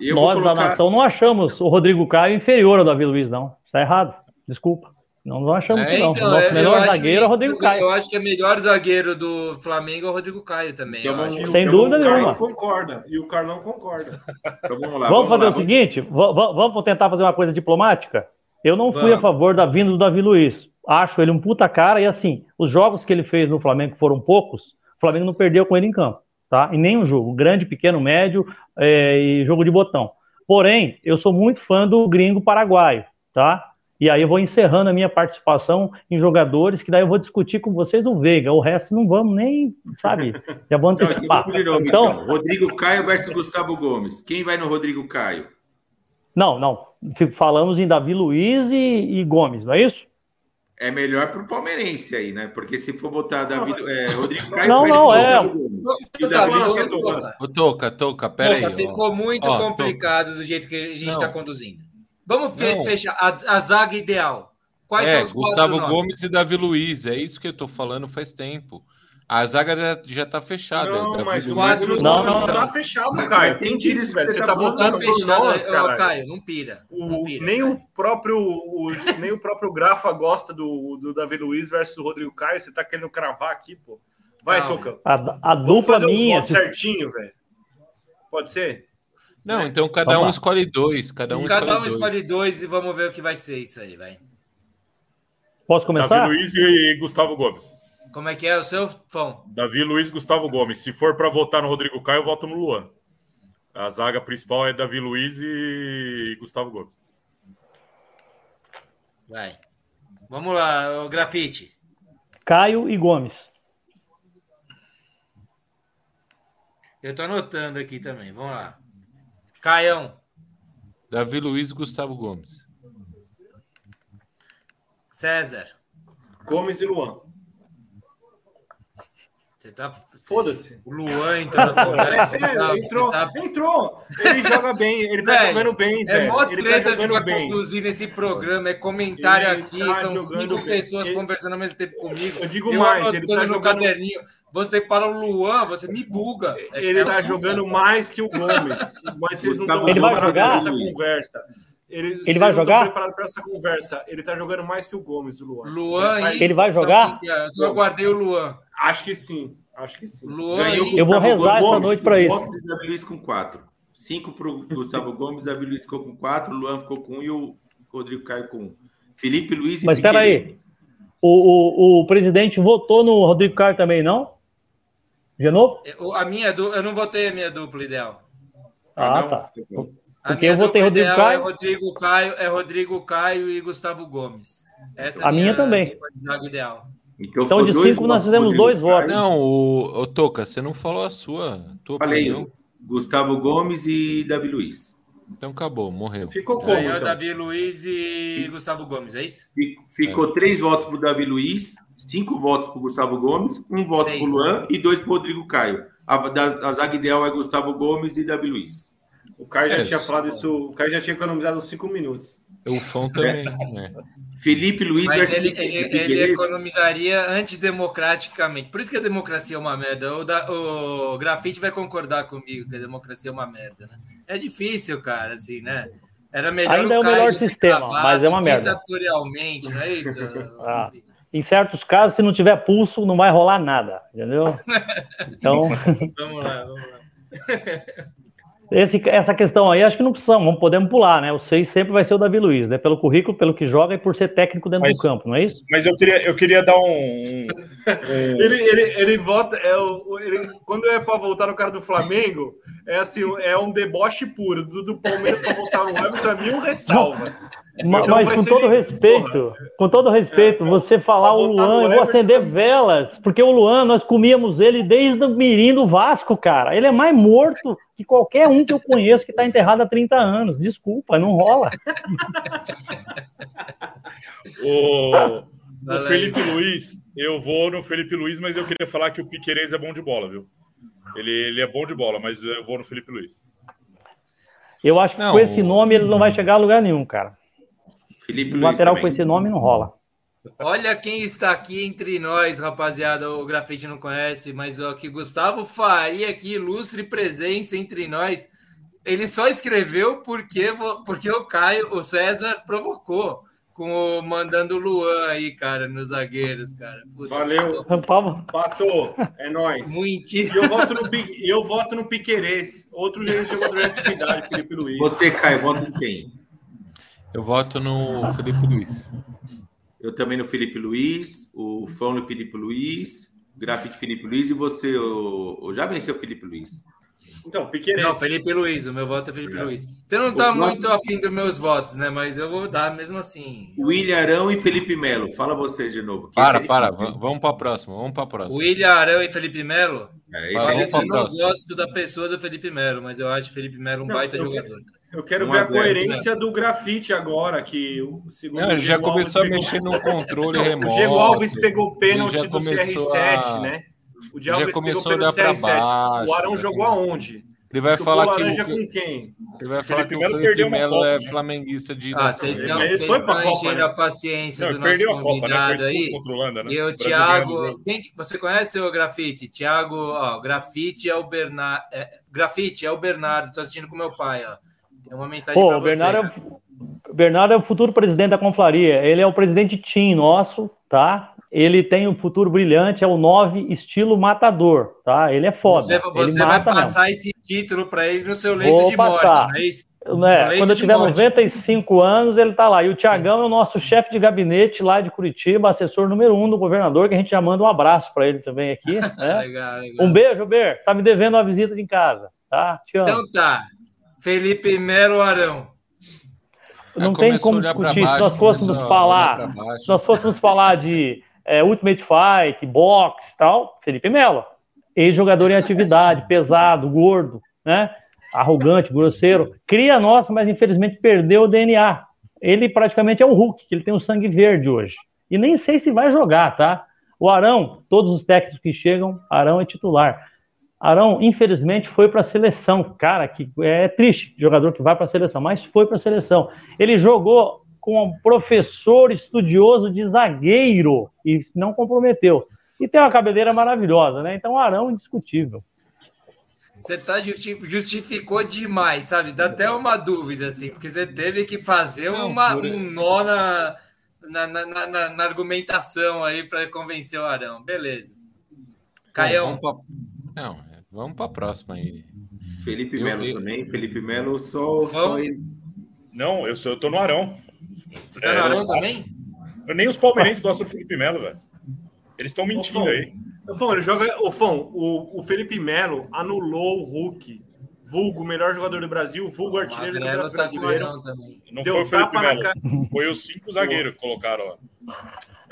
Eu Nós da colocar- nação não achamos o Rodrigo Caio inferior ao Davi Luiz, não. Está errado. Desculpa. Não, não achamos É, isso, não. Então, o nosso eu melhor zagueiro é o Rodrigo Caio. Eu acho que é melhor zagueiro do Flamengo é o Rodrigo Caio também. Então eu vamos- acho. Sem dúvida vamos- O nenhuma. Carlão concorda. E o Carlão concorda. Então vamos lá. Vamos fazer lá, o seguinte, va- va- vamos tentar fazer uma coisa diplomática? Eu não fui Vamos. a favor da vinda do Davi Luiz. Acho ele um puta cara e assim, os jogos que ele fez no Flamengo foram poucos, Flamengo não perdeu com ele em campo, tá? Em nenhum jogo, grande, pequeno, médio é, e jogo de botão. Porém, eu sou muito fã do gringo paraguaio, tá? E aí eu vou encerrando a minha participação em jogadores, que daí eu vou discutir com vocês o Veiga, o resto não vamos nem, sabe? Já vou antecipar. de novo, Então, então. Rodrigo Caio versus Gustavo Gomes. Quem vai no Rodrigo Caio? não, não. Falamos em Davi Luiz e, e Gomes, não é isso? É melhor pro palmeirense aí, né? Porque se for botar Davi, é, Rodrigo Caio, Não, não, é. O Toca, Toca, Toca, pera aí. Toca, ó. ficou muito Ó, complicado do jeito que a gente está conduzindo. Vamos fe- Não. fechar a, a zaga ideal. Quais é, são os Gustavo quatro nomes? Gomes e Davi Luiz, é isso que eu tô falando faz tempo. A zaga já, já tá fechada. Não, Davi mas o quadro Não, não, não, não, tá não. fechado, Caio. faz Quem sentido disse, isso velho? Você você tá tá Tá por fechado, nós, ó, cara. Caio, não pira. não O, pira, nem, o próprio, o, nem o próprio Grafa gosta do, do Davi Luiz versus o Rodrigo Caio. Você tá querendo cravar aqui, pô. Vai, Calma. Toca. A, a dupla minha. votos certinho, velho. Pode ser? Não, então cada Vamos um escolhe dois. Cada um Cada um escolhe dois. escolhe dois e vamos ver o que vai ser isso aí, vai. Posso começar? Davi Luiz e Gustavo Gomes. Como é que é o seu fã? Davi Luiz e Gustavo Gomes. Se for para votar no Rodrigo Caio, eu voto no Luan. A zaga principal é Davi Luiz e Gustavo Gomes. Vai. Vamos lá, o grafite. Caio e Gomes. Eu tô anotando aqui também. Vamos lá. Caião. Davi Luiz e Gustavo Gomes. César. Gomes e Luan. Você tá. Foda-se. O Luan entrou na É conversa. sério, tá? entrou, tá- entrou. Ele joga bem, ele tá jogando bem, É mó ele tá treta jogando ficar bem. conduzindo esse programa, é comentário Ele aqui, tá são cinco bem. pessoas Ele- conversando ao mesmo tempo comigo. Eu digo eu mais, ele anotando tá no jogando- caderninho. Você fala o Luan, você me buga. É- Ele é tá jogando mais que o Gomes. Mas vocês não estão preparados para essa conversa. Ele, Ele vai jogar? preparados para essa conversa. Ele tá jogando mais que o Gomes, o Luan. Luan Ele e- Ele vai jogar? Eu só guardei o Luan. Acho que sim. Acho que sim. Luan Ganhou. Eu vou Gustavo rezar essa Gomes, noite pra isso. Gomes e Davi Luiz com quatro. Cinco pro Gustavo Gomes, Davi Luiz ficou com quatro, Luan ficou com um e o Rodrigo Caio com um. Felipe Luiz e Mas espera aí. O, o, o presidente votou no Rodrigo Caio também, não? De novo? Eu- A minha, eu não votei a minha dupla ideal. Ah, não? tá. A Porque minha eu votei dupla Rodrigo ideal Caio. É Rodrigo Caio, é Rodrigo Caio e Gustavo Gomes. Essa é A minha também. de zaga ideal. Então, Então, de dois cinco, nós fizemos dois votos. Não, o, o Toca, você não falou a sua, a tua Falei, opinião. Gustavo Gomes e Davi Luiz. Então acabou, morreu. Ficou como, Ganhou então? Davi Luiz e Gustavo Gomes, é isso? Fi- Ficou três votos pro Davi Luiz, cinco votos pro Gustavo Gomes, um voto pro Luan e dois pro Rodrigo Caio. A, da- a zaga ideal é Gustavo Gomes e Davi Luiz. O Caio já É, tinha isso. falado isso. O Caio já tinha economizado uns cinco minutos. O Fão também, né? Felipe Luiz Mas versus ele, ele, ele economizaria antidemocraticamente. Por isso que a democracia é uma merda. O, da, o Grafite vai concordar comigo que a democracia é uma merda, né? É difícil, cara, assim, né? Era melhor Ainda é o melhor sistema, mas é uma merda. Ditatorialmente, não é isso? Ah, em certos casos, se não tiver pulso, não vai rolar nada, entendeu? Então, vamos lá, vamos lá. esse, essa questão aí, acho que não precisamos, vamos, podemos pular, né? O 6 sempre vai ser o Davi Luiz, né? Pelo currículo, pelo que joga e por ser técnico dentro Mas- do campo, não é isso? Mas eu queria, eu queria dar um. um- Ele, ele, ele vota. É o, ele- quando é para voltar no cara do Flamengo, é assim, é um deboche puro. Do, do Palmeiras para voltar no Everton é mil ressalvas. Ma- Então mas com todo de- respeito, com todo respeito, você falar o Luan, eu vou acender velas, porque o Luan, nós comíamos ele desde o mirim do Vasco, cara. Ele é mais morto que qualquer um que eu conheço que tá enterrado há 30 anos. Desculpa, não rola. O, o. Felipe Luiz, eu vou no Felipe Luiz, mas eu queria falar que o Piquerez é bom de bola, viu? Ele, ele é bom de bola, mas eu vou no Felipe Luiz. Eu acho que Não, com esse nome ele não vai chegar a lugar nenhum, cara. Felipe O lateral também. com esse nome não rola. Olha quem está aqui entre nós, rapaziada. O Grafite não conhece, mas ó, que Gustavo Faria aqui, ilustre presença entre nós. Ele só escreveu porque, porque o Caio, o César provocou com o mandando o Luan aí, cara, nos zagueiros, cara. Puta, Valeu. Pato, é nóis. E Muitíssimo. eu voto no, e eu voto no Piquerez, outro jogador de atividade, Felipe Luiz. Você, Caio, vota em quem? Eu voto no Felipe Luiz. Eu também no Felipe Luiz, o Fão no Felipe Luiz, o Grafite Felipe Luiz e você, o, o- já venceu o Felipe Luiz. Então, Piquerez. Não, Felipe Luiz, o meu voto é Felipe Luiz. Você não tá O nosso- muito afim dos meus votos, né? Mas eu vou dar mesmo assim. William Arão e Felipe Melo. Fala você de novo. que Para, é para, vamos para a próxima, vamos para a próxima. William Arão e Felipe Melo? É, é Eu não gosto da pessoa do Felipe Melo, mas eu acho o Felipe Melo um Não, baita eu jogador. Eu quero ver a a zero, coerência do grafite agora, que o segundo Não, ele já Diego começou a Alves mexer pegou- no controle remoto. O Diego Alves pegou o pênalti do começou CR7, a- né? O já Diego Alves começou pegou o a olhar pênalti do pra CR7. baixo, o Arão já jogou come- aonde? Ele vai Chupou falar que laranja o, com quem? ele vai falar Felipe que o Melo Felipe Melo Copa, é né? flamenguista de Ah, vocês estão ele vocês estão Copa, enchendo né? a paciência Não, do nosso a Copa, né? Convidado aí. né? E o Thiago. Quem, que- você conhece o Grafite? Thiago, ó, Grafite é o Bernardo. É, grafite é o Bernardo, tô assistindo com meu pai, ó. Tem uma mensagem Pô, pra o você. Bernardo, é, o- Bernardo é o futuro presidente da Conflaria. Ele é o presidente Tim nosso, tá? Ele tem um futuro brilhante, é o 9 estilo matador, tá? Ele é foda. Você, ele você vai mata passar esse título para ele no seu leito Vou de morte, passar. não é isso? Leite quando eu de tiver morte. 95 anos, ele tá lá. E o Tiagão é o nosso chefe de gabinete lá de Curitiba, assessor número um do governador, que a gente já manda um abraço para ele também aqui. né? Legal, legal. Um beijo, Ber. Tá me devendo uma visita em casa, tá? Então tá. Felipe Melo Arão. não Ah, tem como discutir. baixo, se nós fôssemos falar, se nós fôssemos falar de é, Ultimate Fight, boxe e tal, Felipe Melo. Ex-jogador em atividade, pesado, gordo, né? Arrogante, grosseiro. Cria nossa, mas infelizmente perdeu o DNA. Ele praticamente é o Hulk, que ele tem o sangue verde hoje. E nem sei se vai jogar, tá? O Arão, todos os técnicos que chegam, Arão é titular. Arão, infelizmente, foi para a seleção. Cara, que é triste, jogador que vai para a seleção, mas foi para a seleção. Ele jogou com um professor estudioso de zagueiro e não comprometeu. E tem uma cabeleira maravilhosa, né? Então, Arão indiscutível. Você tá justi justificou demais, sabe? Dá até uma dúvida, assim, porque você teve que fazer Não, uma, um nó na, na, na, na- na argumentação aí para convencer o Arão. Beleza. Caião. Não, é, vamos para a próxima aí. Felipe Eu- Melo eu- também. Felipe Melo só, só. Não, eu, sou, eu tô no Arão. Você tá no É, Arão eu- também? Nem os palmeirenses gostam do Felipe Melo, velho. Eles estão mentindo Ô, Fão, aí. Ô, Fão, ele joga. Ô, Fão, o, o Felipe Melo anulou o Hulk, vulgo o melhor jogador do Brasil, vulgo O artilheiro do Campeonato tá o. Arão. Não Deu foi o Felipe Melo. Foi os cinco zagueiros que colocaram lá.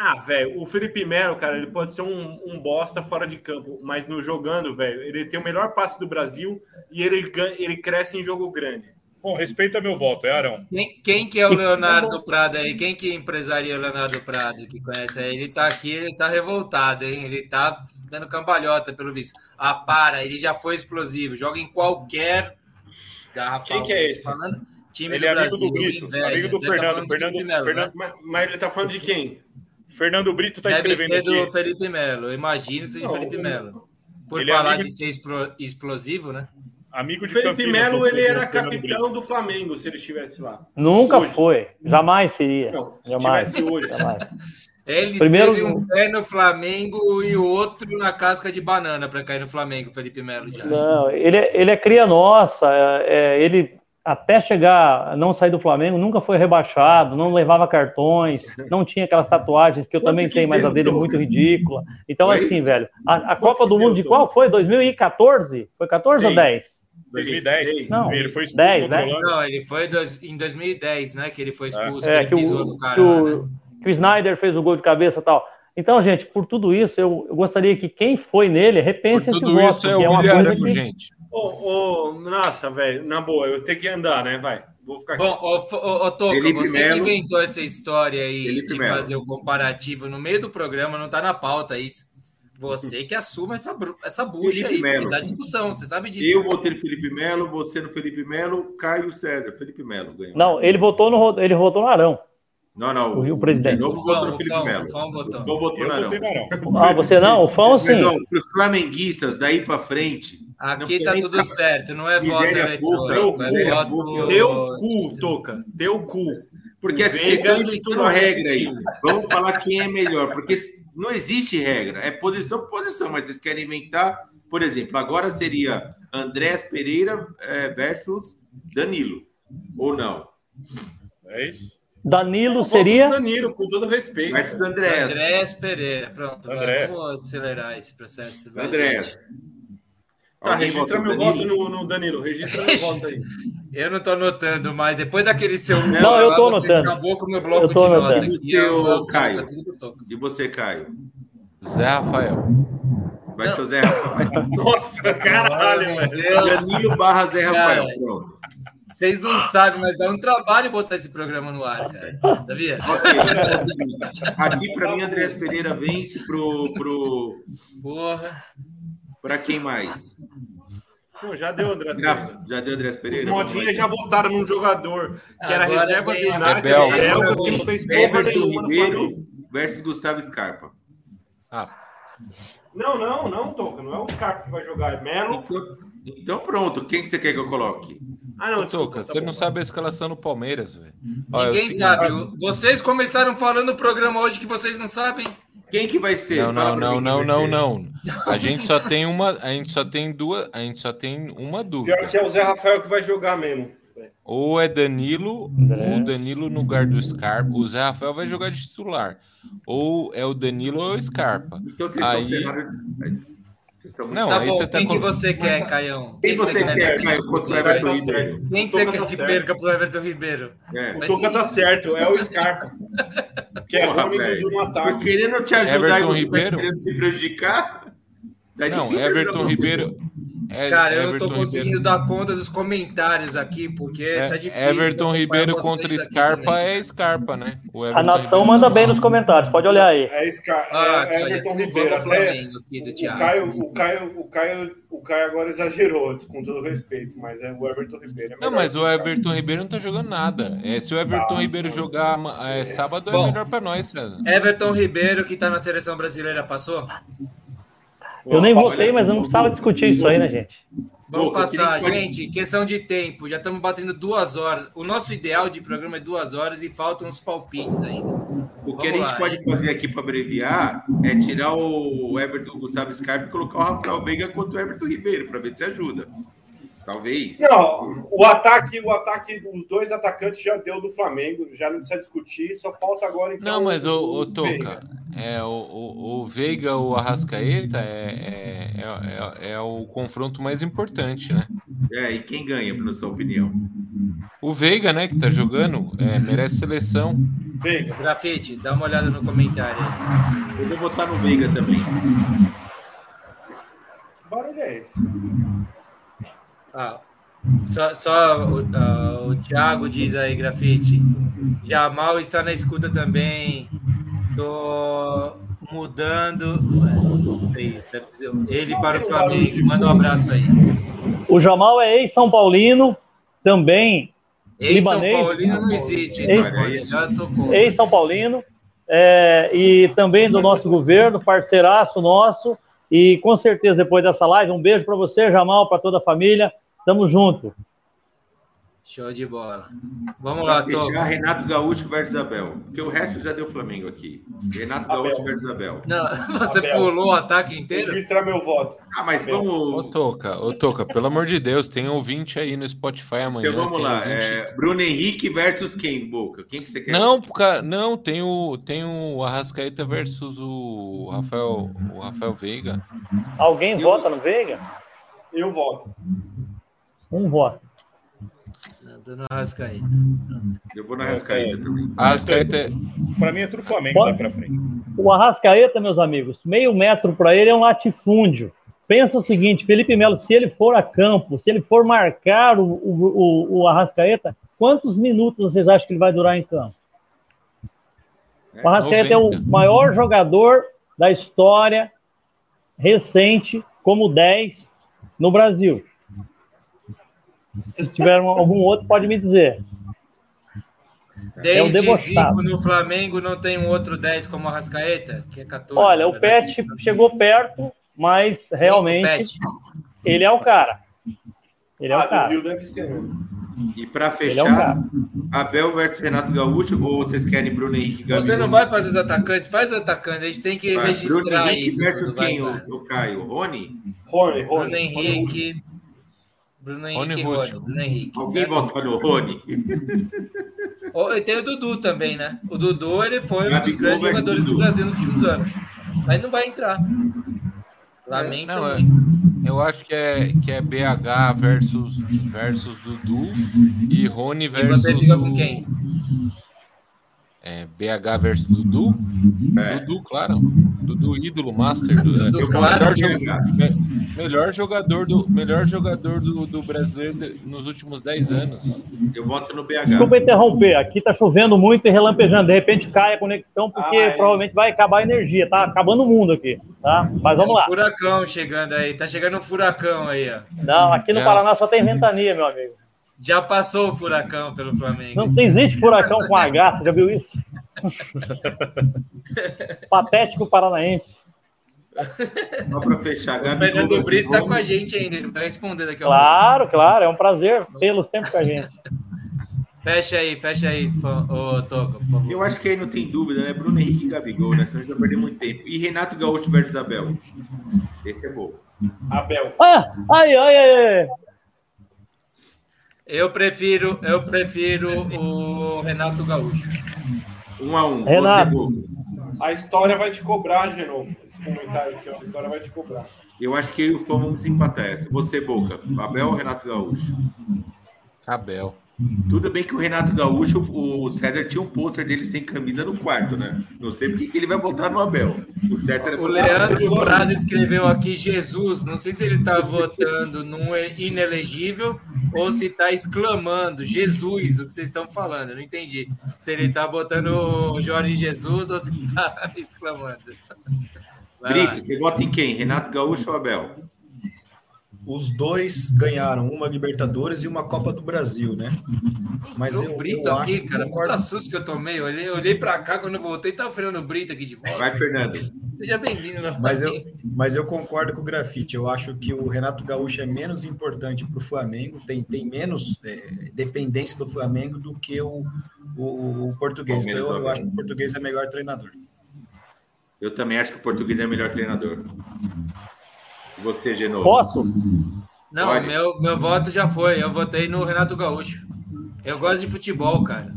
Ah, velho, o Felipe Melo, cara, ele pode ser um, um bosta fora de campo, mas no jogando, velho, ele tem o melhor passe do Brasil e ele, ele cresce em jogo grande. Bom, respeita meu voto, é Arão. Quem, quem que é o Leonardo Prado aí? Quem que empresaria o Leonardo Prado que conhece aí? Ele tá aqui, ele tá revoltado, hein? Ele tá dando cambalhota, pelo visto. Ah, para, ele já foi explosivo, joga em qualquer garrafa. Quem que é esse? Falando, time Ele do é amigo Brasil, do Brito, inveja. amigo do Você tá Fernando. do Fernando, Fernando, né? Mas, mas ele tá falando de quem? Fernando Brito tá Deve escrevendo ser do aqui. Felipe Melo, eu imagino que seja Não, Felipe o- Melo. Por ele é falar amigo- de ser explo- explosivo, né? Amigo O de Felipe Campinas, Melo, ele era capitão do Flamengo se ele estivesse lá. Nunca Hoje. foi. Jamais seria. Não, se Jamais. hoje. Jamais. Ele Primeiro- teve um pé no Flamengo e outro na casca de banana para cair no Flamengo, Felipe Melo já. Não, ele, é- ele é cria nossa. é- é, ele, até chegar, não sair do Flamengo, nunca foi rebaixado, não levava cartões, não tinha aquelas tatuagens que eu Quanto também que tenho, mas a dele é muito ridícula. Então, Oi? assim, velho, a, a Copa que do deu, Mundo de qual foi? 2014? Foi 14 ou Seis. 10? 2010. Não, ele foi expulso 10, contra a né? Não, ele foi dois- em 2010, né? Que ele foi expulso, É, ele que pisou o, no cara. que, o, né? que o Snyder fez o gol de cabeça e tal. Então, gente, por tudo isso, eu, eu gostaria que quem foi nele repense Por esse tudo voto, isso é que é uma coisa que... gente. Ô, ô, nossa, velho, na boa, eu tenho que andar, né? Vai, vou ficar aqui. Bom, ô, ô, ô, Toca, Felipe você Melo. que inventou essa história aí Felipe de Melo. fazer o comparativo no meio do programa, não tá na pauta isso. Você que assuma essa, essa bucha Felipe aí, Melo. que dá discussão, você sabe disso. Eu votei no Felipe Melo, você no Felipe Melo, Caio César. Felipe Melo ganhou. Não, ele votou no, ele votou no Arão. Não, não. o- o presidente. De novo, O votou no o Felipe Melo. o Fão votou. O Fão votou Eu no Arão. votei no Arão. Ah, você não? O Fão sim. Mas, ó, pros flamenguistas, daí pra frente. não Aqui tá tudo ficar- certo, não é voto eletrônico, é voto... Teu cu, Toca, teu cu. Porque assim, vocês estão inventando regra aí. Vamos falar quem é melhor, porque não existe regra. É posição por posição, mas vocês querem inventar, por exemplo, agora seria Andrés Pereira eh, versus Danilo. Ou não? É isso? Danilo seria... Danilo, com todo respeito. Versus Andrés. Andrés Pereira, pronto. vai, Andrés. Vamos acelerar esse processo. Andrés. Tá, Alguém registra meu Danilo? voto no, no Danilo. Registra meu voto aí. Eu não tô anotando mais. Depois daquele seu Não, eu tô lá, você anotando. Acabou com o meu bloco Eu tô de nota. E seu, eu- eu- Caio? eu- toco. E você, Caio? Zé Rafael. Vai Não. ser o Zé Rafael. Nossa, caralho, velho. Deus. Danilo barra Zé Rafael. Cara. Pronto. Vocês não sabem, mas dá um trabalho botar esse programa no ar, cara. Sabia? Aqui, para mim, Andrés Pereira vence pro, pro, Porra. para quem mais? Não, já deu, André. Já, já deu Andrés Os Pereira? modinhas já votaram num jogador que era Agora reserva do é Belga, que não fez porra Everton nenhuma. Ribeiro versus Gustavo Scarpa. Ah, Não, não, não, Toca. Não é o Scarpa que vai jogar, é Melo. Então, pronto, quem que você quer que eu coloque? Ah, não, Toca, tá você bom. não sabe a escalação do Palmeiras, velho. O Ninguém sabe. Vocês começaram falando no programa hoje que vocês não sabem. Quem que vai ser? Não, Fala não, não, não, não, não. A gente só tem uma, a gente só tem duas, a gente só tem uma dúvida. Pior que é o Zé Rafael que vai jogar mesmo. Ou é Danilo, André. o Danilo no lugar do Scarpa. O Zé Rafael vai jogar de titular. Ou é o Danilo ou o Scarpa. Então vocês Aí- estão ferrados. Vocês estão muito Não, Tá bom, você tá quem que com- você quer, Caião? Quem você quer, que Caio, contra o Everton Ribeiro? Quem que você quer tá que certo. perca pro Everton Ribeiro? É. O Toca tá certo, é o Scarpa. Que é Porra, ruim velho. no Tô ataque. querendo te ajudar Everton e você Ribeiro? tá querendo se prejudicar? Tá Não, Everton você. Ribeiro. É- Cara, eu não Everton tô conseguindo Ribeiro- dar conta dos comentários aqui, porque é, tá difícil. Everton Ribeiro contra Scarpa é Scarpa, né? O A nação Ribeiro- manda bem nos comentários, pode olhar aí. É, Scar... Ah, é Everton Ribeiro. Até Flamengo aqui do o. Caio, o, Caio, o, Caio, o Caio agora exagerou, com todo respeito, mas é o Everton Ribeiro. É Não, mas o. Everton Ribeiro não tá jogando nada. É, se o Everton Não, Ribeiro não. jogar é, sábado, é Bom. melhor pra nós, César. Everton Ribeiro, que tá na seleção brasileira, passou? Eu nem votei, mas eu não precisava discutir isso aí, né, gente? Vamos passar, gente. Questão de tempo. Já estamos batendo duas horas. O nosso ideal de programa é duas horas e faltam uns palpites ainda. O que a Vamos gente lá, pode hein? fazer aqui para abreviar é tirar o Everton Gustavo Scarpa e colocar o Rafael Veiga contra o Everton Ribeiro, para ver se ajuda. Talvez. Não, o ataque, o ataque, os dois atacantes já deu do Flamengo, já não precisa discutir, só falta agora então. Não, mas o, o Veiga. Toca, é, o, o, o Veiga, o Arrascaeta é, é, é, é o confronto mais importante, né? É, e quem ganha, na sua opinião? O Veiga, né, que tá jogando, é, merece seleção. Veiga. Grafite, dá uma olhada no comentário aí. Eu vou votar no Veiga também. Que barulho é esse? Ah, só só o, ah, o Thiago diz aí, Grafite. Jamal está na escuta também. Tô mudando. Ele para o Flamengo. Manda um abraço aí. O Jamal é ex-São Paulino, também Em São libanês. Paulino não existe. Ex-São Paulino, é, e também do nosso governo, parceiraço nosso. E com certeza, depois dessa live, um beijo para você, Jamal, para toda a família. Tamo junto. Show de bola. Vamos Pra lá, fechar, Toca. Renato Gaúcho versus Abel. Porque o resto já deu Flamengo aqui. Renato Gaúcho versus Abel. Não, você Abel. pulou o ataque inteiro? Registrar meu voto. Ah, mas Abel. Ô, vamos. Toca, ô, Toca, pelo amor de Deus, tem ouvinte aí no Spotify amanhã. Então vamos lá. É, Bruno Henrique versus quem, Boca? Quem que você quer? Não, cara, não, tem o, tem o Arrascaeta versus o Rafael, o Rafael Veiga. Alguém vota no Veiga? Eu voto. Um voto. Não, tô no Arrascaeta. Eu vou na Rascaída também. Arrascaeta é- Pra mim é tudo Flamengo Pode- daí pra frente. O Arrascaeta, meus amigos, meio metro para ele é um latifúndio. Pensa o seguinte, Felipe Melo, se ele for a campo, se ele for marcar o, o, o, o Arrascaeta, quantos minutos vocês acham que ele vai durar em campo? O Arrascaeta é o 90. maior jogador da história recente como 10 no Brasil. Se tiver um- algum outro, pode me dizer. É um Desde. Zico no Flamengo não tem um outro 10 como o Arrascaeta, que é 14. Olha, o na verdade. Pet chegou perto, mas realmente ele é o cara. Ele é Ah, o cara. do Rio deve ser. né? E para é fechar, cara. Abel versus Renato Gaúcho ou vocês querem Bruno Henrique Gabigol? Você não vai fazer os atacantes, faz os atacantes, a gente tem que Vai, Bruno registrar Henrique isso. versus quando vai, quem, cara. o, o Caio? Rony? Rony, Rony. Bruno Rony Henrique. Bruno Henrique Rony e. Rony. Bruno Henrique. Alguém certo? votou no Rony? Ó, E tem o Dudu também, né? O Dudu ele foi um dos grandes versus jogadores do Dudu. Brasil nos últimos anos. Mas não vai entrar. Lamento Não, é- muito. eu acho que é, que é BH versus, versus Dudu e Rony E versus. você fica com o- quem? É, BH versus Dudu? É. Dudu, claro. Dudu, ídolo, master. Do, Dudu, é, claro. melhor, jo- me- melhor jogador do, melhor jogador do, do brasileiro de- nos últimos 10 anos. Eu voto no BH. Desculpa interromper, aqui tá chovendo muito e relampejando. De repente cai a conexão, porque Ah, é provavelmente vai acabar a energia. Tá acabando o mundo aqui. Tá? Mas vamos Um lá. furacão chegando aí. Tá chegando um furacão aí, ó. Não, aqui no Já. Paraná só tem ventania, meu amigo. Já passou o furacão pelo Flamengo. Não existe furacão com H, você já viu isso? Patético paranaense. Só para fechar, O Fernando Brito tá Rony. com a gente ainda, ele vai responder daqui a pouco. Claro, claro, é um prazer tê-lo sempre com a gente. Fecha aí, fecha aí, ô Toca, por favor. Eu acho que aí não tem dúvida, né? Bruno Henrique e Gabigol, né? Senão a gente vai perder muito tempo. E Renato Gaúcho versus Abel. Esse é bom. Abel. Ah, ai, ai, ai, ai. Eu prefiro, eu prefiro o Renato Gaúcho. Um a um. Renato. Você, Boca. A história vai te cobrar, Genovo. Esse comentário seu, a história vai te cobrar. Eu acho que vamos empatar essa. Você, Boca. Abel ou Renato Gaúcho? Abel. Tudo bem que o Renato Gaúcho, o César tinha um pôster dele sem camisa no quarto, né? Não sei porque que ele vai botar no Abel. O César O Leandro Prado escreveu aqui Jesus. Não sei se ele está votando num inelegível ou se está exclamando Jesus, o que vocês estão falando. Eu não entendi. Se ele está botando o Jorge Jesus ou se está exclamando. Vai lá. Brito, você vota em quem? Renato Gaúcho ou Abel? Os dois ganharam uma Libertadores e uma Copa do Brasil, né? Mas o eu, Brito eu aqui, acho, cara, concordo, puta susto que eu tomei. Eu olhei, olhei pra cá quando eu voltei, tava freando o Brito aqui de volta. Vai, Fernando. Seja bem-vindo mas, eu, mas eu concordo com o Grafite. Eu acho que o Renato Gaúcho é menos importante para o Flamengo, tem, tem menos é, dependência do Flamengo do que o, o, o português. Então eu, eu acho que o português é melhor treinador. Eu também acho que o português é o melhor treinador. Você, Genovo? Posso? Não, Pode. meu, meu voto já foi. Eu votei no Renato Gaúcho. Eu gosto de futebol, cara.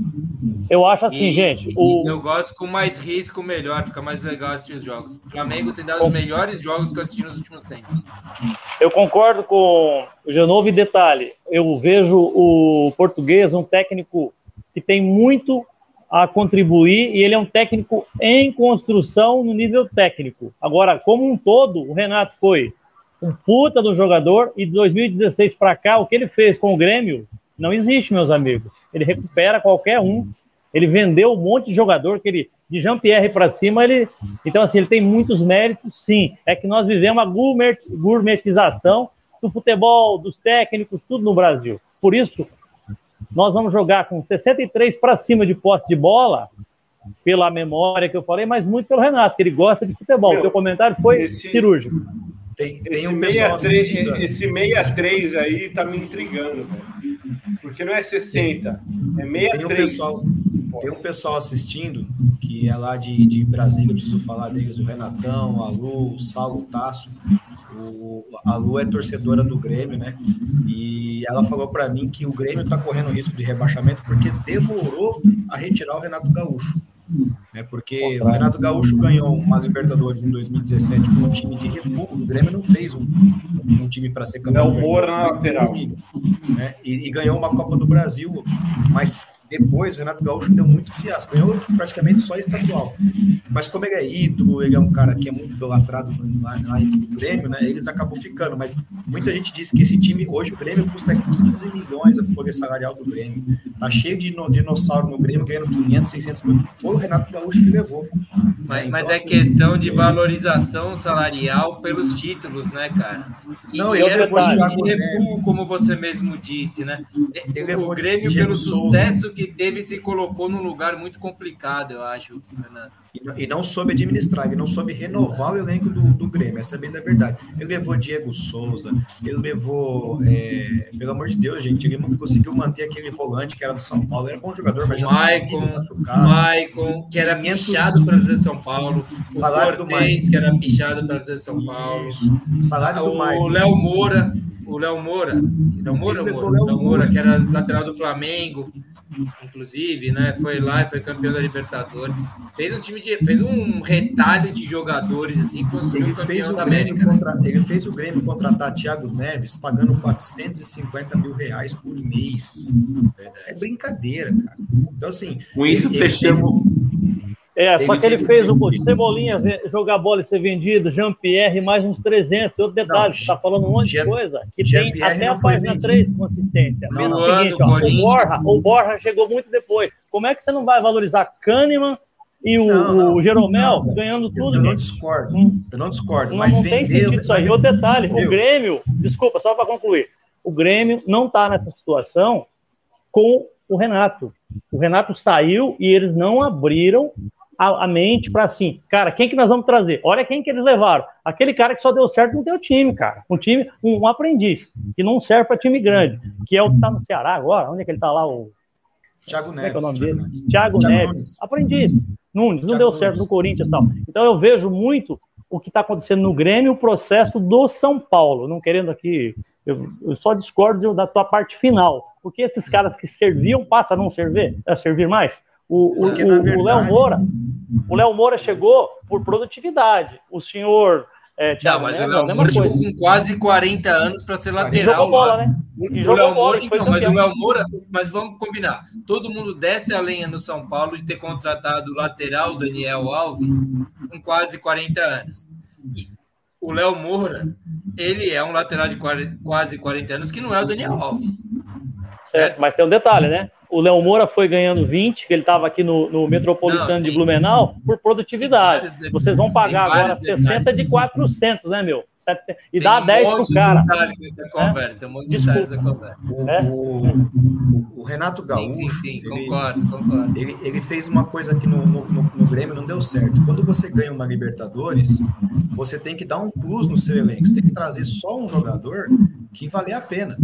Eu acho assim, E- gente. O, Eu gosto com mais risco, melhor. Fica mais legal assistir os jogos. O Flamengo tem dado os melhores jogos que eu assisti nos últimos tempos. Eu concordo com o Genovo e detalhe. Eu vejo o português um técnico que tem muito a contribuir e ele é um técnico em construção no nível técnico. Agora, como um todo, o Renato foi um puta do jogador e de 2016 para cá, o que ele fez com o Grêmio não existe, meus amigos. Ele recupera qualquer um. Ele vendeu um monte de jogador que ele de Jean-Pierre para cima, ele então assim, ele tem muitos méritos, sim. É que nós vivemos a gourmet, gourmetização do futebol, dos técnicos, tudo no Brasil. Por isso, nós vamos jogar com 63 para cima de posse de bola, pela memória que eu falei, mas muito pelo Renato, que ele gosta de futebol. Meu, o teu comentário foi esse- cirúrgico. Tem, tem esse, um pessoal 63, assistindo. esse 63 aí tá me intrigando, velho. Porque não é 60, é 63. Tem um pessoal, tem um pessoal assistindo que é lá de, de Brasília, preciso falar deles, o Renatão, a Lu, o Saulo, o Tasso. O, a Lu é torcedora do Grêmio, né? E ela falou para mim que o Grêmio tá correndo risco de rebaixamento porque demorou a retirar o Renato Gaúcho. Né, porque o Renato Gaúcho ganhou uma Libertadores em 2017 com um time de refúgio. O Grêmio não fez um, um time para ser campeão. Léo Moura na lateral. né, e, e ganhou uma Copa do Brasil, mas depois o Renato Gaúcho deu muito fiasco, ganhou praticamente só estadual. Mas como ele é ídolo, ele é um cara que é muito idolatrado lá, lá no Grêmio, né? Eles acabam ficando, mas muita gente disse que esse time, hoje o Grêmio custa 15 milhões a folha salarial do Grêmio. Tá cheio de no- dinossauro no Grêmio, ganhando 500, 600 mil, foi o Renato Gaúcho que levou. Mas, Então, mas é assim, questão de valorização salarial pelos títulos, né, cara? E, Não, e ele era de recuo, como você mesmo disse, né? O levou Grêmio, pelo sucesso que teve, se colocou num lugar muito complicado, eu acho, Fernando. E não- soube administrar, ele não soube renovar o elenco do, do Grêmio, essa é bem da verdade. Ele levou Diego Souza, ele levou, é, pelo amor de Deus, gente, ele conseguiu manter aquele volante que era do São Paulo, era bom jogador, mas O já Maicon, o machucado. Maicon, que era 500 pichado para São Paulo. O Salário do Maicon. que era pichado para São Paulo. Salário do o Maicon. Léo Moura, o Léo Moura, Léo Moura, Moura? Moura, Moura. que era lateral do Flamengo, inclusive, né? Foi lá e foi campeão da Libertadores. Fez um time de, fez um retalho de jogadores assim, construiu Ele um campeão fez, o da Grêmio América. né? contra, ele fez o Grêmio contratar Thiago Neves pagando 450 mil reais por mês. É brincadeira, cara. Então, assim. Com isso, ele- ele fechamos. É, só que ele fez o- Cebolinha jogar bola e ser vendido, Jean-Pierre mais uns 300. Outro detalhe, você tá falando um monte de Jean- coisa que tem até a página vendido. 3 consistência. Não. o seguinte, ó, o. Borja, o Borja chegou muito depois. Como é que você não vai valorizar Kahneman e o, Não, não, o Jeromel não, ganhando tudo, Eu não discordo, Hum. eu não discordo, Não, mas não tem sentido isso aí. Outro detalhe, o? Grêmio, desculpa, só para concluir, o Grêmio não está nessa situação com o Renato. O Renato saiu e eles não abriram a, a mente para assim, cara, quem que nós vamos trazer? Olha quem que eles levaram. Aquele cara que só deu certo no teu time, cara. Um time, um, um aprendiz, que não serve para time grande, que é o que tá no Ceará agora. Onde é que ele tá lá? O, Thiago como é Neves. que é o nome dele? Thiago, Thiago Neves. Nunes. Aprendiz. Nunes, não Thiago deu Nunes. certo no Corinthians e tal. Então eu vejo muito o que está acontecendo no Grêmio, o processo do São Paulo. Não querendo aqui, eu, eu só discordo da tua parte final. Porque esses caras que serviam passam a não servir, a servir mais. O, o, Porque, o- na o Léo verdade- Moura, o Léo Moura chegou por produtividade. O senhor é, Não, mas o Léo Moura chegou com quase 40 anos para ser E lateral. jogou bola, né? E o jogou Léo Moura, e então, mas o. Léo Moura, mas vamos combinar. Todo mundo desce a lenha no São Paulo de ter contratado o lateral Daniel Alves com quase 40 anos. E o Léo Moura, ele é um lateral de quase 40 anos que não é o Daniel Alves. É, mas tem um detalhe, né? O Léo Moura foi ganhando 20, que ele estava aqui no, no Metropolitano Não, de tem- Blumenau, por produtividade. Vocês vão pagar agora vários 60 de 400, né, meu? Sete- E Tem dá um 10 monte pro de cara. detalhes nessa conversa, tem um monte de detalhes conversa. O, É? o- o Renato Sim, Gaúcho, sim, sim, ele- concordo, concordo. ele, ele fez uma coisa que no, no, no- no Grêmio não deu certo. Quando você ganha uma Libertadores, você tem que dar um plus no seu elenco. Você tem que trazer só um jogador que valer a pena.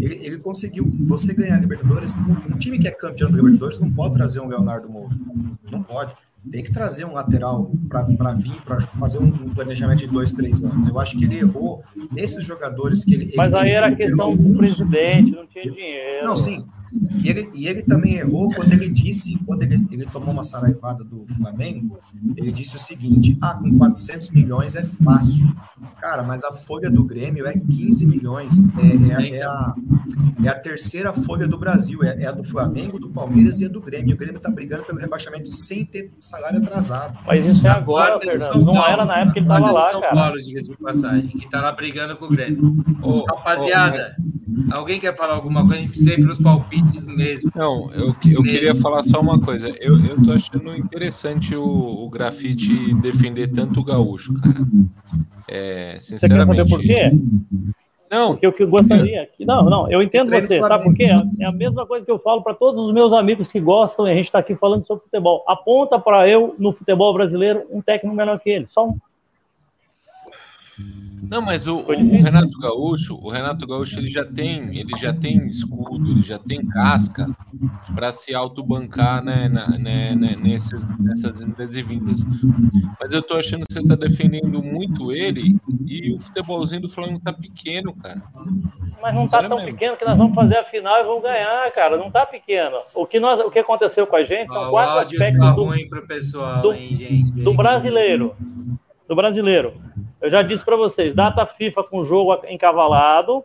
Ele, ele conseguiu. Você ganhar a Libertadores, um, time que é campeão da Libertadores não pode trazer um Leonardo Moura. Não pode. Tem que trazer um lateral para vir, para fazer um, planejamento de dois, três anos. Eu acho que ele errou nesses jogadores que ele. Mas ele- aí era questão do alguns. presidente, não tinha dinheiro. Não, sim. E ele, e ele também errou quando ele disse, quando ele, ele tomou uma saraivada do Flamengo, ele disse o seguinte: ah, com 400 milhões é fácil. Cara, mas a folha do Grêmio é 15 milhões. É, é, a- é a, é a terceira folha do Brasil. É, é a do Flamengo, do Palmeiras e a do Grêmio. O Grêmio tá brigando pelo rebaixamento sem ter salário atrasado. Mas isso é agora, Fernando. Não era na época que ele o lá, São cara. Paulo, diga-se de passagem, que tá lá brigando com o Grêmio. Ô, rapaziada, alguém quer falar alguma coisa? A gente precisa ir pelos palpites mesmo. Não, eu, eu queria falar só uma coisa. Eu, eu tô achando interessante o, o grafite defender tanto o gaúcho, cara. É, Você quer sinceramente. saber por quê? Não. Porque o que eu gostaria. que- Não, não, eu entendo você. Sabe por quê? É a mesma coisa que eu falo para todos os meus amigos que gostam, e a gente está aqui falando sobre futebol. Aponta para eu, no futebol brasileiro, um técnico melhor que ele. Só um. Não, mas o, o, Renato Gaúcho, o Renato Gaúcho, ele já tem, ele já tem escudo, ele já tem casca para se autobancar né, na, né, né, nesses, nessas indas e vindas. Mas eu tô achando que você tá defendendo muito ele e o futebolzinho do Flamengo tá pequeno, cara. Mas não tá tão mesmo. pequeno que nós vamos fazer a final e vamos ganhar, cara. Não tá pequeno. O que, nós, o que aconteceu com a gente são ah, quatro aspectos tá do, ruim pro pessoal, do, hein, gente? do brasileiro. Do brasileiro. Eu já disse para vocês, data FIFA com jogo encavalado,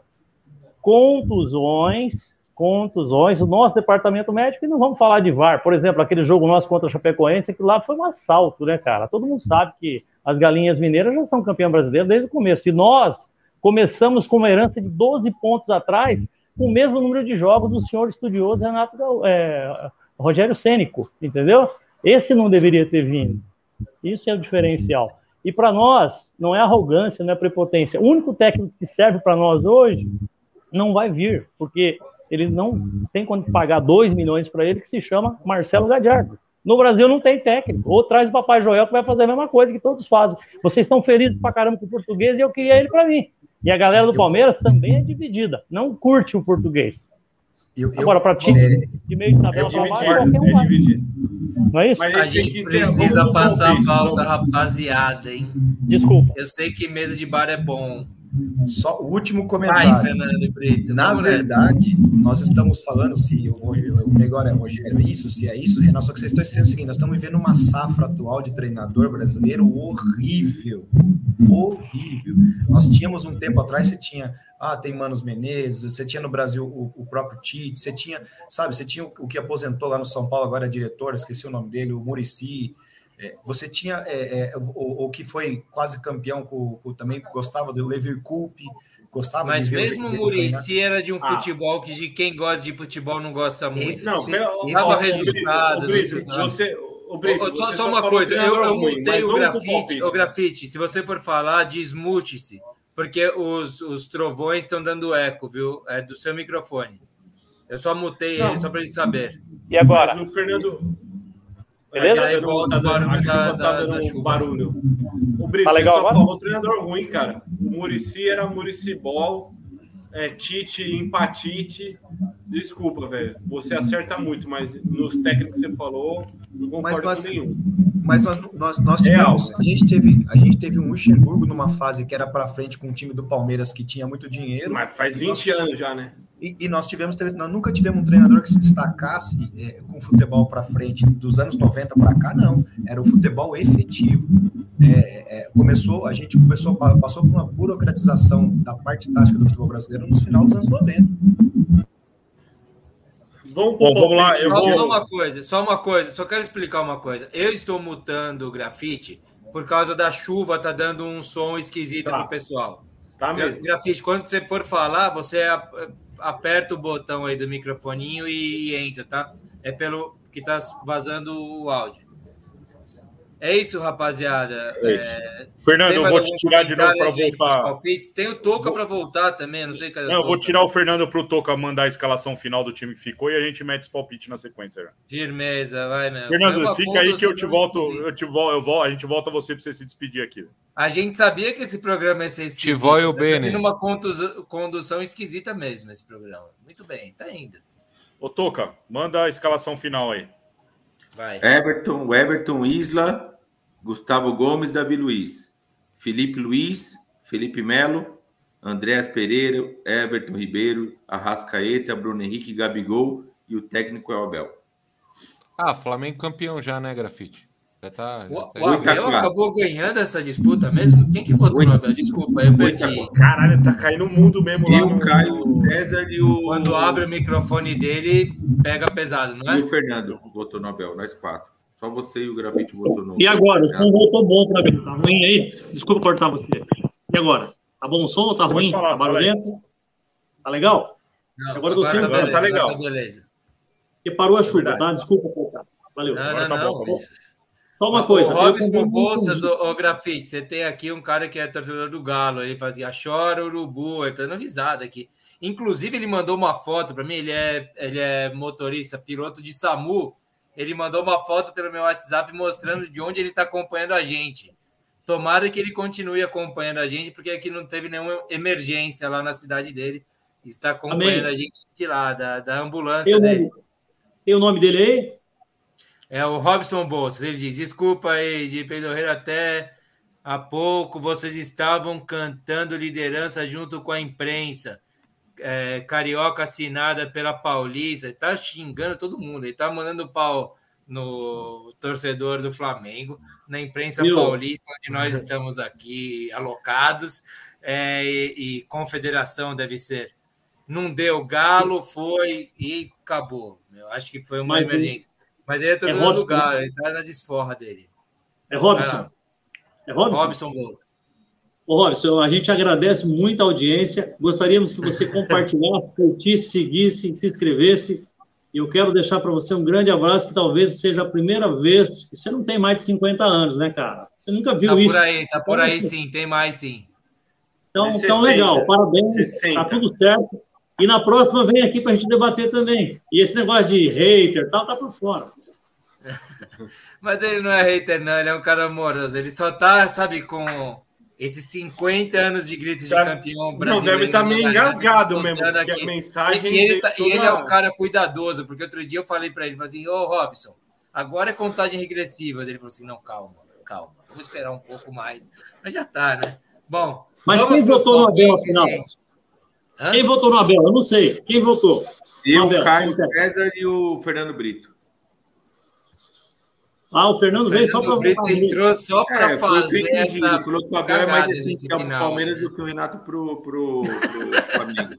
contusões, contusões, o nosso departamento médico, e não vamos falar de VAR, por exemplo, aquele jogo nosso contra a Chapecoense, que lá foi um assalto, né, cara? Todo mundo sabe que as galinhas mineiras já são campeão brasileiro desde o começo, e nós começamos com uma herança de 12 pontos atrás, com o mesmo número de jogos do senhor estudioso Renato é, Rogério Cênico, entendeu? Esse não deveria ter vindo. Isso é o diferencial. E para nós, não é arrogância, não é prepotência. O único técnico que serve para nós hoje não vai vir, porque ele não tem quando pagar 2 milhões para ele, que se chama Marcelo Gadiardo. No Brasil não tem técnico. Ou traz o Papai Joel que vai fazer a mesma coisa que todos fazem. Vocês estão felizes pra caramba com o português e eu queria ele para mim. E a galera do Palmeiras também é dividida. Não curte o português. Eu, Agora, para time é, de meio de tabela para baixo, qualquer um vai. Não é isso? Mas a gente precisa passar a pauta, rapaziada, hein? Desculpa. Eu sei que mesa de bar é bom. Só o último comentário. Vai, Fernando Brito. Na verdade, nós estamos falando se o, o melhor é Rogério, é isso, se é isso, Renato, só que vocês estão dizendo o seguinte: nós estamos vivendo uma safra atual de treinador brasileiro horrível. Horrível. Nós tínhamos um tempo atrás, você tinha, ah, tem Manos Menezes, você tinha no Brasil o, o próprio Tite, você tinha, sabe, você tinha o, o que aposentou lá no São Paulo, agora é diretor, esqueci o nome dele, o Murici. É, você tinha é, é, o, o, que foi quase campeão, com, com também gostava do Levi Coupe, gostava Mas de mesmo o Murici era de um ah. futebol que de quem gosta de futebol não gosta muito. Esse, não, estava resultado. você, o Brito, só, só uma coisa, eu, eu mudei o grafite, o grafite. Se você for falar, desmute-se, porque os, os trovões estão dando eco, viu? É do seu microfone. Eu só mutei não. ele, só para ele saber. E agora? Mas o Fernando, Beleza? Aí volta da, a chuva da, tá dando da barulho. O Brito, tá legal, só agora? falou treinador ruim, cara. O Murici era Murici Ball, é, Tite, Empatite. Desculpa, velho. Você acerta muito, mas nos técnicos que você falou, não concordo mas nós, com nenhum. Mas nós, nós, nós tivemos. A gente, teve, a gente teve um Luxemburgo numa fase que era para frente com um time do Palmeiras que tinha muito dinheiro. Mas faz 20 nós, anos já, né? E, e, nós tivemos, nós nunca tivemos um treinador que se destacasse é, com futebol para frente dos anos 90 para cá, não. Era o futebol efetivo. É, é, começou, a gente começou, passou por uma burocratização da parte tática do futebol brasileiro no final dos anos 90. Vamos, Bom, vamos lá. Eu vou... Só uma coisa, só uma coisa, só quero explicar uma coisa. Eu estou mutando o grafite por causa da chuva, tá dando um som esquisito tá. pro pessoal. Tá mesmo. Grafite, quando você for falar, você aperta o botão aí do microfoninho e, entra, tá? É pelo que tá vazando o áudio. É isso, rapaziada. É isso. É... Fernando, eu vou te tirar de novo para voltar. Tem o Toca para voltar também, não sei cadê Não, eu vou tirar o Fernando para o Toca mandar a escalação final do time que ficou e a gente mete os palpites na sequência. Firmeza, vai mesmo. Fernando, fica aí que eu te volto, eu te volto, eu volto, a gente volta você para você se despedir aqui. A gente sabia que esse programa ia ser esquisito. Tivó e o tá Bene. uma condução esquisita mesmo esse programa. Muito bem, tá indo. Ô Toca, manda a escalação final aí. Vai. Everton, Everton Isla, Gustavo Gomes, Davi Luiz, Felipe Luiz, Felipe Melo, Andréas Pereira, Everton Ribeiro, Arrascaeta, Bruno Henrique, Gabigol e o técnico é o Abel. Ah, Flamengo campeão já, né, Grafite? Já tá, já o, tá... o Abel acabou ganhando essa disputa mesmo? Quem que votou no Abel? Desculpa, eu perdi. Caralho, tá caindo o mundo mesmo lá. E o Caio, o César e o. Quando abre o microfone dele, pega pesado, não é? E o Fernando votou no Abel, nós quatro. Só você e o Grafite votou no. E agora? O som voltou bom para mim. Tá ruim aí? Desculpa cortar você. E agora? Tá bom o som ou tá ruim? Falar, tá barulhento? Tá legal? Não, agora, agora tá, beleza, tá legal. Tá beleza. Porque parou a chuva, tá? Desculpa cortar. Valeu. Não, agora não, tá bom. Tá Só uma coisa. O Robson Bolsas, o, o Grafite, você tem aqui um cara que é torcedor do Galo, ele fazia chora urubu, ele tá dando risada aqui. Inclusive, ele mandou uma foto para mim, ele é, ele é motorista, piloto de SAMU, ele mandou uma foto pelo meu WhatsApp mostrando de onde ele está acompanhando a gente. Tomara que ele continue acompanhando a gente, porque aqui não teve nenhuma emergência lá na cidade dele. Está acompanhando Amém. a gente de lá, da, da ambulância dele. Tem o nome dele aí? É o Robson Bolsas. Ele diz: Desculpa aí, de Pedro até há pouco vocês estavam cantando liderança junto com a imprensa. É, carioca assinada pela Paulista. Ele tá xingando todo mundo. Ele tá mandando pau no torcedor do Flamengo, na imprensa paulista, onde nós estamos aqui alocados, é, e, e, confederação deve ser. Não deu galo, foi e acabou. Eu acho que foi uma Mas, emergência. Mas ele é torcedor é do Galo, ele está na desforra dele. É Robson. É Robson? Robson Ô, Robson, a gente agradece muito a audiência. Gostaríamos que você compartilhasse, curtisse, seguisse, se inscrevesse e eu quero deixar para você um grande abraço, que talvez seja a primeira vez. Você não tem mais de 50 anos, né, cara? Você nunca viu tá isso. Tá por aí, tá por aí sim, tem mais sim. Então, então legal, parabéns, 60. tá tudo certo. E na próxima vem aqui para a gente debater também. E esse negócio de hater tal, tá por fora. Mas ele não é hater, não, ele é um cara amoroso. Ele só tá, sabe, com esses 50 anos de gritos de campeão brasileiro. Não, deve estar tá meio engasgado mesmo, porque aqui. a mensagem. E ele, tá, toda... e ele, é um cara cuidadoso, porque outro dia eu falei para ele, falei assim, ô Robson, agora é contagem regressiva. Ele falou assim: não, calma, calma, vamos esperar um pouco mais. Mas já tá, né? Bom. Mas quem votou no Abel afinal? Quem votou no Abel? Eu não sei. Quem votou? Eu, o Caio César e o Fernando Brito. Ah, o Fernando, veio só para Brito entrou só para é, fazer essa. Falou que o Abel é mais essencial para o Palmeiras né? do que o Renato para o Flamengo.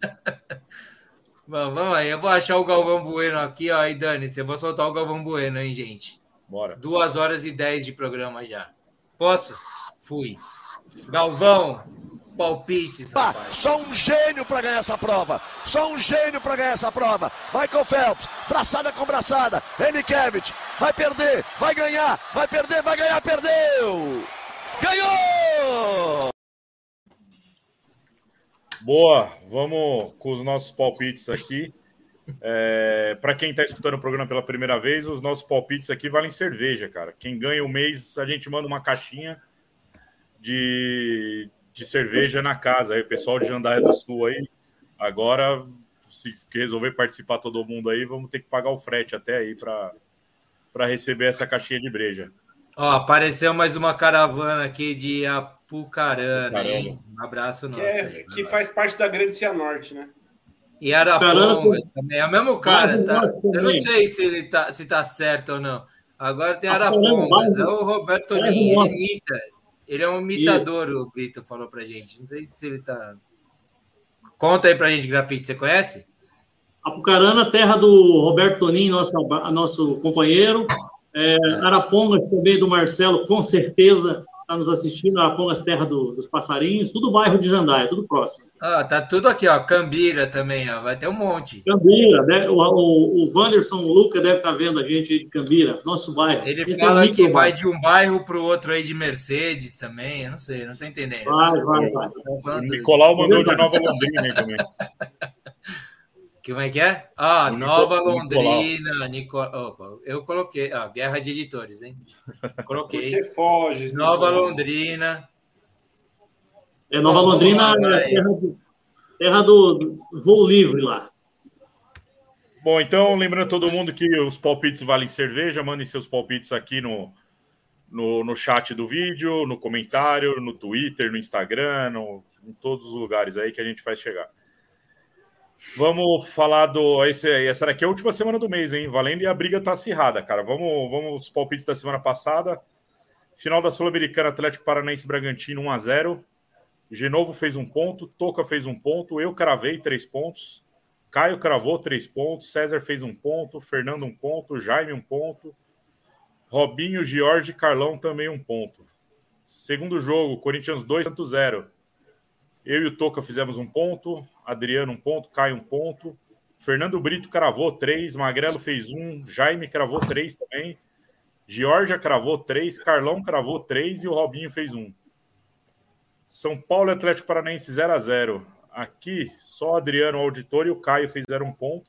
vamos, vamos aí, eu vou achar o Galvão Bueno aqui, ó. E Dani, eu vou soltar o Galvão Bueno, hein, gente? Bora. Duas horas e dez de programa já. Posso? Fui. Galvão, palpites. Rapaz. Só um gênio para ganhar essa prova. Só um gênio para ganhar essa prova. Michael Phelps, braçada com braçada. Enikevich, vai perder, vai ganhar, vai perder, vai ganhar, perdeu! Ganhou! Boa, vamos com os nossos palpites aqui. É, para quem está escutando o programa pela primeira vez, os nossos palpites aqui valem cerveja, cara. Quem ganha o mês, a gente manda uma caixinha de, de cerveja na casa. Aí, o pessoal de Jandaia do Sul aí, agora, se resolver participar todo mundo aí, vamos ter que pagar o frete até aí para receber essa caixinha de breja. Ó, apareceu mais uma caravana aqui de Apucarana, hein? Um abraço nosso. Que, é, aí, que faz parte da Grande Cianorte, né? E Arapongas também. É o mesmo cara, tá? Eu não sei se ele tá, se tá certo ou não. Agora tem Arapongas. É o Roberto Toninho, ele imita. Ele é um imitador, o Brito falou pra gente. Não sei se ele tá. Conta aí pra gente, grafite, você conhece? Apucarana, terra do Roberto Tonin, nosso, nosso companheiro. É, Arapongas também do Marcelo, com certeza está nos assistindo. Arapongas, terra do, dos passarinhos, tudo bairro de Jandaia, tudo próximo. Ah, tá tudo aqui, ó. Cambira também, ó. Vai ter um monte. Cambira, né? o, o, o Wanderson o Luca deve estar tá vendo a gente aí de Cambira, nosso bairro. Ele Esse é fala é que vai de um bairro para o outro aí de Mercedes também. Eu não sei, não estou entendendo. Vai, vai, vai. O Nicolau mandou de Nova Londrina aí também. Como é que é? Ah, o Nova Londrina, Nico... Opa, eu coloquei. Ah, Guerra de Editores, hein? Coloquei. Porque foge. Nova Londrina. É Nova Londrina, lá, é terra, do, terra do voo livre lá. Bom, então, lembrando todo mundo que os palpites valem cerveja, mandem seus palpites aqui no, no, no chat do vídeo, no comentário, no Twitter, no Instagram, no, em todos os lugares aí que a gente faz chegar. Vamos falar do. Esse, essa daqui é a última semana do mês, hein? Valendo e a briga tá acirrada, cara. Vamos, vamos os palpites da semana passada. Final da Sul-Americana, Atlético Paranaense Bragantino 1x0. Genovo fez um ponto, Toca fez um ponto, eu cravei três pontos, Caio cravou três pontos, César fez um ponto, Fernando um ponto, Jaime um ponto, Robinho, Jorge Carlão também um ponto. Segundo jogo, Corinthians 2, Santos 0. Eu e o Toca fizemos um ponto, Adriano um ponto, Caio um ponto, Fernando Brito cravou três, Magrelo fez um, Jaime cravou três também, Georgia cravou três, Carlão cravou três e o Robinho fez um. São Paulo e Atlético Paranaense 0 a 0 Aqui, só Adriano, auditor e o Caio fizeram um ponto.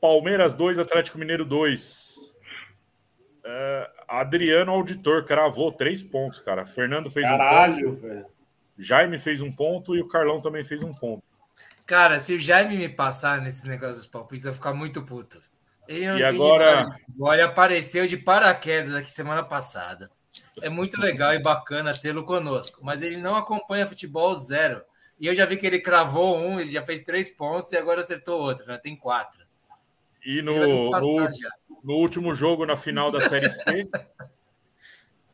Palmeiras 2, Atlético Mineiro 2. Uh, É, Adriano Auditor cravou três pontos, cara. Fernando fez Caralho, um ponto. velho. Jaime fez um ponto e o Carlão também fez um ponto. Cara, se o Jaime me passar nesse negócio dos palpites, eu vou ficar muito puto. Ele não E agora- Ele apareceu de paraquedas aqui semana passada. É muito legal e bacana tê-lo conosco, mas ele não acompanha futebol zero. E eu já vi que ele cravou um, ele já fez três pontos e agora acertou outro, já tem quatro. E no, no, no último jogo, na final da Série C,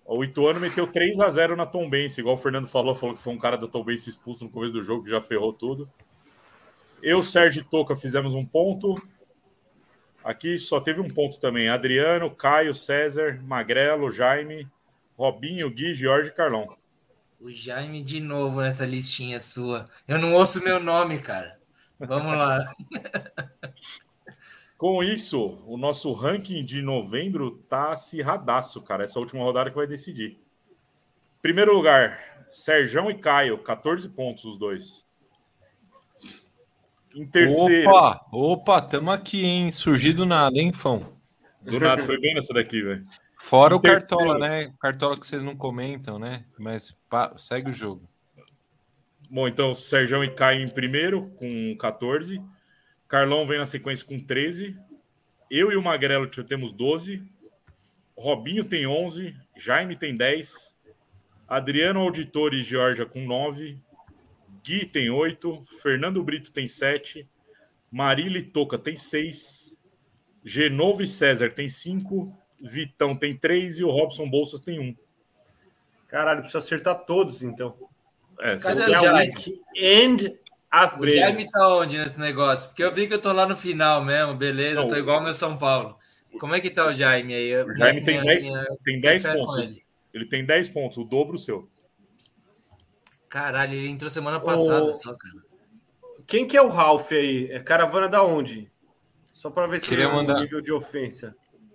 o Ituano meteu 3 a 0 na Tombense, igual o Fernando falou, falou que foi um cara da Tombense expulso no começo do jogo, que já ferrou tudo. Eu, Sérgio e Toca fizemos um ponto. Aqui só teve um ponto também. Adriano, Caio, César, Magrelo, Jaime, Robinho, Gui, Jorge e Carlão. O Jaime de novo nessa listinha sua. Eu não ouço meu nome, cara. Vamos lá. Com isso, o nosso ranking de novembro tá acirradaço, cara. Essa última rodada que vai decidir. Primeiro lugar, Serjão e Caio, 14 pontos os dois. Em terceiro, Opa, opa, tamo aqui, hein? Surgido nada, hein, Fão? do nada foi bem nessa daqui, velho. Fora Em o Cartola, terceiro. né? Cartola que vocês não comentam, né? Mas pá, segue o jogo. Bom, então Serjão e Caio em primeiro, com 14. Carlão vem na sequência com 13. Eu e o Magrelo temos 12. Robinho tem 11. Jaime tem 10. Adriano Auditor e Georgia com 9. Gui tem 8. Fernando Brito tem 7. Marília e Toca tem 6. Genovo e César tem 5. Vitão tem 3. E o Robson Bolsas tem 1. Caralho, precisa acertar todos, então. É, Cadê o whisky and as O Jaime tá onde nesse negócio? Porque eu vi que eu tô lá no final mesmo, beleza, eu tô Não. igual o meu São Paulo. Como é que tá o Jaime aí? Eu- O Jaime tem minha- 10, minha- tem 10 essa é com pontos. ele. Ele tem 10 pontos, o dobro seu. Caralho, ele entrou semana passada Ô, só, cara. Quem que é o Ralph aí? É caravana da onde? Só para ver se Queria é um mandar- nível de ofensa.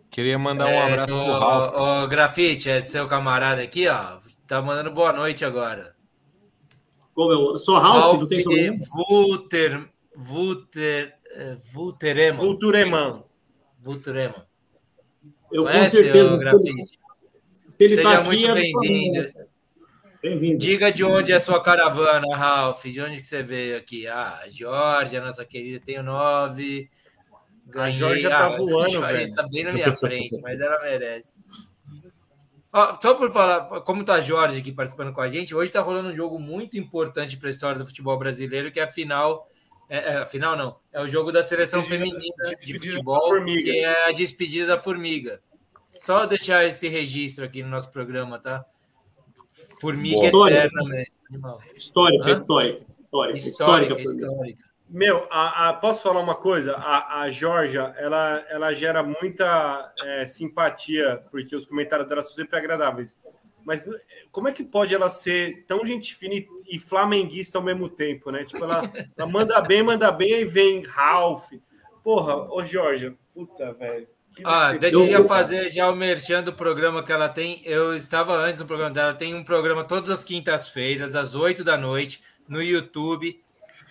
Queria mandar um É, abraço pro Ralf. ô, Grafite, é seu camarada aqui, ó. Tá mandando boa noite agora. Como eu sou Ralph, não tem sobrenome? Vulter, Vulter, eh, Vulterema. Vultureman. Vulterema. Eu com Conhece, certeza. ô, Grafite? Se ele Seja tá aqui, muito é bem-vindo. Bem-vindo. Diga de onde é a sua caravana, Ralph. De onde que você veio aqui? Ah, Georgia, nossa querida, tenho nove. Ganhei. Georgia tá Ah, voando, a Georgia velho. tá bem na minha frente, mas ela merece. Ó, só por falar, como tá a Jorge aqui participando com a gente, hoje tá rolando um jogo muito importante para a história do futebol brasileiro, que é a final. É, é, a final não, é o jogo da seleção Despedida- feminina de despedida futebol, que é a despedida da formiga. Só deixar esse registro aqui no nosso programa, tá? Formiga Boa. eternamente. Animal. Histórica, Hã? histórica. Histórica, Histórica, histórica. Meu, a, a- posso falar uma coisa? A, a Georgia, ela, ela gera muita é, simpatia, porque os comentários dela são sempre agradáveis. Mas como é que pode ela ser tão gente fina e, e flamenguista ao mesmo tempo, né? Tipo, ela, ela manda bem, manda bem, aí vem Ralph. Porra, ô Georgia, puta, velho. Ah, deixa eu já fazer já o merchan do programa que ela tem. Eu estava antes no programa dela. Tem um programa todas as quintas-feiras, às 8 da noite, no YouTube,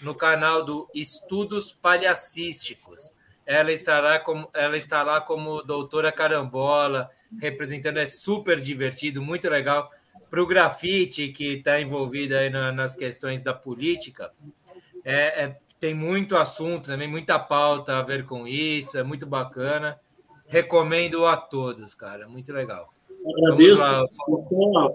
no canal do Estudos Palhacísticos. Ela estará como ela está lá como doutora Carambola, representando, é super divertido, muito legal. Para o grafite que está envolvido aí na- nas questões da política, é, é- tem muito assunto também, muita pauta a ver com isso, é muito bacana. Recomendo a todos, cara, muito legal. Agradeço.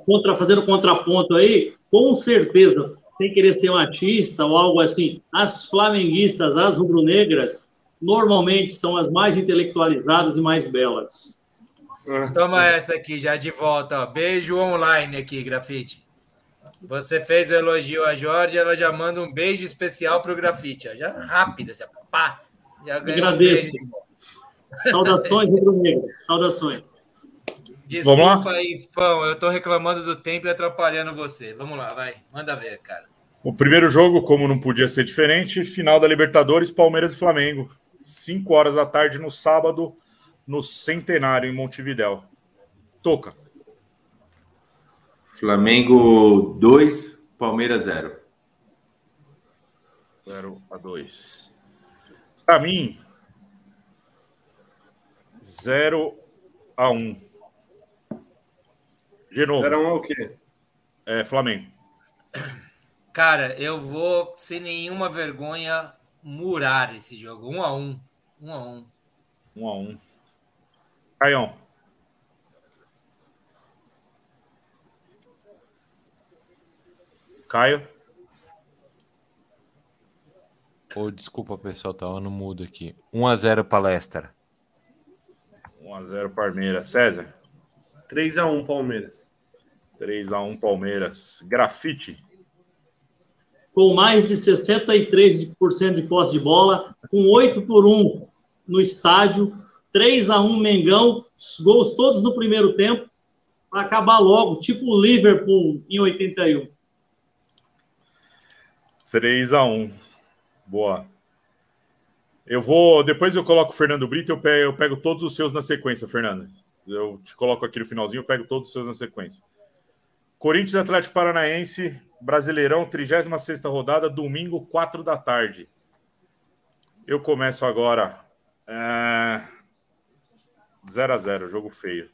Contra, fazendo contraponto aí, com certeza, sem querer ser machista ou algo assim, as flamenguistas, as rubro-negras, normalmente são as mais intelectualizadas e mais belas. Toma essa aqui, já de volta. Ó. Beijo online aqui, grafite. Você fez o elogio a Jorge, ela já manda um beijo especial pro grafite. ó. Já rápido, assim, pá. Já ganhou um Agradeço. volta. Saudações rubro-negras, saudações. Desculpa Vamos lá? aí, fã, eu tô reclamando do tempo e atrapalhando você. Vamos lá, vai. Manda ver, cara. O primeiro jogo, como não podia ser diferente, final da Libertadores, Palmeiras e Flamengo. 5 horas da tarde no sábado, no Centenário, em Montevidéu. Toca. Flamengo 2, Palmeiras 0. 0 a 2. Para mim, 0 a 1. De novo. 0x1 é o quê? É, Flamengo. Cara, eu vou, sem nenhuma vergonha, murar esse jogo. Um a um. Um a um. Um a um. Caião. Caio. Ô, desculpa, pessoal, tava no mudo aqui. 1x0 palestra. 1x0 Palmeiras. César. 3x1 Palmeiras. 3x1 Palmeiras. Grafite. Com mais de 63% de posse de bola, com 8 por 1 no estádio, 3x1 Mengão, gols todos no primeiro tempo, para acabar logo, tipo o Liverpool em 81. 3x1. Boa. Eu vou. Depois eu coloco o Fernando Brito, eu pego, eu pego todos os seus na sequência, Fernando. Eu te coloco aqui no finalzinho, eu pego todos os seus na sequência. Corinthians Atlético Paranaense, Brasileirão, 36 rodada, domingo, 4 da tarde. Eu começo agora. É... 0 a 0 jogo feio.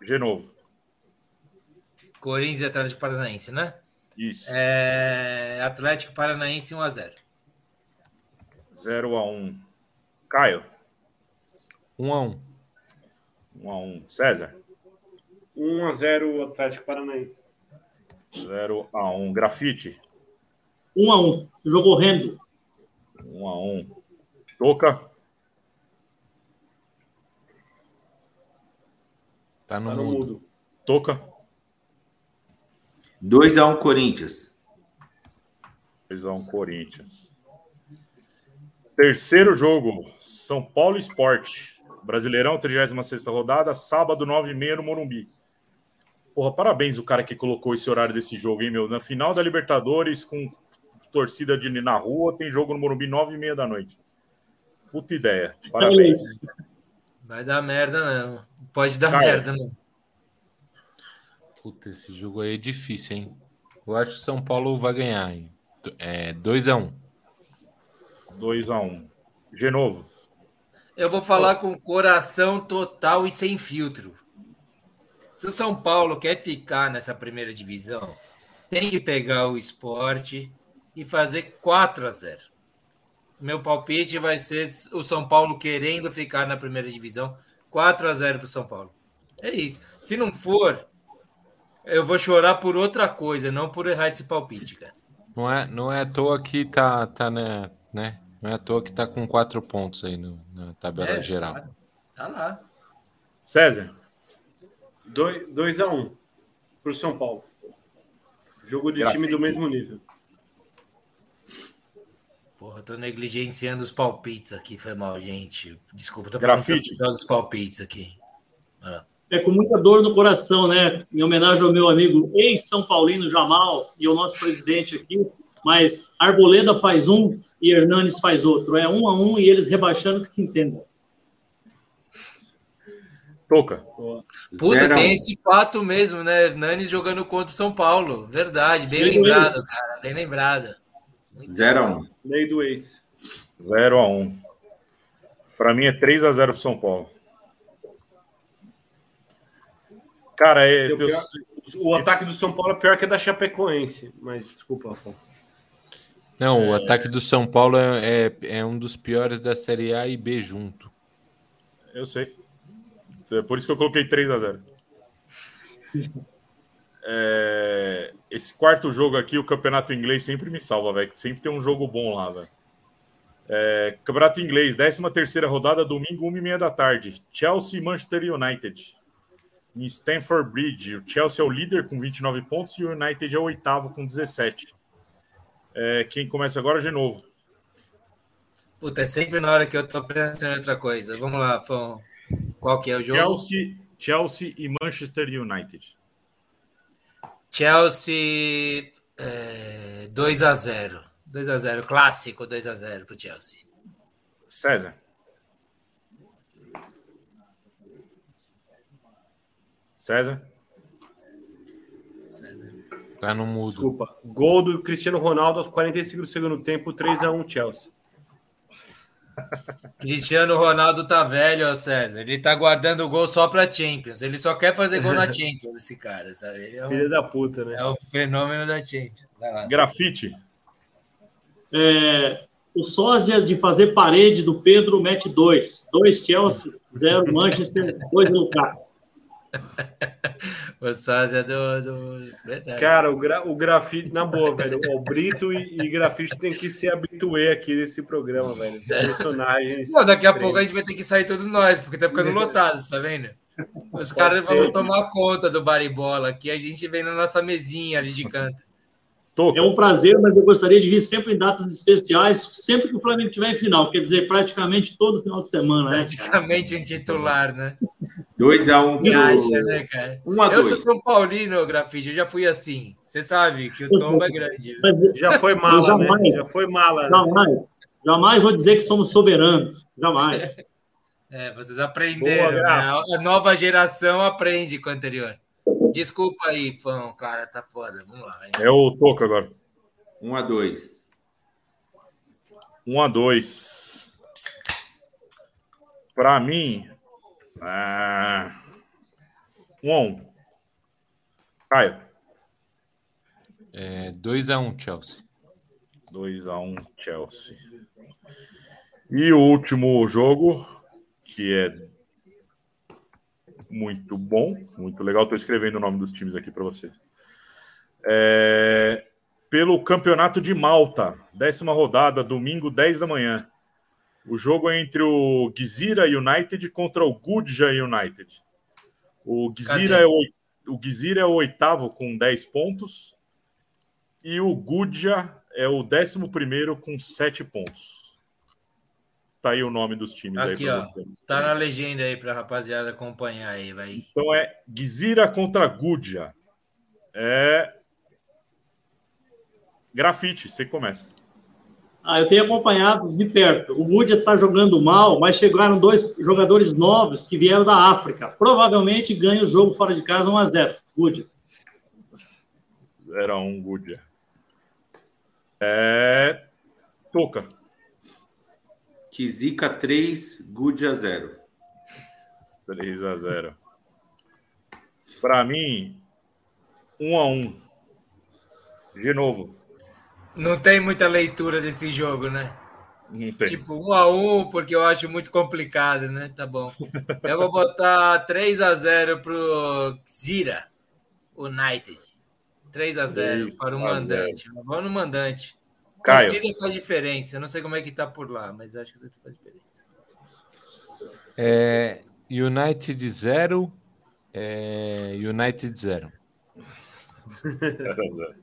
De novo. Corinthians e Atlético Paranaense, né? Isso. É... Atlético Paranaense 1x0. 0 a 1 Caio. 1 a 1 1 a 1 César. 1 a 0 Atlético Paranaense. 0 a 1 Grafite. 1 a 1 Jogo horrendo. 1 a 1 Toca. Tá no, Tá no mudo. mudo. Toca. 2x1 Corinthians. 2 a 1 Corinthians. Terceiro jogo, São Paulo Esporte. Brasileirão, 36 rodada, sábado, 9h30 no Morumbi. Porra, parabéns o cara que colocou esse horário desse jogo, hein, meu? Na final da Libertadores, com torcida de na rua, tem jogo no Morumbi, 9h30 da noite. Puta ideia. Parabéns. Vai dar merda mesmo. Pode dar Caio. merda mesmo. Puta, esse jogo aí é difícil, hein? Eu acho que São Paulo vai ganhar, hein? É 2x1. 2 a 1 De novo. Eu vou falar com coração total e sem filtro. Se o São Paulo quer ficar nessa primeira divisão, tem que pegar o esporte e fazer 4 a 0. Meu palpite vai ser o São Paulo querendo ficar na primeira divisão, 4 a 0 para o São Paulo. É isso. Se não for, eu vou chorar por outra coisa, não por errar esse palpite, cara. Não é, não é à toa que tá, tá né, né? Não é à toa que tá com quatro pontos aí no- na tabela É, geral. Tá, tá lá. César. 2x1 pro São Paulo. Jogo de Grafite. time do mesmo nível. Porra, eu tô negligenciando os palpites aqui, foi mal, gente. Desculpa, tô falando Grafite. dos palpites aqui. Olha lá. É com muita dor no coração, né? Em homenagem ao meu amigo ex-São Paulino Jamal e ao nosso presidente aqui. Mas Arboleda faz um e Hernanes faz outro. É um a um e eles rebaixando que se entendam. Toca. Puta, Zero tem um. esse fato mesmo, né? Hernanes jogando contra o São Paulo. Verdade, bem Lei do lembrado, cara. Bem lembrado. 0x1. Lei do ex. 0 a 1 Para mim é 3 a 0 pro São Paulo. Cara, é, teu- pior- O ataque do São Paulo é pior que a da Chapecoense. Mas desculpa, Afonso. Não, o ataque do São Paulo é, é, é um dos piores da Série A e B junto. eu sei. É por isso que eu coloquei 3 a 0 É, esse quarto jogo aqui, o campeonato inglês sempre me salva, velho. Sempre tem um jogo bom lá, velho. É, campeonato inglês, 13 terceira rodada, domingo, 1h30 da tarde. Chelsea e Manchester United. Em Stamford Bridge. O Chelsea é o líder com 29 pontos e o United é o oitavo com 17. É, quem começa agora de novo. Puta, é sempre na hora que eu tô pensando em outra coisa. Vamos lá, Fão. Qual que é o jogo? Chelsea, Chelsea e Manchester United. Chelsea é, 2 a 0 2 a 0 clássico 2 a 0 pro Chelsea. César. César. Tá no mudo. Desculpa. Gol do Cristiano Ronaldo aos 45 do segundo tempo, 3x1 Chelsea. Cristiano Ronaldo tá velho, ó, César. Ele tá guardando o gol só pra Champions. Ele só quer fazer gol na Champions, esse cara, sabe? Ele é um, Filho da puta, né? é o fenômeno da Champions. Vai lá. Grafite. É, o sósia de fazer parede do Pedro mete dois. Dois Chelsea, zero Manchester, dois Lukaku. O sósia do, do... Verdade. Cara, o, gra, o grafite, na boa, velho. O Brito e, e grafite tem que se habituar aqui nesse programa, velho. Personagens. Pô, daqui a pouco a gente vai ter que sair todos nós, porque tá ficando lotado, tá vendo? Os caras ser. vão tomar conta do baribola aqui, a gente vem na nossa mesinha ali de canto. É um prazer, mas eu gostaria de vir sempre em datas especiais, sempre que o Flamengo estiver em final, quer dizer, praticamente todo final de semana, né? Praticamente um titular, né? 2x1 Que acha, né, cara? Um a eu dois. sou São Paulino, Grafite, eu já fui assim. Você sabe que o tombo é grande. Mas Já foi mala, né? jamais, Já foi mala. né? jamais, jamais vou dizer que somos soberanos, jamais. É, vocês aprenderam. Boa, né? A nova geração aprende com a anterior. Desculpa aí, fã, cara, tá foda. Vamos lá. vai. É o Toca agora. 1x2. 1 a 2 Para mim, ah, 1 a 1 Caio, É 2x1, Chelsea. 2 a 1 Chelsea. E o último jogo, que é muito bom, muito legal. Estou escrevendo o nome dos times aqui para vocês. É, pelo Campeonato de Malta, décima rodada, domingo, 10 da manhã. O jogo é entre o Gizira United contra o Gudja United. O Gizira, é o, o Gizira é o oitavo com 10 pontos e o Gudja é o décimo primeiro com 7 pontos. Tá aí o nome dos times Aqui, aí ó. vocês. Tá na legenda aí pra rapaziada acompanhar aí, vai. Então é Gizira contra Gudja. É. Grafite, você começa. Ah, eu tenho acompanhado de perto. O Wood está jogando mal, mas chegaram dois jogadores novos que vieram da África. Provavelmente ganha o jogo fora de casa 1 a 0 Wood. Era um Gudja. É. Toca. Kizika 3, Gudia 0. 3 a 0 Para mim, 1 a 1 De novo. Não tem muita leitura desse jogo, né? Não tem. Tipo, um a um, porque eu acho muito complicado, né? Tá bom. Eu vou botar 3 a 0 pro Zira United. 3 a 0 3 para o mandante. Vamos no mandante. Caio. Torcida faz diferença. Eu não sei como é que tá por lá, mas acho que faz diferença. É, United 0, é, United 0. 0 a 0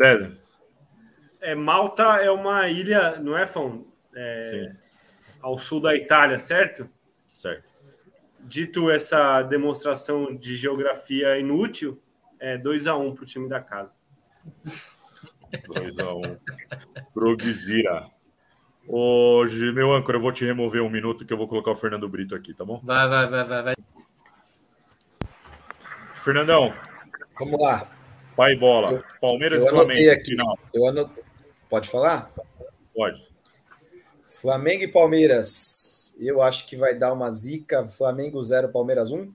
César. É, Malta é uma ilha, não é, Fão? É, Sim. ao sul da Itália, certo? Certo. Dito essa demonstração de geografia inútil, é 2x1 para o time da casa. 2x1 pro Gizira. Hoje, meu âncora, eu vou te remover um minuto que eu vou colocar o Fernando Brito aqui, tá bom? Vai, vai, vai, vai, vai. Fernandão, Vamos lá. Pai bola. Palmeiras Eu e Flamengo. anotei aqui. Final. Eu ano... Pode falar? Pode. Flamengo e Palmeiras. Eu acho que vai dar uma zica. Flamengo 0, Palmeiras 1.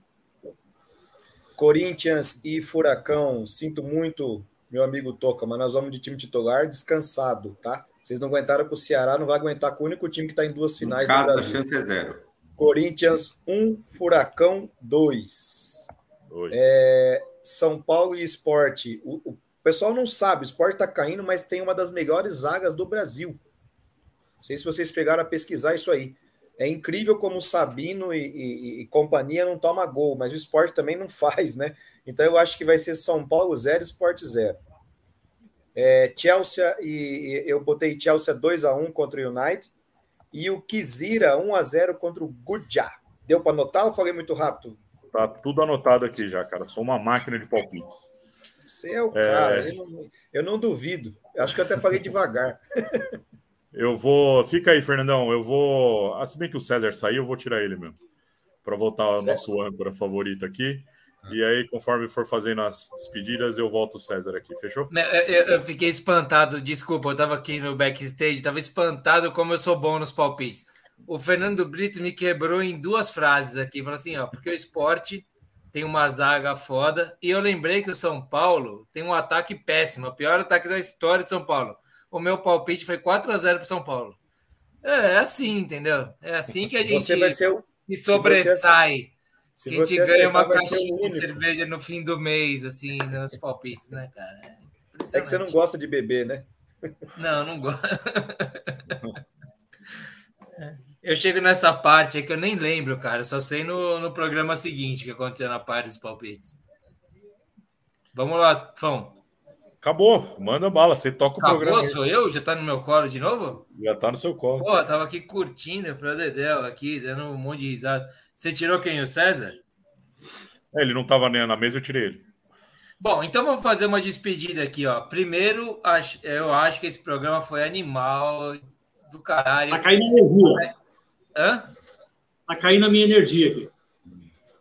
Corinthians e Furacão. Sinto muito, meu amigo Toca, mas nós vamos de time titular descansado, tá? Vocês não aguentaram com o Ceará, não vai aguentar com o único time que está em duas finais do casa, a Brasil. chance é zero. Corinthians 1, Furacão 2. Dois. É, São Paulo e Esporte. O, o pessoal não sabe, o Esporte está caindo, mas tem uma das melhores zagas do Brasil. Não sei se vocês pegaram a pesquisar isso aí. É incrível como o Sabino e, e- e companhia não toma gol, mas o Esporte também não faz, né? Então eu acho que vai ser São Paulo 0, Esporte 0. É, Chelsea e eu botei Chelsea 2 a 1 contra o United e o Kizira 1 a 0 contra o Gudja. Deu para anotar ou falei muito rápido? Tá tudo anotado aqui já, cara. Sou uma máquina de palpites. Você é o É. cara, eu não, eu não duvido. Eu acho que eu até falei devagar. Eu vou. Fica aí, Fernandão. Eu vou. Ah, se bem que o César saiu, eu vou tirar ele mesmo. Para voltar ao nosso âncora favorito aqui. E aí, conforme for fazendo as despedidas, eu volto o César aqui, fechou? Eu, eu- eu fiquei espantado, desculpa, eu tava aqui no backstage, tava espantado como eu sou bom nos palpites. O Fernando Brito me quebrou em duas frases aqui, falou assim, ó, porque o esporte tem uma zaga foda, e eu lembrei que o São Paulo tem um ataque péssimo, o pior ataque da história de São Paulo. O meu palpite foi 4 a 0 pro São Paulo. É, é assim, entendeu? É assim que a gente Você vai ser o- se sobressai. se que a gente ganha uma caixinha de cerveja no fim do mês, assim, nos palpites, né, cara? É É que você não gosta de beber, né? Não, não gosto. Eu chego nessa parte aí que eu nem lembro, cara. Só sei no, no programa seguinte o que aconteceu na parte dos palpites. Vamos lá, Fão. Acabou, manda bala, você toca o Acabou, programa. aí. sou eu? Já tá no meu colo de novo? Já tá no seu colo. Pô, tava aqui curtindo pra Dedéu aqui, dando um monte de risada. Você tirou quem? O César? É, ele não tava nem na mesa, eu tirei ele. Bom, então vamos fazer uma despedida aqui, ó. Primeiro, eu acho que esse programa foi animal do caralho. Tá caindo energia. Hã? Tá caindo a minha energia aqui.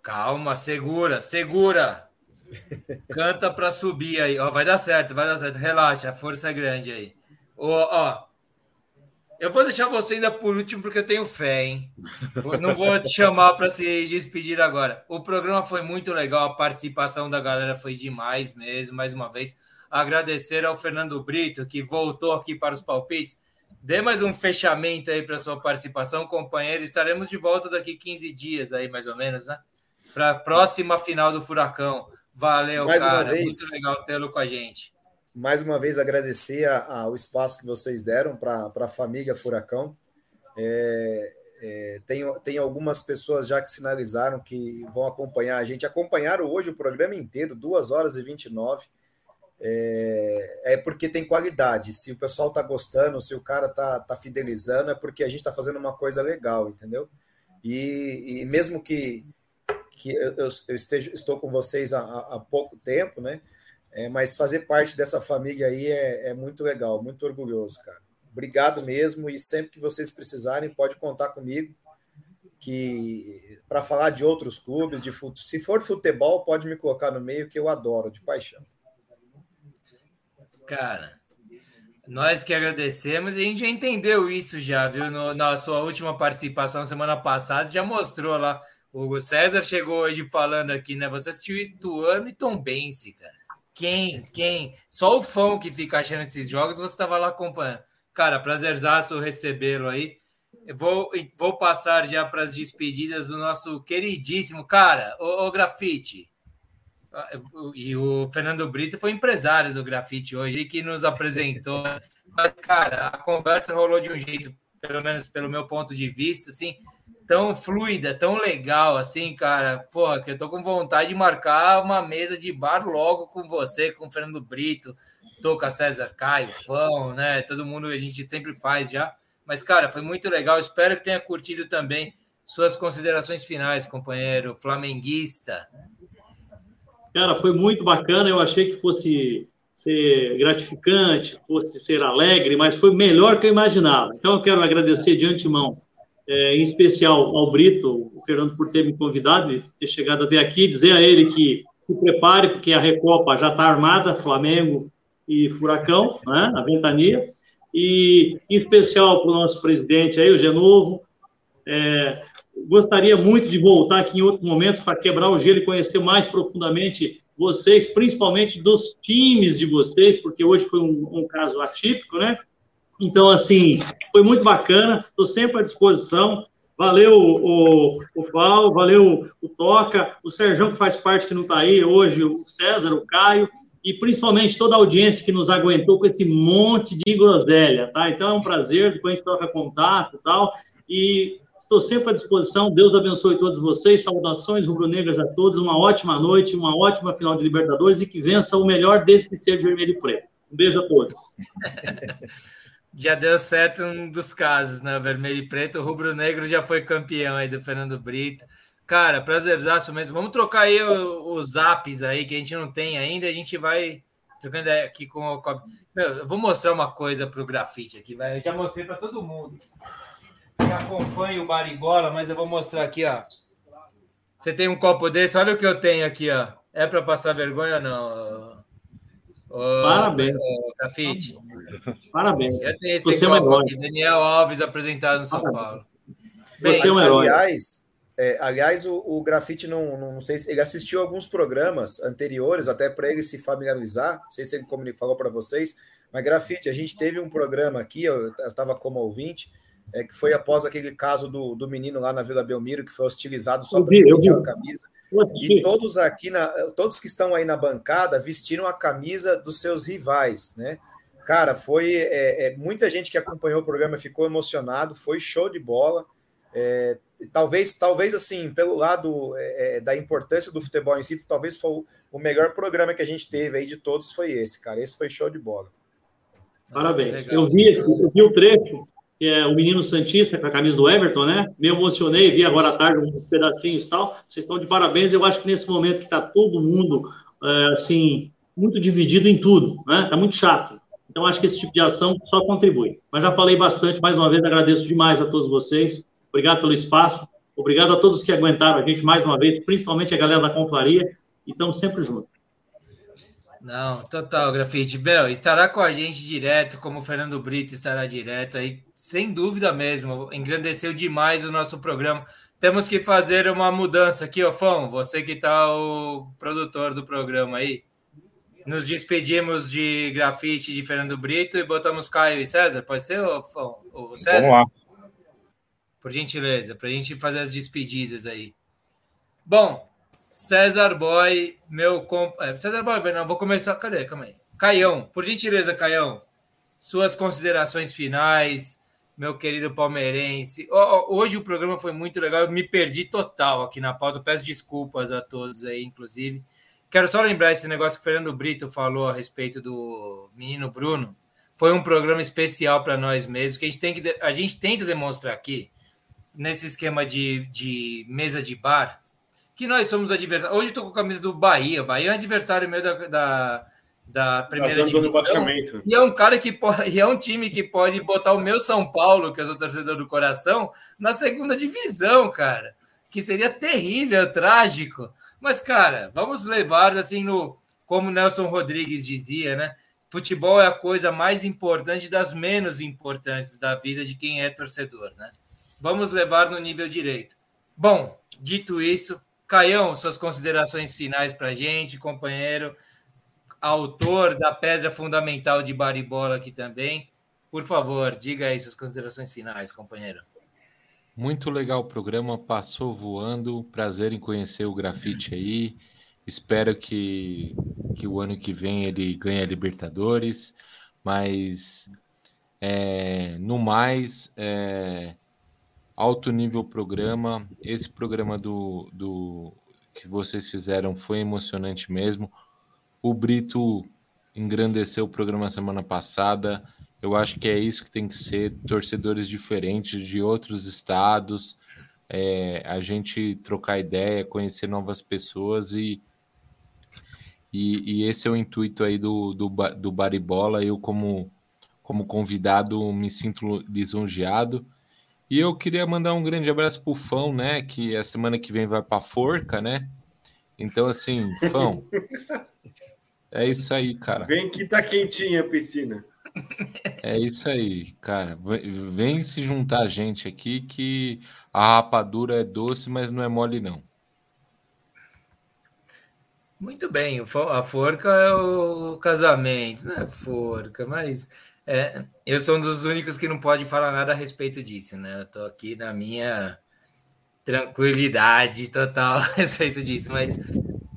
Calma, segura, segura. Canta pra subir aí. Ó, vai dar certo, vai dar certo. Relaxa, a força é grande aí. Ó, ó, eu vou deixar você ainda por último porque eu tenho fé, hein? Não vou te chamar para se despedir agora. O programa foi muito legal, a participação da galera foi demais mesmo, mais uma vez. Agradecer ao Fernando Brito, que voltou aqui para os palpites. Dê mais um fechamento aí para sua participação, companheiro. Estaremos de volta daqui 15 dias aí, mais ou menos, né? Para a próxima final do Furacão. Valeu, Mais uma cara. vez. Muito legal tê-lo com a gente. mais uma vez agradecer a- a- o espaço que vocês deram para a família Furacão. É, é, tem, tem algumas pessoas já que sinalizaram que vão acompanhar a gente. Acompanharam hoje o programa inteiro, 2 horas e 29. É, é porque tem qualidade. Se o pessoal está gostando, se o cara está tá fidelizando, é porque a gente está fazendo uma coisa legal, entendeu? E, e mesmo que, que eu, eu- esteja, estou com vocês há, há- pouco tempo, né? É, mas fazer parte dessa família aí é, é muito legal, muito orgulhoso, cara. Obrigado mesmo e sempre que vocês precisarem pode contar comigo que para falar de outros clubes, de fut... se for futebol pode me colocar no meio que eu adoro de paixão. Cara, nós que agradecemos, a gente já entendeu isso já, viu? No- na sua última participação semana passada, já mostrou lá. O César chegou hoje falando aqui, né? Você assistiu Ituano e Tombense, cara. Quem? Quem? Só o fã que fica achando esses jogos, você estava lá acompanhando. Cara, prazerzaço recebê-lo aí. Eu vou, vou passar já para as despedidas do nosso queridíssimo cara, o, o Grafite. E o Fernando Brito foi empresário do grafite hoje que nos apresentou. Mas, cara, a conversa rolou de um jeito, pelo menos pelo meu ponto de vista, assim, tão fluida, tão legal, assim, cara. Porra, que eu tô com vontade de marcar uma mesa de bar logo com você, com o Fernando Brito, Toca César Caio, Fão, né? Todo mundo a gente sempre faz já. Mas, cara, foi muito legal. Espero que tenha curtido também suas considerações finais, companheiro flamenguista. Cara, foi muito bacana. Eu achei que fosse ser gratificante, fosse ser alegre, mas foi melhor que eu imaginava. Então, eu quero agradecer de antemão, é, em especial ao Brito, o Fernando, por ter me convidado e ter chegado até aqui, dizer a ele que se prepare, porque a Recopa já está armada Flamengo e Furacão, né, na ventania. E, em especial, para o nosso presidente aí, o Genovo. É, gostaria muito de voltar aqui em outros momentos para quebrar o gelo e conhecer mais profundamente vocês, principalmente dos times de vocês, porque hoje foi um, um caso atípico, né? Então, assim, foi muito bacana, estou sempre à disposição. Valeu o, o Val, valeu o Toca, o Sérgio que faz parte que não está aí hoje, o César, o Caio, e principalmente toda a audiência que nos aguentou com esse monte de groselha, tá? Então é um prazer, depois a gente troca contato e tal, e Estou sempre à disposição. Deus abençoe todos vocês. Saudações rubro-negras a todos. Uma ótima noite, uma ótima final de Libertadores e que vença o melhor desse que de vermelho e preto. Um beijo a todos. Já deu certo um dos casos, né? Vermelho e preto. O rubro-negro já foi campeão aí do Fernando Brito. Cara, prazerzaço mesmo. Vamos trocar aí os zaps aí que a gente não tem ainda. A gente vai trocando aqui com o. Meu, eu vou mostrar uma coisa para o grafite aqui. Vai. Eu já mostrei para todo mundo que acompanha o Baribola, mas eu vou mostrar aqui, ó. Você tem um copo desse? Olha o que eu tenho aqui, ó. É para passar vergonha ou não? Ô, Parabéns. ô, Cafite. Parabéns. Eu tenho esse Você é um herói. aqui, Daniel Alves apresentado no São Paulo. Você é um herói. Aliás, é, aliás o, o Grafite não, não, não sei se ele assistiu alguns programas anteriores, até para ele se familiarizar. Não sei se ele falou para vocês, mas Grafite, a gente teve um programa aqui, eu estava como ouvinte, é, que foi após aquele caso do, do menino lá na Vila Belmiro que foi hostilizado só Eu porque vi, eu vestiu vi. a camisa. E todos aqui, na, todos que estão aí na bancada vestiram a camisa dos seus rivais, né? Cara, foi é, é, muita gente que acompanhou o programa ficou emocionado, foi show de bola. É, talvez, talvez assim, pelo lado é, é, da importância do futebol em si, talvez foi o, o melhor programa que a gente teve aí de todos foi esse, cara. Esse foi show de bola. Parabéns. Eu vi, esse, eu vi o trecho, que é o menino Santista com a camisa do Everton, né? Me emocionei, vi agora à tarde uns pedacinhos e tal. Vocês estão de parabéns. Eu acho que nesse momento que está todo mundo, é, assim, muito dividido em tudo, né? Está muito chato. Então, acho que esse tipo de ação só contribui. Mas já falei bastante, mais uma vez, agradeço demais a todos vocês. Obrigado pelo espaço. Obrigado a todos que aguentaram a gente mais uma vez, principalmente a galera da Confraria. E estamos sempre juntos. Não, total, Grafite. Bel, estará com a gente direto, como o Fernando Brito estará direto aí, sem dúvida mesmo. Engrandeceu demais o nosso programa. Temos que fazer uma mudança aqui, ó, Fão, você que está o produtor do programa aí. Nos despedimos de Grafite de Fernando Brito e botamos Caio e César. Pode ser, ô, Fão? O César? Vamos lá. Por gentileza, para a gente fazer as despedidas aí. Bom, César Boy, meu comp... é, César Boy, não, vou começar. Cadê? Calma aí. Caião, por gentileza, Caião, suas considerações finais, meu querido palmeirense. Hoje o programa foi muito legal, eu me perdi total aqui na pauta. Peço desculpas a todos aí, inclusive. Quero só lembrar esse negócio que o Fernando Brito falou a respeito do menino Bruno. Foi um programa especial para nós mesmos, que a gente, tem que a gente tenta demonstrar aqui, nesse esquema de, de mesa de bar, que nós somos adversários. Hoje eu com a camisa do Bahia. Bahia é adversário meu da, da, da primeira divisão. rebaixamento. E é um cara que pode, e é um time que pode botar o meu São Paulo, que eu sou torcedor do coração, na segunda divisão, cara. Que seria terrível, trágico. Mas, cara, vamos levar assim no. Como Nelson Rodrigues dizia, né? Futebol é a coisa mais importante das menos importantes da vida de quem é torcedor, né? Vamos levar no nível direito. Bom, dito isso, Caião, suas considerações finais para gente, companheiro, autor da pedra fundamental de Baribola aqui também. Por favor, diga aí suas considerações finais, companheiro. Muito legal o programa, passou voando. Prazer em conhecer o grafite aí. Espero que, que o ano que vem ele ganhe a Libertadores, mas é, no mais, é, alto nível programa. Esse programa do, do que vocês fizeram foi emocionante mesmo. O Brito engrandeceu o programa semana passada. Eu acho que é isso que tem que ser, torcedores diferentes de outros estados, é, a gente trocar ideia, conhecer novas pessoas e, e, e esse é o intuito aí do, do, do Baribola. Eu, como, como convidado, me sinto lisonjeado. E eu queria mandar um grande abraço pro Fão, né? Que a semana que vem vai pra Forca, né? Então, assim, Fão, é isso aí, cara. Vem que tá quentinha a piscina. É isso aí, cara. Vem- se juntar a gente aqui que a rapadura é doce, mas não é mole, não. Muito bem, a forca é o casamento, não é forca, mas é, eu sou um dos únicos que não pode falar nada a respeito disso, né? Eu tô aqui na minha tranquilidade total a respeito disso, mas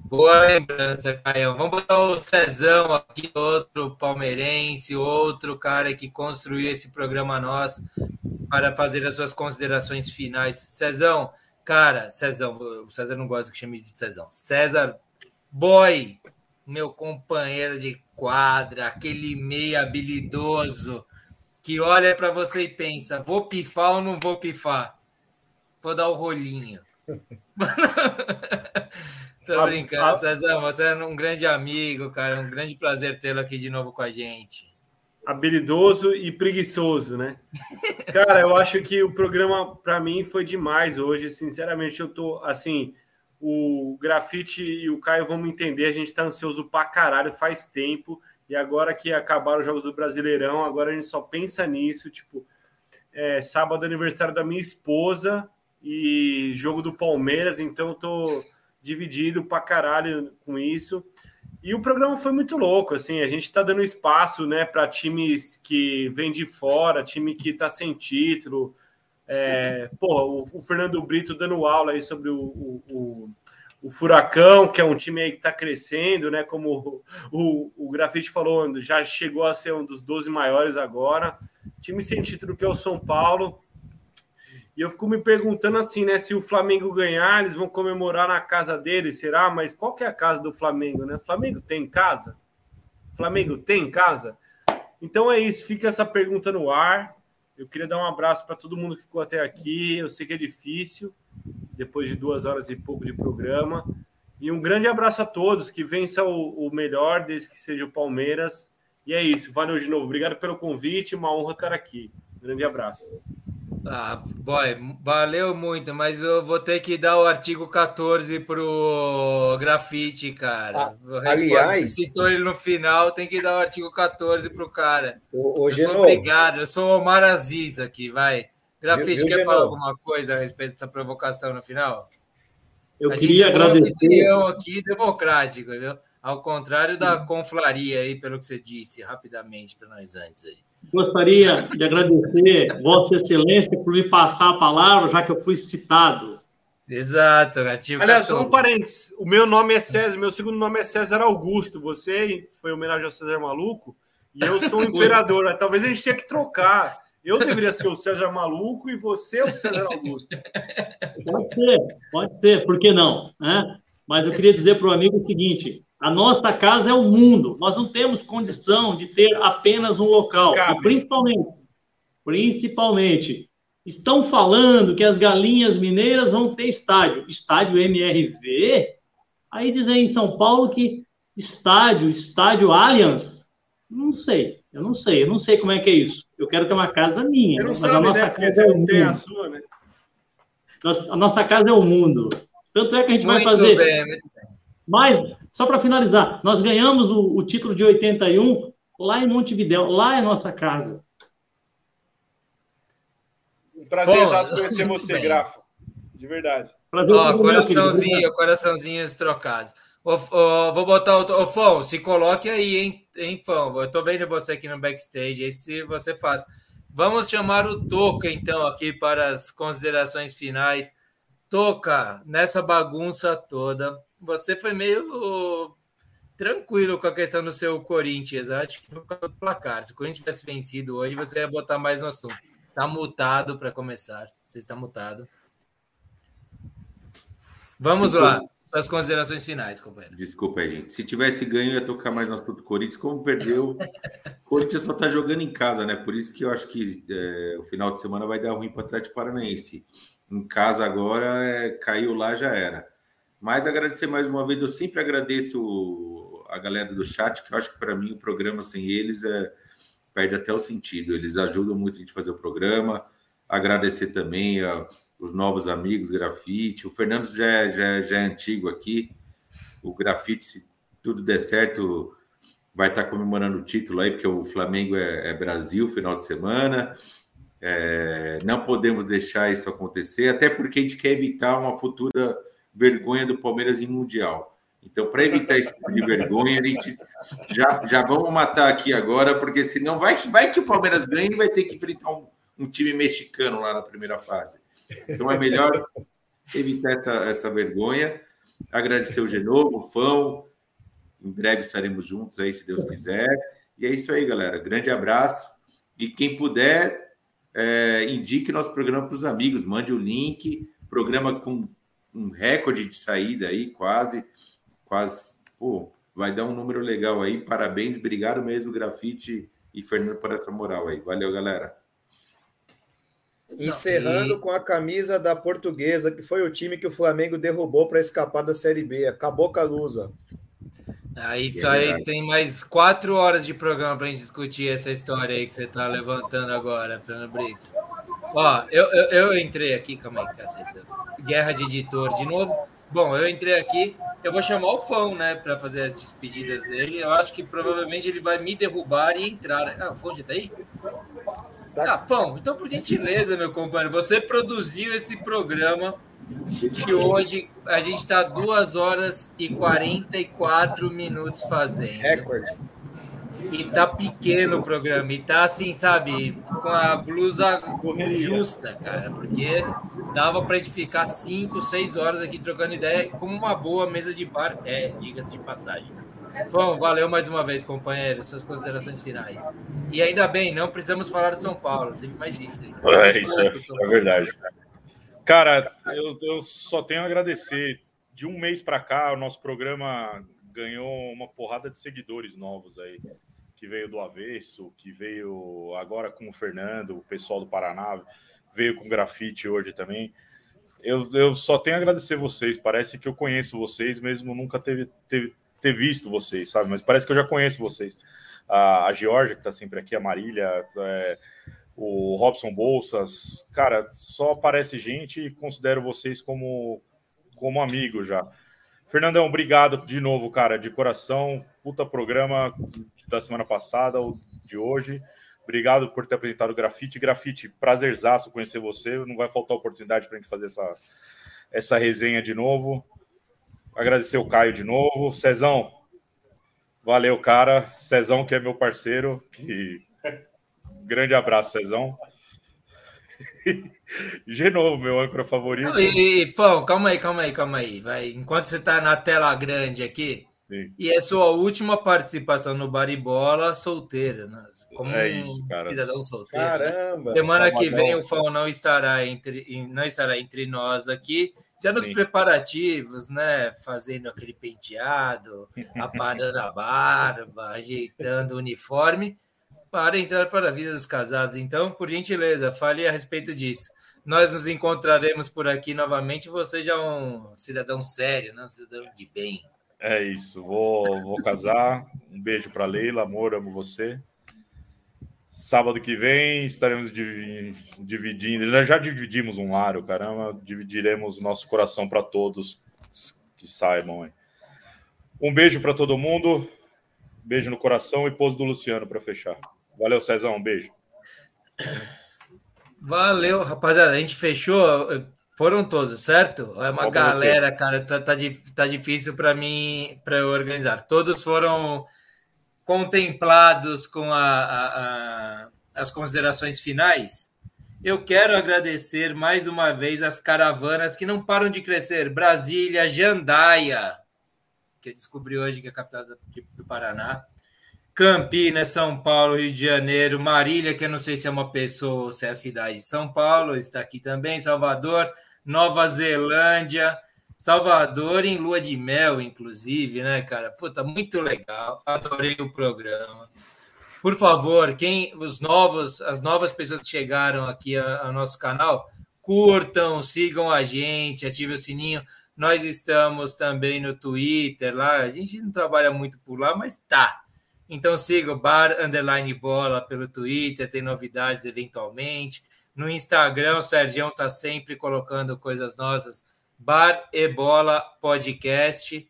boa lembrança, Caio. Vamos botar o Cezão aqui, outro palmeirense, outro cara que construiu esse programa nosso para fazer as suas considerações finais. Cezão, cara, Cezão, o César não gosta que chame de Cezão. César Boy, meu companheiro de quadra, aquele meio habilidoso que olha para você e pensa: vou pifar ou não vou pifar? Vou dar o rolinho. Tô brincando, a- Cezão. Você é um grande amigo, cara. É um grande prazer tê-lo aqui de novo com a gente. habilidoso e preguiçoso, né? Cara, eu acho que o programa para mim foi demais hoje. Sinceramente, eu tô assim o Grafite e o Caio vão me entender, a gente está ansioso pra caralho faz tempo. E agora que acabaram os jogos do Brasileirão, agora a gente só pensa nisso. Tipo, é, sábado aniversário da minha esposa e jogo do Palmeiras, então eu tô dividido pra caralho com isso. E o programa foi muito louco, assim, a gente está dando espaço, né, para times que vêm de fora, time que está sem título. É, porra, o, o, Fernando Brito dando aula aí sobre o, o, o, o Furacão, que é um time aí que está crescendo, né, como o, o, Grafite falou, já chegou a ser um dos 12 maiores agora. Time sem título que é o São Paulo, e eu fico me perguntando assim, né? Se o Flamengo ganhar, eles vão comemorar na casa deles, será? Mas qual que é a casa do Flamengo, né? Flamengo tem casa? Flamengo tem casa? Então é isso, fica essa pergunta no ar. Eu queria dar um abraço para todo mundo que ficou até aqui. Eu sei que é difícil, depois de duas horas e pouco de programa. E um grande abraço a todos, que vença o, o melhor, desde que seja o Palmeiras. E é isso, valeu de novo. Obrigado pelo convite, uma honra estar aqui. Grande abraço. Ah, boy, valeu muito, mas eu vou ter que dar o artigo 14 pro grafite, cara. Ah, aliás, citou ele no final, tem que dar o artigo 14 pro cara. O, o eu sou obrigado, eu sou o Omar Aziz aqui, vai. Grafite, quer falar alguma coisa a respeito dessa provocação no final? Eu a queria é agradecer. Um aqui democrático, viu? Ao contrário da conflaria aí, pelo que você disse rapidamente para nós antes aí. Gostaria de agradecer Vossa Excelência por me passar a palavra, já que eu fui citado. Exato, Gatinho. Aliás, só um parênteses. O meu nome é César, meu segundo nome é César Augusto. Você foi homenagem ao César Maluco e eu sou o imperador. Talvez a gente tenha que trocar. Eu deveria ser o César Maluco e você o César Augusto. Pode ser, pode ser, por que não? Né? Mas eu queria dizer para o amigo o seguinte: a nossa casa é o mundo. Nós não temos condição de ter apenas um local. E principalmente, principalmente, estão falando que as galinhas mineiras vão ter estádio. Estádio MRV? Aí dizem em São Paulo que estádio, estádio Allianz? Não sei, eu não sei, eu não sei como é que é isso. Eu quero ter uma casa minha, mas sabe, a nossa né? casa é o mundo. A, sua, né? a nossa casa é o mundo. Tanto é que a gente muito vai fazer. Bem, muito bem. Mas, só para finalizar, nós ganhamos o, o, título de 81 lá em Montevidéu, lá é nossa casa. Um prazer Pô, conhecer você, bem. Grafo. De verdade. Prazer Ó, coraçãozinho, coraçãozinhos trocados. Ô, ô, vou botar o. Ô, Fão, se coloque aí, hein, hein, Fão? Eu tô vendo você aqui no backstage, aí se você faz. Vamos chamar o Toca, então, aqui para as considerações finais. Toca, nessa bagunça toda, você foi meio tranquilo com a questão do seu Corinthians. Acho que foi o placar. Se o Corinthians tivesse vencido hoje, você ia botar mais no assunto. Está mutado para começar. Você está mutado. Vamos lá. Suas considerações finais, companheiro. Desculpa aí, gente. Se tivesse ganho, ia tocar mais no assunto do Corinthians. Como perdeu, o Corinthians só está jogando em casa, né? Por isso que eu acho que é, o final de semana vai dar ruim para o Atlético Paranaense. Em casa agora, é, caiu lá, já era. Mas agradecer mais uma vez, eu sempre agradeço a galera do chat, que eu acho que para mim o programa sem eles é, perde até o sentido. Eles ajudam muito a gente fazer o programa. Agradecer também a, os novos amigos, Grafite. O Fernando já é, já, é, já é antigo aqui. O Grafite, se tudo der certo, vai estar comemorando o título aí, porque o Flamengo é, é Brasil final de semana. É, não podemos deixar isso acontecer, até porque a gente quer evitar uma futura vergonha do Palmeiras em Mundial. Então, para evitar esse tipo de vergonha, a gente já, já vamos matar aqui agora, porque senão vai que, vai que o Palmeiras ganha e vai ter que enfrentar um, um time mexicano lá na primeira fase. Então, é melhor evitar essa, essa vergonha. Agradecer o Genovo, o Fão. Em breve estaremos juntos aí, se Deus quiser. E é isso aí, galera. Grande abraço. E quem puder, é, indique nosso programa para os amigos. Mande o link. Programa com um recorde de saída aí, quase, quase, pô, vai dar um número legal aí. Parabéns, obrigado mesmo, Grafite e Fernando, por essa moral aí. Valeu, galera. Encerrando e... com a camisa da Portuguesa, que foi o time que o Flamengo derrubou para escapar da Série B. Acabou com a Lusa. Ah, isso é aí tem mais quatro horas de programa para a gente discutir essa história aí que você está levantando agora, Fernando Brito. Ó, eu, eu, eu, entrei aqui, calma aí, caceta. Guerra de editor de novo. Bom, eu entrei aqui, eu vou chamar o Fão, né, para fazer as despedidas dele. Eu acho que provavelmente ele vai me derrubar e entrar. Ah, o Fão já tá aí? Tá, Fão, então por gentileza, meu companheiro, você produziu esse programa que hoje a gente está 2 horas e 44 minutos fazendo. Recorde. E tá pequeno o programa, e tá assim, sabe, com a blusa justa, cara, porque dava pra gente ficar 5, 6 horas aqui trocando ideia, como uma boa mesa de bar, é, diga-se de passagem. Bom, valeu mais uma vez, companheiro, suas considerações finais. E ainda bem, não precisamos falar de São Paulo, teve mais isso. É, isso é, é verdade. Cara, eu, eu só tenho a agradecer. De um mês para cá, o nosso programa ganhou uma porrada de seguidores novos aí que veio do Avesso, que veio agora com o Fernando, o pessoal do Paraná, veio com grafite hoje também. Eu, eu só tenho a agradecer vocês. Parece que eu conheço vocês, mesmo nunca teve, teve, ter visto vocês, sabe? Mas parece que eu já conheço vocês. A, a Georgia, que está sempre aqui, a Marília, é, o Robson Bolsas. Cara, só aparece gente e considero vocês como, como amigo já. Fernandão, obrigado de novo, cara, de coração. Puta programa da semana passada, ou de hoje. Obrigado por ter apresentado o Grafite. Grafite, prazerzaço conhecer você. Não vai faltar oportunidade para a gente fazer essa, essa resenha de novo. Agradecer o Caio de novo. Cezão, valeu, cara. Cezão, que é meu parceiro. Que... Grande abraço, Cezão. De novo, meu âncora favorito. E, e Fão, calma aí, calma aí, calma aí. Vai. Enquanto você está na tela grande aqui, Sim. e é sua última participação no Baribola solteira, né? Como é isso, cara. cidadão solteiro. Caramba! Semana que vem o Fão não estará entre, não estará entre nós aqui. Já nos Sim. preparativos, né? Fazendo aquele penteado, aparando a barba, ajeitando o uniforme para entrar para a vida dos casados. Então, por gentileza, fale a respeito disso. Nós nos encontraremos por aqui novamente. Você já é um cidadão sério, né? um cidadão de bem. É isso. Vou, vou casar. Um beijo para Leila, amor, amo você. Sábado que vem estaremos dividindo. Já dividimos um lar, caramba. Dividiremos nosso coração para todos que saibam. Um beijo para todo mundo. Beijo no coração e pose do Luciano para fechar. Valeu, Cezão. Um beijo. Valeu, rapaziada. A gente fechou. Foram todos, certo? É uma galera, cara. Tá, tá, tá difícil para mim para organizar. Todos foram contemplados com a, a, a, as considerações finais. Eu quero agradecer mais uma vez as caravanas que não param de crescer. Brasília, Jandaia, que eu descobri hoje que é a capital do, do Paraná. Campinas, São Paulo, Rio de Janeiro, Marília, que eu não sei se é uma pessoa ou se é a cidade de São Paulo, está aqui também, Salvador, Nova Zelândia, Salvador em lua de mel, inclusive, né, cara? Puta, muito legal, adorei o programa. Por favor, quem os novos, as novas pessoas que chegaram aqui ao nosso canal, curtam, sigam a gente, ative o sininho. Nós estamos também no Twitter lá. A gente não trabalha muito por lá, mas tá. Então siga o Bar Underline Bola pelo Twitter, tem novidades eventualmente. No Instagram, o Sergião está sempre colocando coisas nossas. Bar e Bola Podcast.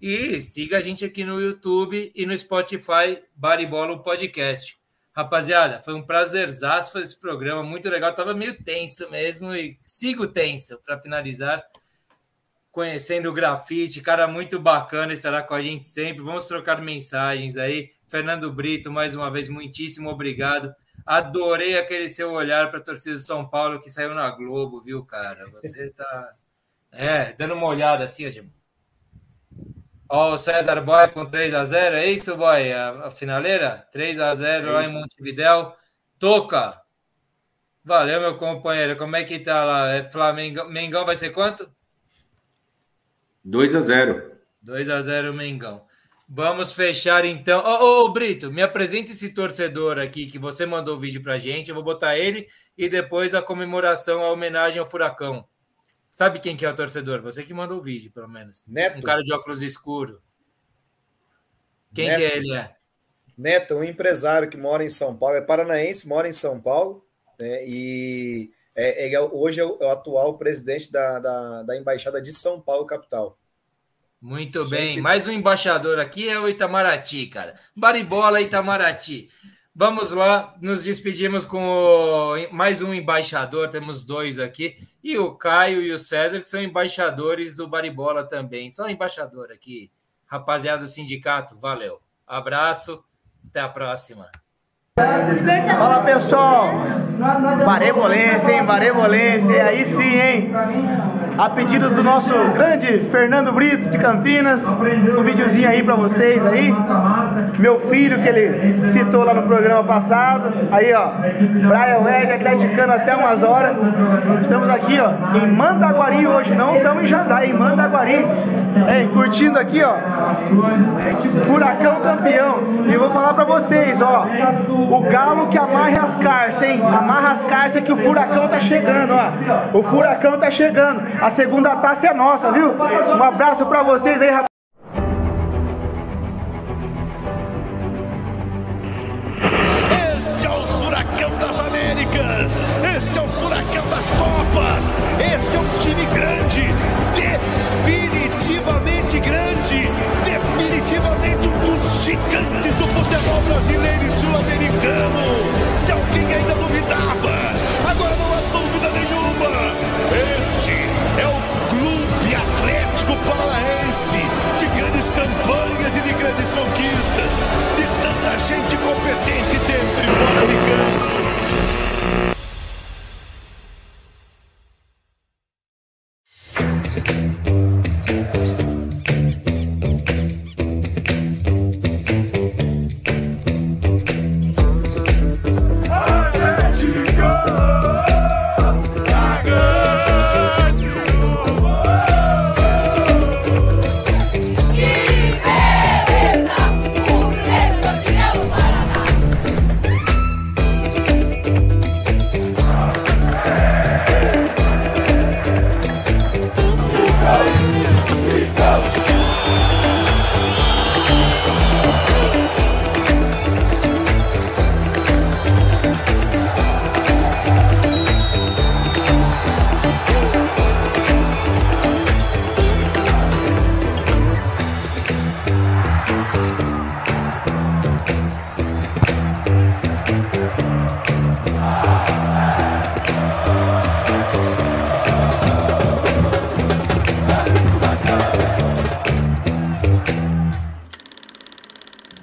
E siga a gente aqui no YouTube e no Spotify, Bar e Bola Podcast. Rapaziada, foi um prazerzaço fazer esse programa, muito legal. Tava meio tenso mesmo e sigo tenso para finalizar conhecendo o grafite, cara muito bacana, estará com a gente sempre. Vamos trocar mensagens aí. Fernando Brito, mais uma vez, muitíssimo obrigado. Adorei aquele seu olhar para a torcida do São Paulo que saiu na Globo, viu, cara? Você tá. É, dando uma olhada assim, Ó, o César Boy com 3 a 0 é isso, Boy? A, a finaleira? 3 a 0 é lá em Montevidéu. Toca! Valeu, meu companheiro. Como é que tá lá? É Flamengo. Mengão vai ser quanto? 2 a 0 2 a 0 Mengão. Vamos fechar então. Ô, oh, oh, Brito, me apresente esse torcedor aqui que você mandou o vídeo pra gente. Eu vou botar ele e depois a comemoração, a homenagem ao Furacão. Sabe quem que é o torcedor? Você que mandou o vídeo, pelo menos. Neto. Um cara de óculos escuro. Quem Neto. que é ele? É? Neto, um empresário que mora em São Paulo, é paranaense, mora em São Paulo, né, e É, ele é, hoje é o, é o atual presidente da, da, da, Embaixada de São Paulo, capital. Muito Gente... bem. Mais um embaixador aqui é o Itamaraty, cara. Baribola, Itamaraty. Vamos lá, nos despedimos com o, mais um embaixador, temos dois aqui, e o Caio e o César, que são embaixadores do Baribola também. São embaixador aqui. Rapaziada do sindicato, valeu. Abraço, até a próxima. Fala pessoal, Varebolência, hein? Varebolência, aí sim, hein? A pedido do nosso grande Fernando Brito de Campinas, um videozinho aí pra vocês aí. Meu filho que ele citou lá no programa passado. Aí, ó, Brian Weg, atleticano até umas horas. Estamos aqui, ó, em Mandaguari hoje, não estamos em Jandai, em Mandaguari. É, curtindo aqui, ó, Furacão campeão. E vou falar pra vocês, ó, o galo que amarra as carças, hein? Amarra as carças que o furacão tá chegando, ó. O furacão tá chegando. A segunda taça é nossa, viu? Um abraço para vocês aí, rapaz. Este é o furacão das Américas. Este é o furacão das Copas. Este é um time grande. Definitivamente grande. Definitivamente um dos gigantes do futebol brasileiro e sul-americano. Se alguém ainda duvidava, Paranaense de grandes campanhas e de grandes conquistas, de tanta gente competente dentro e fora de campo.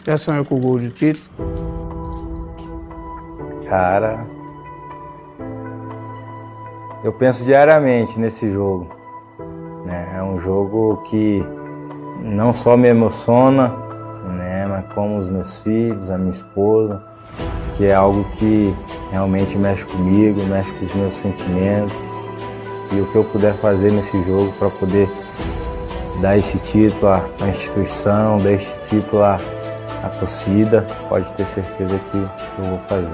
Já sonhou com o gol de título? Cara, eu penso diariamente nesse jogo. Né? É um jogo que não só me emociona, né? mas como os meus filhos, a minha esposa, que é algo que realmente mexe comigo, mexe com os meus sentimentos. E o que eu puder fazer nesse jogo para poder dar esse título à instituição, dar esse título à a torcida, pode ter certeza que eu vou fazer.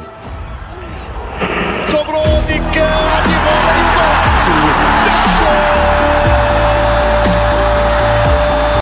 Sobrou de cara de bola de